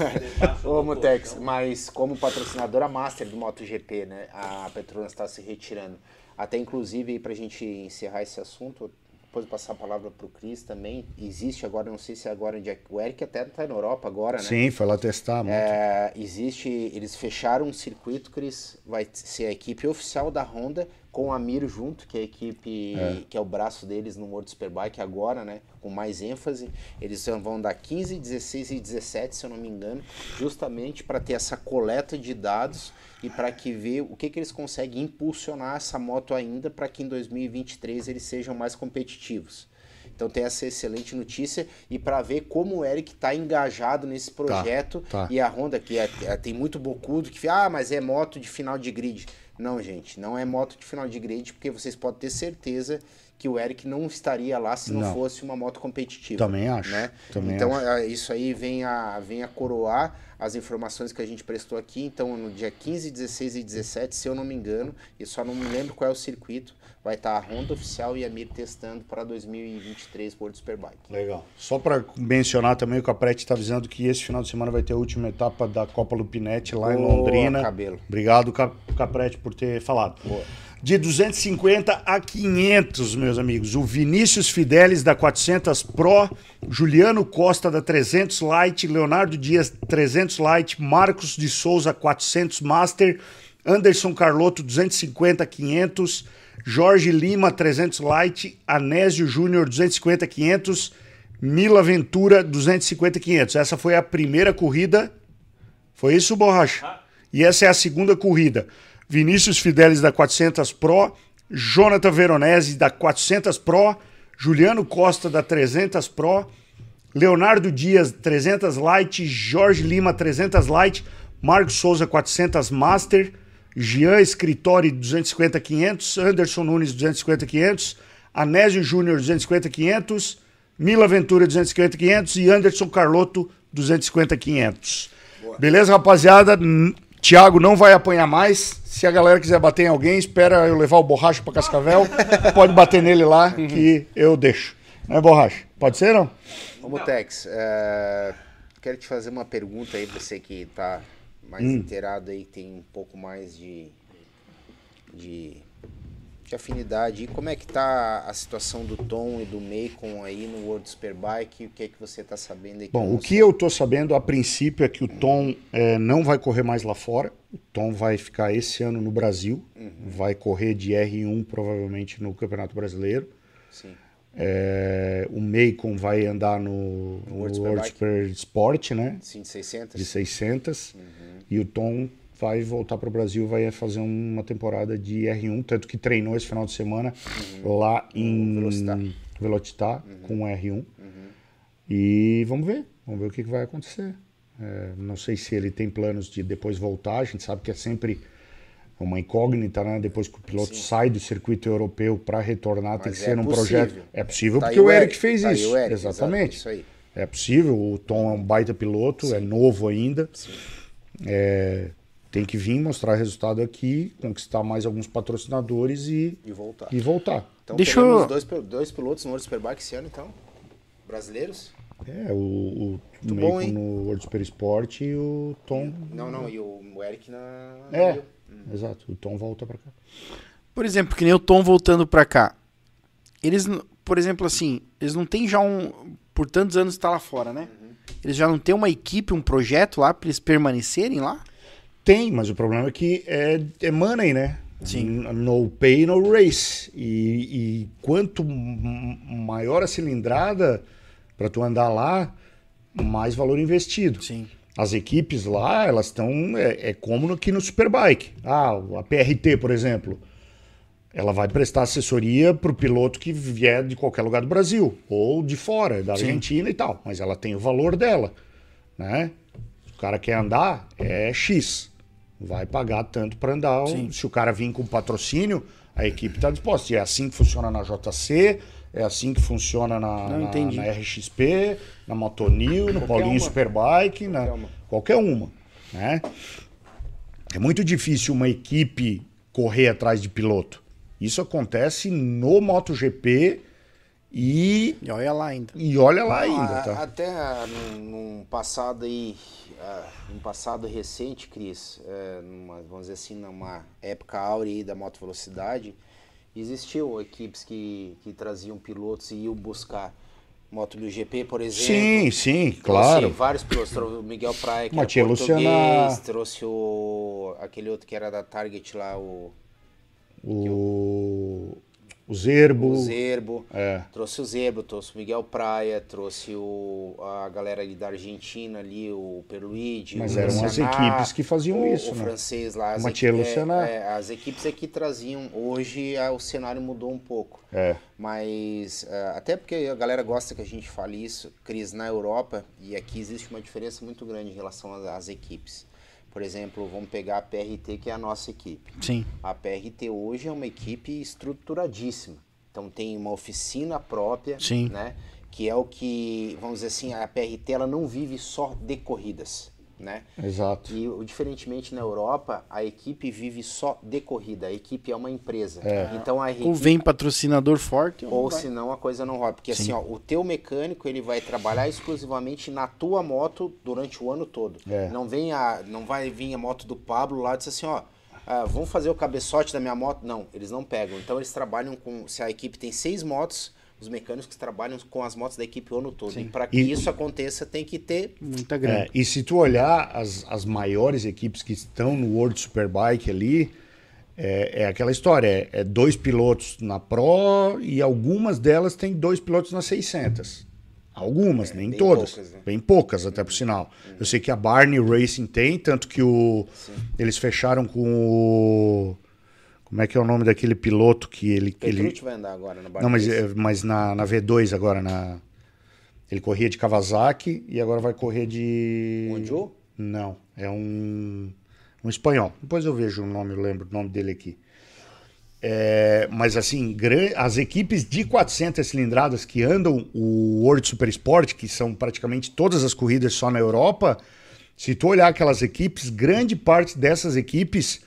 Speaker 3: Ô, Mutex, mas como patrocinadora master do MotoGP, né? A Petronas está se retirando. Até inclusive, para a gente encerrar esse assunto, depois de passar a palavra para o Cris também, existe agora, não sei se é agora, onde é- o Eric até está na Europa agora, né?
Speaker 2: Sim, foi lá testar. muito.
Speaker 3: É, existe, eles fecharam um circuito, Cris, vai ser a equipe oficial da Honda com a Miro junto, que é a equipe que é o braço deles no World Superbike agora, né, com mais ênfase. Eles vão dar 15, 16 e 17, se eu não me engano, justamente para ter essa coleta de dados e para que ver o que, que eles conseguem impulsionar essa moto ainda para que em 2023 eles sejam mais competitivos. Então tem essa excelente notícia e para ver como o Eric está engajado nesse projeto
Speaker 2: tá.
Speaker 3: e a Honda que é- é- tem muito bocudo que ah, mas é moto de final de grid. Não, gente, não é moto de final de grid porque vocês podem ter certeza que o Eric não estaria lá se não,
Speaker 2: Não.
Speaker 3: fosse uma moto competitiva.
Speaker 2: Também acho,
Speaker 3: Né?
Speaker 2: também
Speaker 3: então
Speaker 2: acho.
Speaker 3: a- isso aí vem a, vem a coroar as informações que a gente prestou aqui. Então no dia 15, 16 e 17, se eu não me engano, e só não me lembro qual é o circuito, vai estar a Honda oficial e a Mir testando para 2023 World Superbike.
Speaker 2: Legal. Só para mencionar também, o Caprete está avisando que esse final de semana vai ter a última etapa da Copa Lupinete lá em
Speaker 3: Boa,
Speaker 2: Londrina.
Speaker 3: Cabelo.
Speaker 2: Obrigado, Cap- Caprete, por ter falado. De 250 a 500, meus amigos. O Vinícius Fidelis da 400 Pro, Juliano Costa da 300 Light, Leonardo Dias 300 Light, Marcos de Souza 400 Master, Anderson Carlotto 250 500, Jorge Lima 300 Light, Anésio Júnior 250 500, Mila Ventura 250 500. Essa foi a primeira corrida. Foi isso, Borracha? E essa é a segunda corrida. Vinícius Fidelis da 400 Pro, Jonathan Veronese da 400 Pro, Juliano Costa da 300 Pro, Leonardo Dias 300 Light, Jorge Lima 300 Light, Marcos Souza 400 Master, Jean Escritori 250 500, Anderson Nunes 250 500, Anésio Júnior 250 500, Mila Ventura 250 500 e Anderson Carlotto 250 500. Beleza, rapaziada? Thiago não vai apanhar mais. Se a galera quiser bater em alguém, espera eu levar o borracha pra Cascavel. Pode bater nele lá que eu deixo. Né, borracha? Pode ser, não?
Speaker 3: Ô, Mutex, é, quero te fazer uma pergunta aí, você que tá mais
Speaker 2: Hum.
Speaker 3: inteirado aí, tem um pouco mais de, de, de afinidade. E como é que tá a situação do Tom e do Macon aí no World Superbike? O que é que você tá sabendo aí?
Speaker 2: Bom, o que eu tô sabendo a princípio é que o Tom é, não vai correr mais lá fora. O Tom vai ficar esse ano no Brasil.
Speaker 3: Uhum.
Speaker 2: Vai correr de R1 provavelmente no Campeonato Brasileiro.
Speaker 3: Sim.
Speaker 2: É, o Macon vai andar no, no
Speaker 3: World
Speaker 2: World. Super Sport, né?
Speaker 3: Sim, de 600?
Speaker 2: De 600.
Speaker 3: Uhum.
Speaker 2: E o Tom vai voltar para o Brasil, vai fazer uma temporada de R1, tanto que treinou esse final de semana lá em
Speaker 3: Velocitar.
Speaker 2: Velocitar com o R1. E vamos ver, vamos ver o que, que vai acontecer. É, não sei se ele tem planos de depois voltar, a gente sabe que é sempre uma incógnita, né? Depois que o piloto sai do circuito europeu para retornar, tem
Speaker 3: Mas
Speaker 2: que
Speaker 3: é
Speaker 2: ser num
Speaker 3: possível.
Speaker 2: projeto. É possível
Speaker 3: Tá
Speaker 2: porque o Eric,
Speaker 3: Eric,
Speaker 2: fez
Speaker 3: tá aí
Speaker 2: isso.
Speaker 3: o Eric,
Speaker 2: Exatamente.
Speaker 3: isso aí.
Speaker 2: É possível, o Tom é um baita piloto, é novo ainda. É, tem que vir mostrar resultado aqui, conquistar mais alguns patrocinadores e,
Speaker 3: E voltar.
Speaker 2: e voltar.
Speaker 3: Então
Speaker 4: Deixa eu-
Speaker 3: dois, dois pilotos no World Superbike esse ano, então? Brasileiros?
Speaker 2: É, o, o, o
Speaker 3: Muito
Speaker 2: Macon
Speaker 3: bom, hein?
Speaker 2: no World Super Sport e o Tom.
Speaker 3: Não, não, e o, o Eric na...
Speaker 2: É, exato. O Tom volta pra cá.
Speaker 4: Por exemplo, que nem o Tom voltando pra cá. Eles, por exemplo, assim, eles não têm já um. Por tantos anos tá lá fora, né? Eles já não têm uma equipe, um projeto lá pra eles permanecerem lá?
Speaker 2: Tem, mas o problema é que é, é money, né?
Speaker 4: Sim.
Speaker 2: No pay, no race. E, e quanto maior a cilindrada para tu andar lá, mais valor investido.
Speaker 4: Sim.
Speaker 2: As equipes lá, elas estão. É, é como aqui no Superbike. Ah, a PRT, por exemplo. Ela vai prestar assessoria para o piloto que vier de qualquer lugar do Brasil, ou de fora, da
Speaker 4: Sim.
Speaker 2: Argentina e tal. Mas ela tem o valor dela. Né? Se o cara quer andar, é X. Vai pagar tanto para andar.
Speaker 4: Sim.
Speaker 2: Se o cara vir com patrocínio, a equipe está disposta. E é assim que funciona na JC, é assim que funciona na,
Speaker 4: Não,
Speaker 2: na- na RXP, na Motonil, no
Speaker 3: Qualquer
Speaker 2: Paulinho
Speaker 3: uma.
Speaker 2: Superbike, na,
Speaker 3: Qualquer uma.
Speaker 2: qualquer uma. Né? É muito difícil uma equipe correr atrás de piloto. Isso acontece no MotoGP e,
Speaker 4: E olha lá ainda.
Speaker 2: e olha lá
Speaker 3: Não,
Speaker 2: ainda,
Speaker 3: a-
Speaker 2: tá?
Speaker 3: Até ah, num, num passado aí, ah, num passado recente, Cris, é, numa, vamos dizer assim, numa época áurea aí da moto velocidade, existiam equipes que, que traziam pilotos e iam buscar moto do GP, por exemplo.
Speaker 2: Sim, sim,
Speaker 3: Trouxe
Speaker 2: claro.
Speaker 3: vários pilotos, trouxe o Miguel Praia, que
Speaker 2: Matias
Speaker 3: era português,
Speaker 2: Luciana.
Speaker 3: trouxe o aquele outro que era da Target lá, o,
Speaker 2: O, o Zerbo.
Speaker 3: o Zerbo.
Speaker 2: É.
Speaker 3: Trouxe o Zebro, trouxe o Miguel Praia, trouxe o, a galera ali da Argentina ali, o Perluigi.
Speaker 2: Mas
Speaker 3: o
Speaker 2: eram as equipes que faziam
Speaker 3: o,
Speaker 2: isso,
Speaker 3: O
Speaker 2: né?
Speaker 3: francês lá. As,
Speaker 2: O Mathieu
Speaker 3: equi- é,
Speaker 2: Lucianá.
Speaker 3: é, as equipes é que traziam. Hoje o cenário mudou um pouco.
Speaker 2: É.
Speaker 3: Mas ah, até porque a galera gosta que a gente fale isso, Cris, na Europa, e aqui existe uma diferença muito grande em relação às, às equipes. Por exemplo, vamos pegar a PRT, que é a nossa equipe.
Speaker 4: Sim.
Speaker 3: A PRT hoje é uma equipe estruturadíssima. Então tem uma oficina própria,
Speaker 4: Sim.
Speaker 3: né? Que é o que, vamos dizer assim, a PRT ela não vive só de corridas, né?
Speaker 2: Exato.
Speaker 3: E o- diferentemente na Europa, a equipe vive só de corrida. A equipe é uma empresa. Então a
Speaker 4: Ou
Speaker 3: equipe
Speaker 4: vem patrocinador forte, ou,
Speaker 3: ou senão a coisa não rola. Porque assim, ó, o teu mecânico ele vai trabalhar exclusivamente na tua moto durante o ano todo.
Speaker 2: É.
Speaker 3: Não vem a, não vai vir a moto do Pablo lá e dizer assim, ó, ah, vamos fazer o cabeçote da minha moto? Não, eles não pegam. Então eles trabalham com, se a equipe tem seis motos, os mecânicos trabalham com as motos da equipe o ano todo. E para que
Speaker 2: E-
Speaker 3: isso aconteça tem que ter
Speaker 4: Muita grana.
Speaker 2: É, e se tu olhar as, as maiores equipes que estão no World Superbike ali, é, é aquela história, é, é dois pilotos na Pro e algumas delas têm dois pilotos na 600. Algumas, nem
Speaker 3: É, bem
Speaker 2: todas.
Speaker 3: poucas, né?
Speaker 2: Bem poucas, até por sinal. Eu sei que a Barney Racing tem, tanto que o, eles fecharam com o... Como é que é o nome daquele piloto que ele... que ele
Speaker 3: vai andar agora na
Speaker 2: não, mas, é, mas na, na V2 agora, na... Ele corria de Kawasaki e agora vai correr de...
Speaker 3: Mondial?
Speaker 2: Não, é um, um espanhol. Depois eu vejo o nome, eu lembro o nome dele aqui. É, mas assim, as equipes de 400 cilindradas que andam o World Super Sport, que são praticamente todas as corridas só na Europa, se tu olhar aquelas equipes, grande parte dessas equipes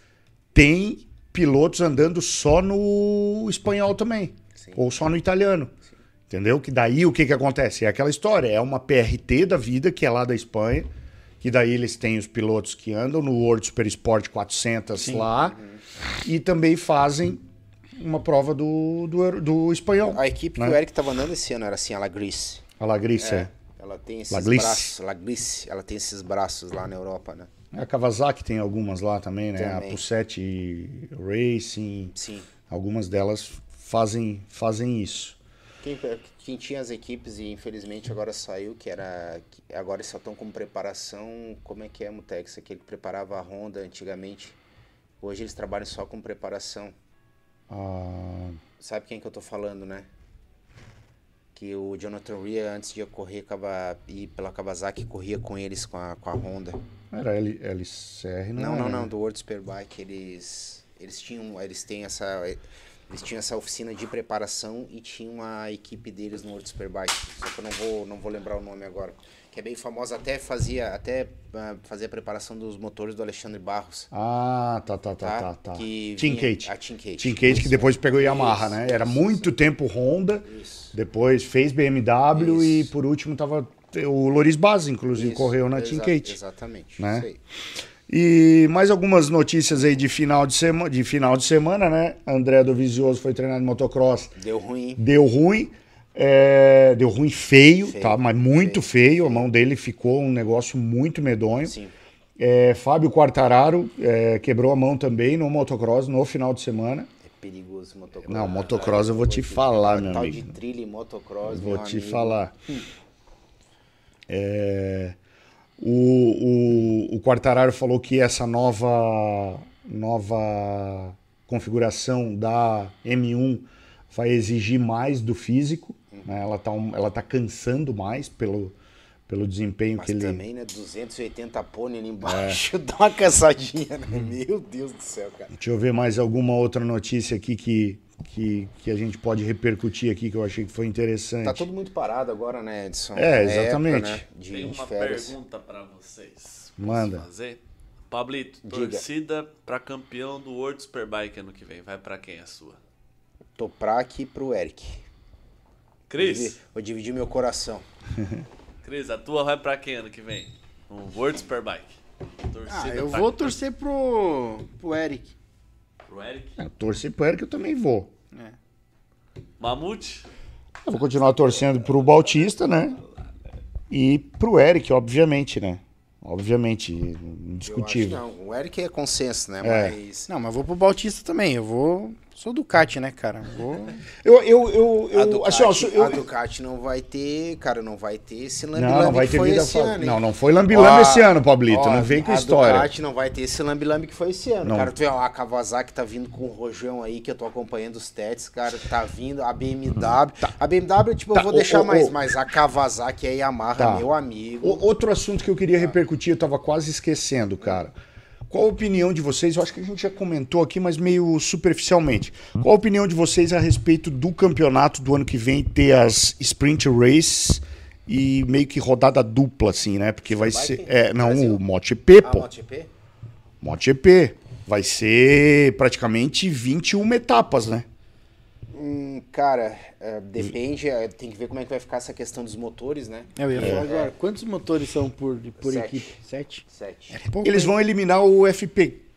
Speaker 2: tem pilotos andando só no espanhol também, ou só no italiano. Entendeu? Que daí o que, que acontece? É aquela história, é uma PRT da vida, que é lá da Espanha, que daí eles têm os pilotos que andam no World Super Sport 400 lá, e também fazem uma prova do, do, do espanhol.
Speaker 3: A equipe
Speaker 2: né?
Speaker 3: que o Eric tava andando esse ano era assim, a Lagrice.
Speaker 2: A Lagrice, é.
Speaker 3: Ela tem esses braços, Lagrice, ela tem esses braços lá na Europa, né?
Speaker 2: A Kawasaki tem algumas lá também, né?
Speaker 3: Também.
Speaker 2: A Pusset Racing,
Speaker 3: Sim.
Speaker 2: algumas delas fazem, fazem isso.
Speaker 3: Quem, quem tinha as equipes e infelizmente agora saiu, que era. Agora só estão com preparação. Como é que é, Mutex? Aquele que preparava a Honda antigamente. Hoje eles trabalham só com preparação.
Speaker 2: Ah,
Speaker 3: Sabe quem que eu tô falando, né? Que o Jonathan Ria, antes de correr Kawa- ir pela Kawasaki, corria com eles, com a, com a Honda.
Speaker 2: Era L, LCR, não
Speaker 3: Não, não,
Speaker 2: era,
Speaker 3: não,
Speaker 2: né?
Speaker 3: do World Superbike, eles eles tinham, eles têm essa eles tinham essa oficina de preparação e tinha uma equipe deles no World Superbike. Só que eu não vou não vou lembrar o nome agora. Que é bem famosa, até fazia até ah, fazia a preparação dos motores do Alexandre Barros.
Speaker 2: Ah, tá, tá, tá,
Speaker 3: Tá?
Speaker 2: tá. tá.
Speaker 3: Que
Speaker 2: Team Kate.
Speaker 3: a Team Kate.
Speaker 2: Team Kate que depois pegou Yamaha,
Speaker 3: Isso,
Speaker 2: né? Era
Speaker 3: isso,
Speaker 2: muito tempo Honda,
Speaker 3: Isso.
Speaker 2: depois fez BMW e
Speaker 3: Isso.
Speaker 2: por último tava o Loris Baz, inclusive,
Speaker 3: Isso,
Speaker 2: correu na Team Kate.
Speaker 3: Exatamente.
Speaker 2: né? E mais algumas notícias aí de final de, sema de final de semana, né? André do Vizioso foi treinado em motocross,
Speaker 3: Deu ruim.
Speaker 2: deu ruim. é, deu ruim feio,
Speaker 3: Feio,
Speaker 2: tá? Mas muito
Speaker 3: feio,
Speaker 2: feio. A mão dele ficou um negócio muito medonho.
Speaker 3: Sim.
Speaker 2: É, Fábio Quartararo é, quebrou a mão também no motocross no final de semana.
Speaker 3: É perigoso motocross.
Speaker 2: Não, motocross eu vou te falar, meu
Speaker 3: Tal
Speaker 2: amigo.
Speaker 3: de trilha e motocross,
Speaker 2: Vou te falar. É, o, o, o Quartararo falou que essa nova, nova configuração da M1 vai exigir mais do físico. né? Ela está ela tá cansando mais pelo, pelo desempenho
Speaker 3: Mas
Speaker 2: que ele.
Speaker 3: também, né? 280 pônei ali embaixo, dá uma cansadinha, né? Meu Deus do céu, cara.
Speaker 2: Deixa eu ver mais alguma outra notícia aqui que, que, que a gente pode repercutir aqui que eu achei que foi interessante.
Speaker 3: Tá tudo muito parado agora, né, Edson?
Speaker 2: É,
Speaker 3: época,
Speaker 2: exatamente.
Speaker 3: né, De,
Speaker 1: Tem uma
Speaker 3: férias.
Speaker 1: pergunta pra vocês. Posso
Speaker 2: Manda.
Speaker 1: fazer? Pablito,
Speaker 3: Diga.
Speaker 1: torcida pra campeão do World Superbike ano que vem. Vai pra quem a sua?
Speaker 3: Tô pra aqui pro Eric.
Speaker 1: Cris,
Speaker 3: Vou dividir meu coração.
Speaker 1: Cris, a tua vai pra quem ano que vem? Um World Superbike.
Speaker 4: Ah,
Speaker 1: Torcida
Speaker 4: eu
Speaker 1: pra-
Speaker 4: vou torcer pro, pro Eric.
Speaker 1: Pro Eric.
Speaker 2: Eu torci pro Eric, eu também vou.
Speaker 4: É.
Speaker 1: Mamute,
Speaker 2: Eu vou continuar torcendo pro Bautista, né? E pro Eric, obviamente, né? Obviamente,
Speaker 3: Eu
Speaker 2: indiscutível.
Speaker 3: acho, não, o Eric é consenso, né?
Speaker 2: É.
Speaker 3: Mas.
Speaker 4: Não, mas vou pro Bautista também. Eu vou. Sou Ducati, né, cara? Vou.
Speaker 2: Eu, eu, eu,
Speaker 3: A
Speaker 2: eu,
Speaker 3: Ducati,
Speaker 2: assim, ó, eu-
Speaker 3: a Ducati não vai ter, cara, não vai ter esse
Speaker 2: não,
Speaker 3: lambi-lambi
Speaker 2: não vai
Speaker 3: que
Speaker 2: ter
Speaker 3: foi
Speaker 2: vida
Speaker 3: esse
Speaker 2: fa-
Speaker 3: ano, hein?
Speaker 2: Não, não foi lambi-lambi
Speaker 3: Ó,
Speaker 2: esse ano, Pablito.
Speaker 3: ó,
Speaker 2: não vem com
Speaker 3: a
Speaker 2: história.
Speaker 3: Ducati não vai ter esse lambi-lambi que foi esse ano.
Speaker 2: Não.
Speaker 3: Cara, tu vê, ó, a Kawasaki tá vindo com o rojão aí, que eu tô acompanhando os testes, cara, tá vindo. A BMW. A BMW, tipo,
Speaker 2: Tá,
Speaker 3: eu vou deixar
Speaker 2: ô,
Speaker 3: mais,
Speaker 2: ô.
Speaker 3: mas a Kawasaki a Yamaha,
Speaker 2: Tá.
Speaker 3: meu amigo.
Speaker 2: O- outro assunto que eu queria repercutir, eu tava quase esquecendo, cara. Qual a opinião de vocês? Eu acho que a gente já comentou aqui, mas meio superficialmente. Qual a opinião de vocês a respeito do campeonato do ano que vem ter as sprint races e meio que rodada dupla, assim, né? Porque vai ser. É, não,
Speaker 3: Brasil?
Speaker 2: o MotoGP,
Speaker 3: Ah,
Speaker 2: pô.
Speaker 3: MotoGP?
Speaker 2: MotoGP. Vai ser praticamente 21 etapas, né?
Speaker 3: Hum, cara, é, depende, é, tem que ver como é que vai ficar essa questão dos motores, né?
Speaker 4: Eu ia falar agora. Quantos motores são por, por
Speaker 3: Sete.
Speaker 4: equipe? Sete?
Speaker 3: Sete.
Speaker 4: Pouco,
Speaker 2: Eles
Speaker 4: hein?
Speaker 2: vão eliminar o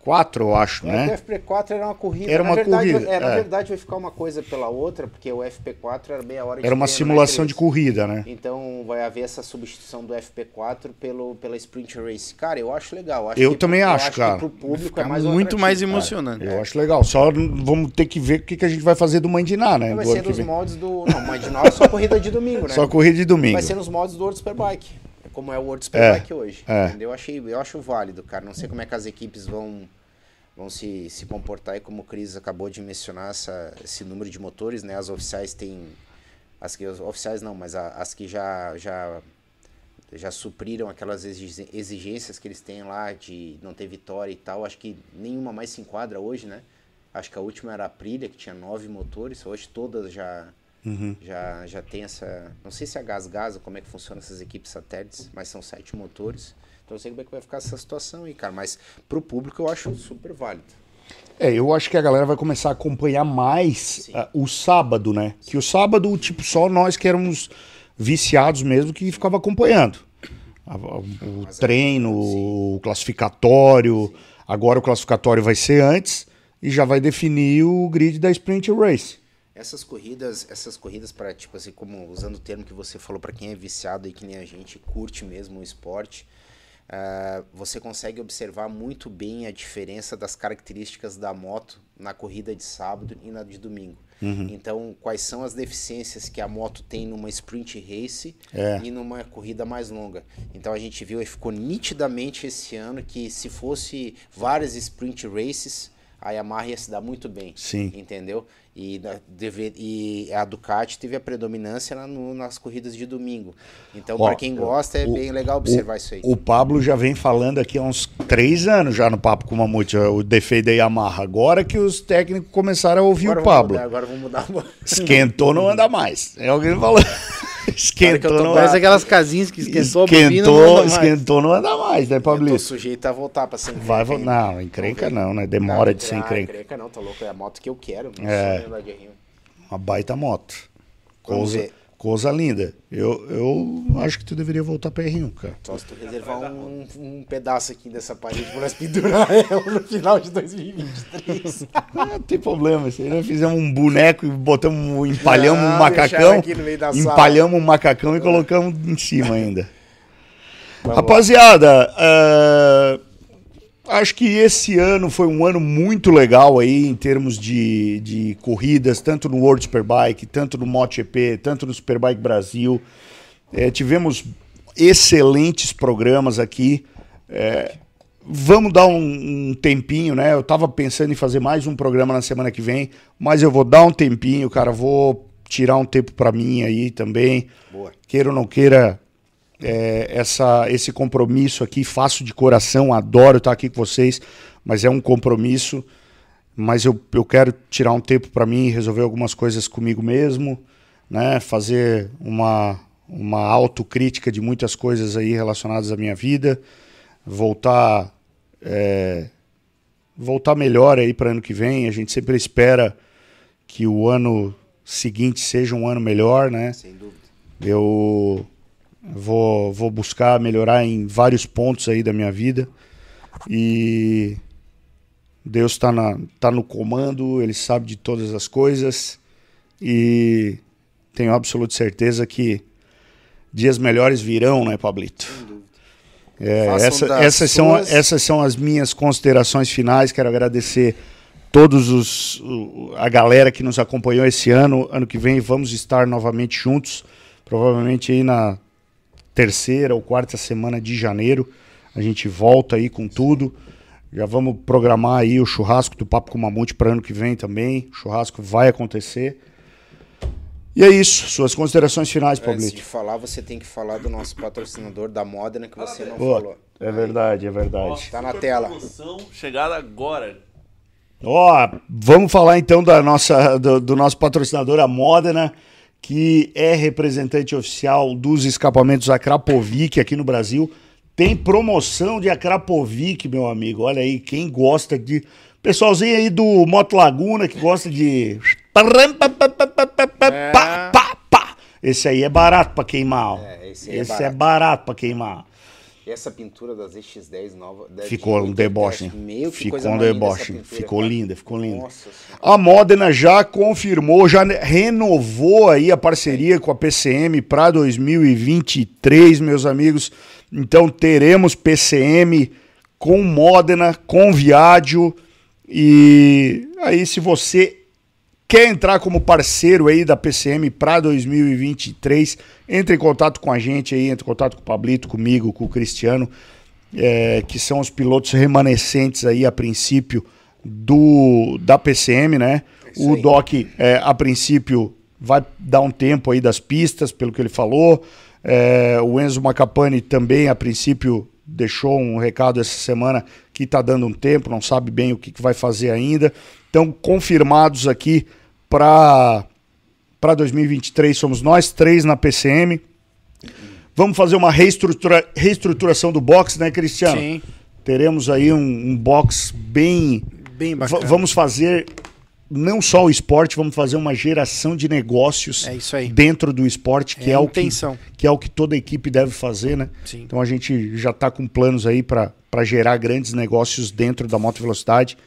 Speaker 2: FP4, eu acho,
Speaker 3: É,
Speaker 2: né?
Speaker 3: O FP4 era uma corrida.
Speaker 2: Era
Speaker 3: na
Speaker 2: uma
Speaker 3: verdade,
Speaker 2: corrida,
Speaker 3: É, na
Speaker 2: é.
Speaker 3: verdade vai ficar uma coisa pela outra, porque o FP4 era meia hora de
Speaker 2: Era uma
Speaker 3: treino,
Speaker 2: simulação
Speaker 3: né,
Speaker 2: de corrida, né?
Speaker 3: Então vai haver essa substituição do FP4 pelo, pela Sprint Race. Cara, eu acho legal. Acho
Speaker 2: Eu
Speaker 3: que
Speaker 2: também
Speaker 3: pro-
Speaker 2: acho,
Speaker 3: que
Speaker 2: cara.
Speaker 3: pro público é mais
Speaker 4: muito mais emocionante.
Speaker 2: Eu acho legal. Só vamos ter que ver o que, que a gente vai fazer do Mandiná, né?
Speaker 3: Vai
Speaker 2: do
Speaker 3: ser
Speaker 2: que
Speaker 3: nos
Speaker 2: vem.
Speaker 3: modos do. Não, nós é só corrida de domingo, né?
Speaker 2: Só corrida de domingo.
Speaker 3: Vai ser nos modos do World Superbike. Como é o World Superbike hoje.
Speaker 2: é.
Speaker 3: Entendeu? Eu, achei, eu acho válido, cara. Não sei como é que as equipes vão, vão se, se comportar e como o Cris acabou de mencionar essa, esse número de motores, né? As oficiais têm. As que. Oficiais não, mas a- as que já. já já supriram aquelas exigências que eles têm lá de não ter vitória e tal. Acho que nenhuma mais se enquadra hoje, né? Acho que a última era a Aprilia, que tinha nove motores. Hoje todas já, já, já tem essa. Não sei se é a Gas Gas, como é que funciona essas equipes satélites, mas são sete motores. Então eu sei como é que vai ficar essa situação aí, cara. Mas pro público eu acho super válido.
Speaker 2: É, eu acho que a galera vai começar a acompanhar mais ah, o sábado, né? Que o sábado, tipo, só nós que éramos viciados mesmo que ficava acompanhando. O treino, o classificatório. Agora o classificatório vai ser antes e já vai definir o grid da Sprint Race.
Speaker 3: Essas corridas, essas corridas para tipo assim, como usando o termo que você falou para quem é viciado e que nem a gente curte mesmo o esporte, ah, você consegue observar muito bem a diferença das características da moto na corrida de sábado e na de domingo. Então, quais são as deficiências que a moto tem numa sprint race
Speaker 2: É.
Speaker 3: e numa corrida mais longa? Então a gente viu e ficou nitidamente esse ano que se fosse várias sprint races, a Yamaha ia se dar muito bem
Speaker 2: Sim.
Speaker 3: entendeu? E, na- deve- e a Ducati teve a predominância lá no- nas corridas de domingo. Então, para quem gosta, é
Speaker 2: o-
Speaker 3: bem legal observar isso aí.
Speaker 2: O Pablo já vem falando aqui há uns três anos já no Papo com o Mamute, o defeito da Yamaha. Agora que os técnicos começaram a ouvir
Speaker 3: agora
Speaker 2: o Pablo.
Speaker 3: mudar, agora vamos mudar.
Speaker 2: Esquentou, não anda mais. É alguém falou.
Speaker 4: Cara, que eu
Speaker 2: Esquentou,
Speaker 4: tô-
Speaker 2: não
Speaker 4: parece
Speaker 2: anda
Speaker 4: aquelas casinhas que esquentou, a bobina, não
Speaker 2: Esquentou, esquentou, não anda mais, né,
Speaker 3: Eu tô
Speaker 2: Pablito?
Speaker 3: sujeito a voltar para ser
Speaker 2: Vai, vo- não, encrenca não, né? Demora de ser encrenca.
Speaker 3: encrenca não, tá louco. É a moto que eu quero. Não
Speaker 2: É.
Speaker 3: R1.
Speaker 2: Uma baita moto.
Speaker 3: Vamos
Speaker 2: Coisa,
Speaker 3: ver.
Speaker 2: Coisa linda. Eu, eu acho que tu deveria voltar pra R1, cara.
Speaker 3: Só se tu reservar um, um pedaço aqui dessa parede pra nós pendurar ela no final de 2023.
Speaker 2: Ah, Não tem problema. Se nós fizemos um boneco e botamos, empalhamos
Speaker 3: Não,
Speaker 2: um macacão,
Speaker 3: aqui no meio da sala.
Speaker 2: empalhamos um macacão e colocamos em cima ainda. Rapaziada, ah, acho que esse ano foi um ano muito legal aí em termos de, de corridas, tanto no World Superbike, tanto no MotoGP, tanto no Superbike Brasil. Eh, tivemos excelentes programas aqui. Eh, vamos dar um, um tempinho, né? Eu tava pensando em fazer mais um programa na semana que vem, mas eu vou dar um tempinho, cara. Vou tirar um tempo para mim aí também.
Speaker 3: Boa.
Speaker 2: Queira ou não queira, é, essa, esse compromisso aqui, faço de coração, adoro estar aqui com vocês, mas é um compromisso. Mas eu, eu quero tirar um tempo para mim, resolver algumas coisas comigo mesmo, né? Fazer uma, uma autocrítica de muitas coisas aí relacionadas à minha vida, voltar é, voltar melhor aí para ano que vem. A gente sempre espera que o ano seguinte seja um ano melhor, né?
Speaker 3: Sem dúvida.
Speaker 2: Eu vou, vou buscar melhorar em vários pontos aí da minha vida. E Deus está tá no comando, Ele sabe de todas as coisas. E tenho absoluta certeza que dias melhores virão, né, Pablito? É, essa- essas, são,
Speaker 3: suas-
Speaker 2: essas são as minhas considerações finais. Quero agradecer todos os a galera que nos acompanhou esse ano. Ano que vem vamos estar novamente juntos, provavelmente aí na terceira ou quarta semana de janeiro. A gente volta aí com tudo. Já vamos programar aí o churrasco do Papo com Mamute para ano que vem também. O churrasco vai acontecer. E é isso. Suas considerações finais,
Speaker 3: Antes
Speaker 2: Pablito.
Speaker 3: de falar, você tem que falar do nosso patrocinador da Modena que você não
Speaker 2: Pô,
Speaker 3: falou.
Speaker 2: é verdade, é verdade.
Speaker 3: Tá na tela.
Speaker 1: promoção chegada agora.
Speaker 2: Ó, vamos falar então da nossa, do, do nosso patrocinador, a Modena, que é representante oficial dos escapamentos Akrapovic aqui no Brasil. Tem promoção de Akrapovic, meu amigo. Olha aí, quem gosta de. Pessoalzinho aí do Moto Laguna que gosta de. Pá. Esse aí é barato pra queimar.
Speaker 3: É, esse é
Speaker 2: esse é
Speaker 3: barato.
Speaker 2: barato pra queimar.
Speaker 3: E essa pintura das ZX10 nova.
Speaker 2: Ficou um deboche.
Speaker 3: 80, Meu, que
Speaker 2: Ficou um deboche.
Speaker 3: pintura,
Speaker 2: Ficou
Speaker 3: cara.
Speaker 2: linda, ficou linda.
Speaker 3: Nossa.
Speaker 2: A Modena já confirmou, já renovou aí a parceria com a PCM para 2023, meus amigos. Então teremos PCM com Modena, com Viaggio. E aí, se você quer entrar como parceiro aí da PCM para 2023, entre em contato com a gente aí, entre em contato com o Pablito, comigo, com o Cristiano, é, que são os pilotos remanescentes aí a princípio do da PCM, né? O. Doc, é, a princípio, vai dar um tempo aí das pistas, pelo que ele falou. É, o Enzo Macapane também, a princípio, deixou um recado essa semana que está dando um tempo, não sabe bem o que, que vai fazer ainda. Então, confirmados aqui para para 2023 somos nós três na PCM. Vamos fazer uma reestrutura, reestruturação do box, né, Cristiano?
Speaker 4: Sim.
Speaker 2: Teremos aí um, um box bem
Speaker 4: Bem bacana.
Speaker 2: vamos fazer não só o esporte, vamos fazer uma geração de negócios
Speaker 4: É isso aí.
Speaker 2: dentro do esporte, que
Speaker 4: É
Speaker 2: é, o que, que é o que toda equipe deve fazer, né?
Speaker 4: Sim.
Speaker 2: Então a gente já está com planos aí para gerar grandes negócios dentro da moto velocidade.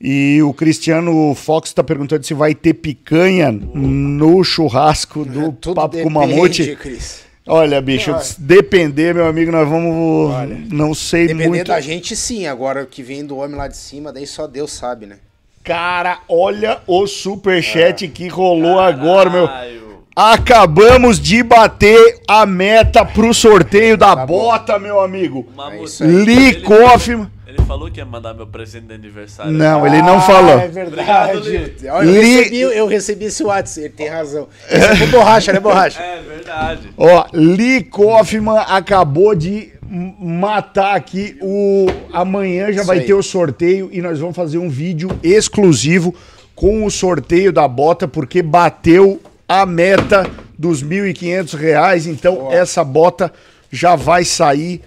Speaker 2: E o Cristiano Fox está perguntando se vai ter picanha no churrasco do
Speaker 3: Tudo
Speaker 2: Papo com
Speaker 3: depende,
Speaker 2: Mamute.
Speaker 3: Cris.
Speaker 2: Olha, bicho,
Speaker 3: Olha.
Speaker 2: depender, meu amigo, nós vamos. Não sei
Speaker 3: Dependendo
Speaker 2: muito.
Speaker 3: da gente, sim. Agora, o que vem do homem lá de cima, daí só Deus sabe, né?
Speaker 2: Cara, olha o superchat que rolou agora, meu.
Speaker 1: Caralho.
Speaker 2: Acabamos de bater a meta pro sorteio da
Speaker 3: Tá bom.
Speaker 2: bota, meu amigo.
Speaker 3: Aí.
Speaker 2: Lee
Speaker 1: ele-. Ele falou que ia mandar meu presente de aniversário.
Speaker 2: Não, ele não falou.
Speaker 3: É verdade.
Speaker 1: Obrigado,
Speaker 3: Olha, eu, recebi, eu recebi esse WhatsApp, ele tem razão. Esse é com borracha, né, borracha?
Speaker 1: É verdade.
Speaker 2: Ó, Lee Kaufman acabou de matar aqui o. Amanhã já
Speaker 3: Isso
Speaker 2: vai
Speaker 3: aí.
Speaker 2: ter o sorteio e nós vamos fazer um vídeo exclusivo com o sorteio da bota, porque bateu a meta dos 1.500 reais. Então essa bota já vai sair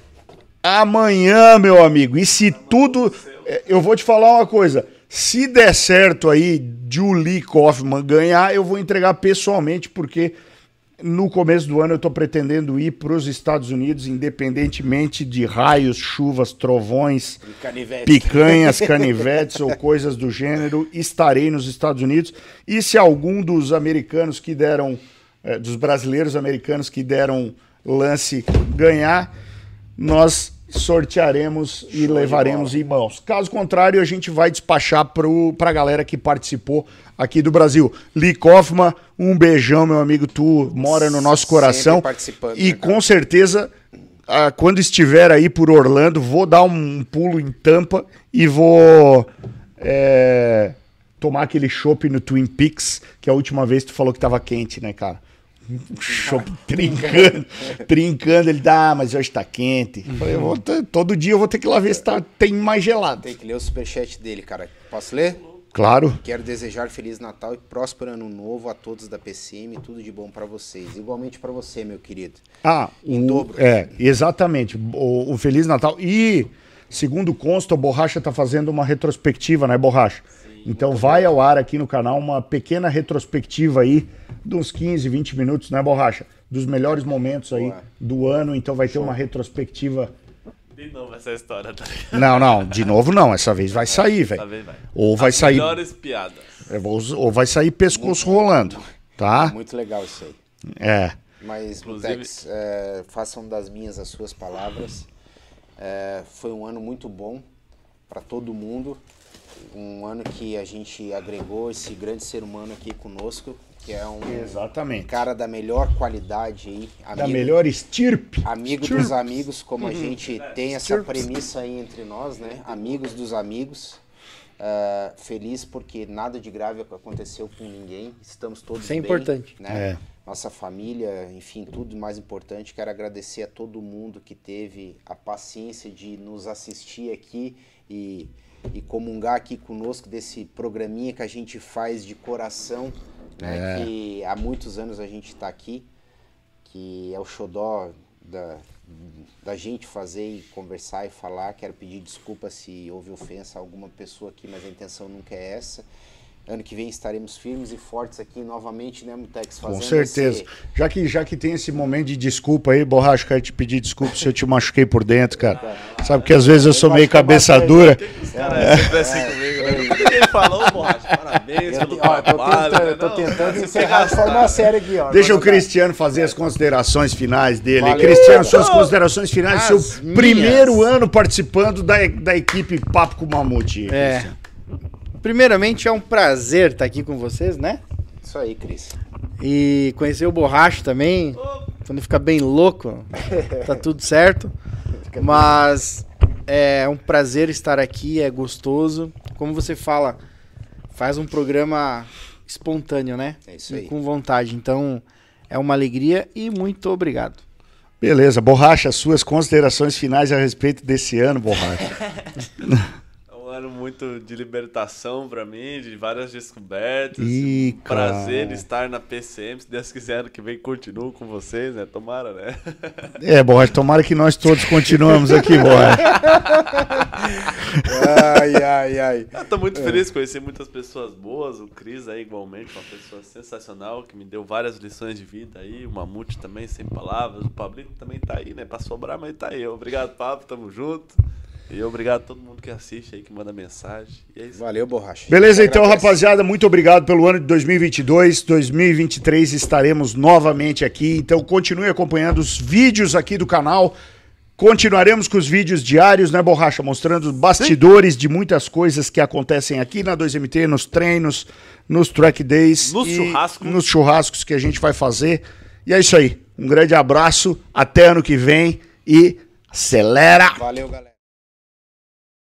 Speaker 2: amanhã, meu amigo. E se tudo. é, Eu vou te falar uma coisa. Se der certo aí Lee Kaufman ganhar, eu vou entregar pessoalmente, porque no começo do ano eu estou pretendendo ir para os Estados Unidos, independentemente de raios, chuvas, trovões,
Speaker 3: Canivete.
Speaker 2: picanhas, canivetes ou coisas do gênero, estarei nos Estados Unidos. E se algum dos americanos que deram, eh, dos brasileiros americanos que deram lance ganhar, nós sortearemos e levaremos em mãos. Caso contrário, a gente vai despachar para a galera que participou aqui do Brasil. Lee Kaufman, um beijão, meu amigo. Tu mora no nosso coração. E
Speaker 3: né,
Speaker 2: com certeza, ah, quando estiver aí por Orlando, vou dar um pulo em Tampa e vou é, tomar aquele chopp no Twin Peaks, que a última vez tu falou que tava quente, né, cara? Trincando, trincando. Ele dá, ah, mas hoje tá quente. Falei, eu vou todo dia eu vou ter que ir lá ver se tá, tem mais gelado.
Speaker 3: Tem que ler o superchat dele, cara. Posso ler?
Speaker 2: Claro.
Speaker 3: Quero desejar Feliz Natal e próspero Ano Novo a todos da PCM. Tudo de bom pra vocês. Igualmente pra você, meu querido.
Speaker 2: Ah,
Speaker 3: Em
Speaker 2: o-
Speaker 3: dobro.
Speaker 2: É, exatamente. O, o Feliz Natal. E, segundo consta, o Borracha tá fazendo uma retrospectiva, né, Borracha? Então vai ao ar aqui no canal uma pequena retrospectiva aí, de uns 15, 20 minutos, né, Borracha? Dos melhores momentos aí do ano. Então vai ter uma retrospectiva.
Speaker 1: De novo essa história, tá ligado?
Speaker 2: Não, não, de novo não. Essa vez vai sair,
Speaker 1: Tá
Speaker 2: velho. Ou vai
Speaker 1: As
Speaker 2: sair.
Speaker 1: Melhores piadas.
Speaker 2: Ou ou vai sair pescoço rolando, tá?
Speaker 3: Muito legal isso aí.
Speaker 2: É.
Speaker 3: Mas,
Speaker 1: Inclusive-
Speaker 3: Mutex, é, façam das minhas as suas palavras. É, foi um ano muito bom para todo mundo. Um ano que a gente agregou esse grande ser humano aqui conosco, que é um
Speaker 2: Exatamente.
Speaker 3: cara da melhor qualidade aí.
Speaker 2: Da
Speaker 3: amigo-
Speaker 2: melhor estirpe.
Speaker 3: Amigo
Speaker 2: Estirpe.
Speaker 3: dos amigos, como a gente tem essa
Speaker 2: Estirpe.
Speaker 3: premissa aí entre nós, né? Amigos dos amigos. Ah, feliz porque nada de grave aconteceu com ninguém. Estamos todos
Speaker 4: Isso é
Speaker 3: bem,
Speaker 4: importante.
Speaker 3: Né?
Speaker 2: É.
Speaker 3: Nossa família, enfim, tudo mais importante. Quero agradecer a todo mundo que teve a paciência de nos assistir aqui e, e comungar aqui conosco desse programinha que a gente faz de coração, né? Que há muitos anos a gente está aqui que é o xodó da, da gente fazer e conversar e falar. Quero pedir desculpa se houve ofensa a alguma pessoa aqui, mas a intenção nunca é essa. Ano que vem estaremos firmes e fortes aqui novamente, né, Mutex?
Speaker 2: Com certeza.
Speaker 3: esse-
Speaker 2: Já que, já que tem esse momento de desculpa aí, Borracha, quero te pedir desculpa se eu te machuquei por dentro, cara. Sabe que às vezes eu sou meio cabeça dura.
Speaker 1: Os caras é sempre assim comigo, né? Ele falou, borracha, parabéns
Speaker 3: Eu,
Speaker 1: pelo
Speaker 3: ó, eu tô tentando,
Speaker 1: né?
Speaker 3: eu tô tentando
Speaker 1: você
Speaker 3: encerrar de forma séria aqui, ó.
Speaker 2: Deixa o Cristiano fazer as considerações finais dele.
Speaker 3: Valeu.
Speaker 2: Cristiano, suas considerações finais, seu
Speaker 4: As minhas.
Speaker 2: primeiro ano participando da, da equipe Papo com Mamute.
Speaker 4: É.
Speaker 2: Cristiano.
Speaker 4: Primeiramente é um prazer estar aqui com vocês, né?
Speaker 3: Isso aí, Cris.
Speaker 4: E conhecer o Borracho também. Quando fica bem louco, tá tudo certo. Mas é um prazer estar aqui, é gostoso. Como você fala, faz um programa espontâneo, né?
Speaker 3: É isso
Speaker 4: E
Speaker 3: aí.
Speaker 4: com vontade. Então é uma alegria e muito obrigado.
Speaker 2: Beleza, Borracha, suas considerações finais a respeito desse ano, Borracha.
Speaker 1: É ano muito de libertação pra mim, de várias descobertas.
Speaker 2: Ih,
Speaker 1: um prazer
Speaker 2: cara.
Speaker 1: estar na PCM. Se Deus quiser, ano que vem continuo com vocês, né? Tomara, né?
Speaker 2: É, Borracha, tomara que nós todos continuamos aqui, Borracha.
Speaker 3: Ai, ai, ai.
Speaker 1: Eu tô muito feliz de conhecer muitas pessoas boas. O Cris aí, igualmente, uma pessoa sensacional que me deu várias lições de vida aí. O Mamute também, sem palavras. O Pablito também tá aí, né? Pra sobrar, mas tá aí. Obrigado, Pablo. Tamo junto. E obrigado a todo mundo que assiste aí, que manda mensagem. E é isso.
Speaker 3: Valeu, borracha.
Speaker 2: Beleza, então, rapaziada, muito obrigado pelo ano de 2022. 2023 estaremos novamente aqui. Então, continue acompanhando os vídeos aqui do canal. Continuaremos com os vídeos diários, né, Borracha? Mostrando os bastidores de muitas coisas que acontecem aqui na 2MT, nos treinos, nos track days.
Speaker 1: Nos churrascos.
Speaker 2: Nos churrascos que a gente vai fazer. E é isso aí. Um grande abraço. Até ano que vem. E acelera!
Speaker 3: Valeu, galera.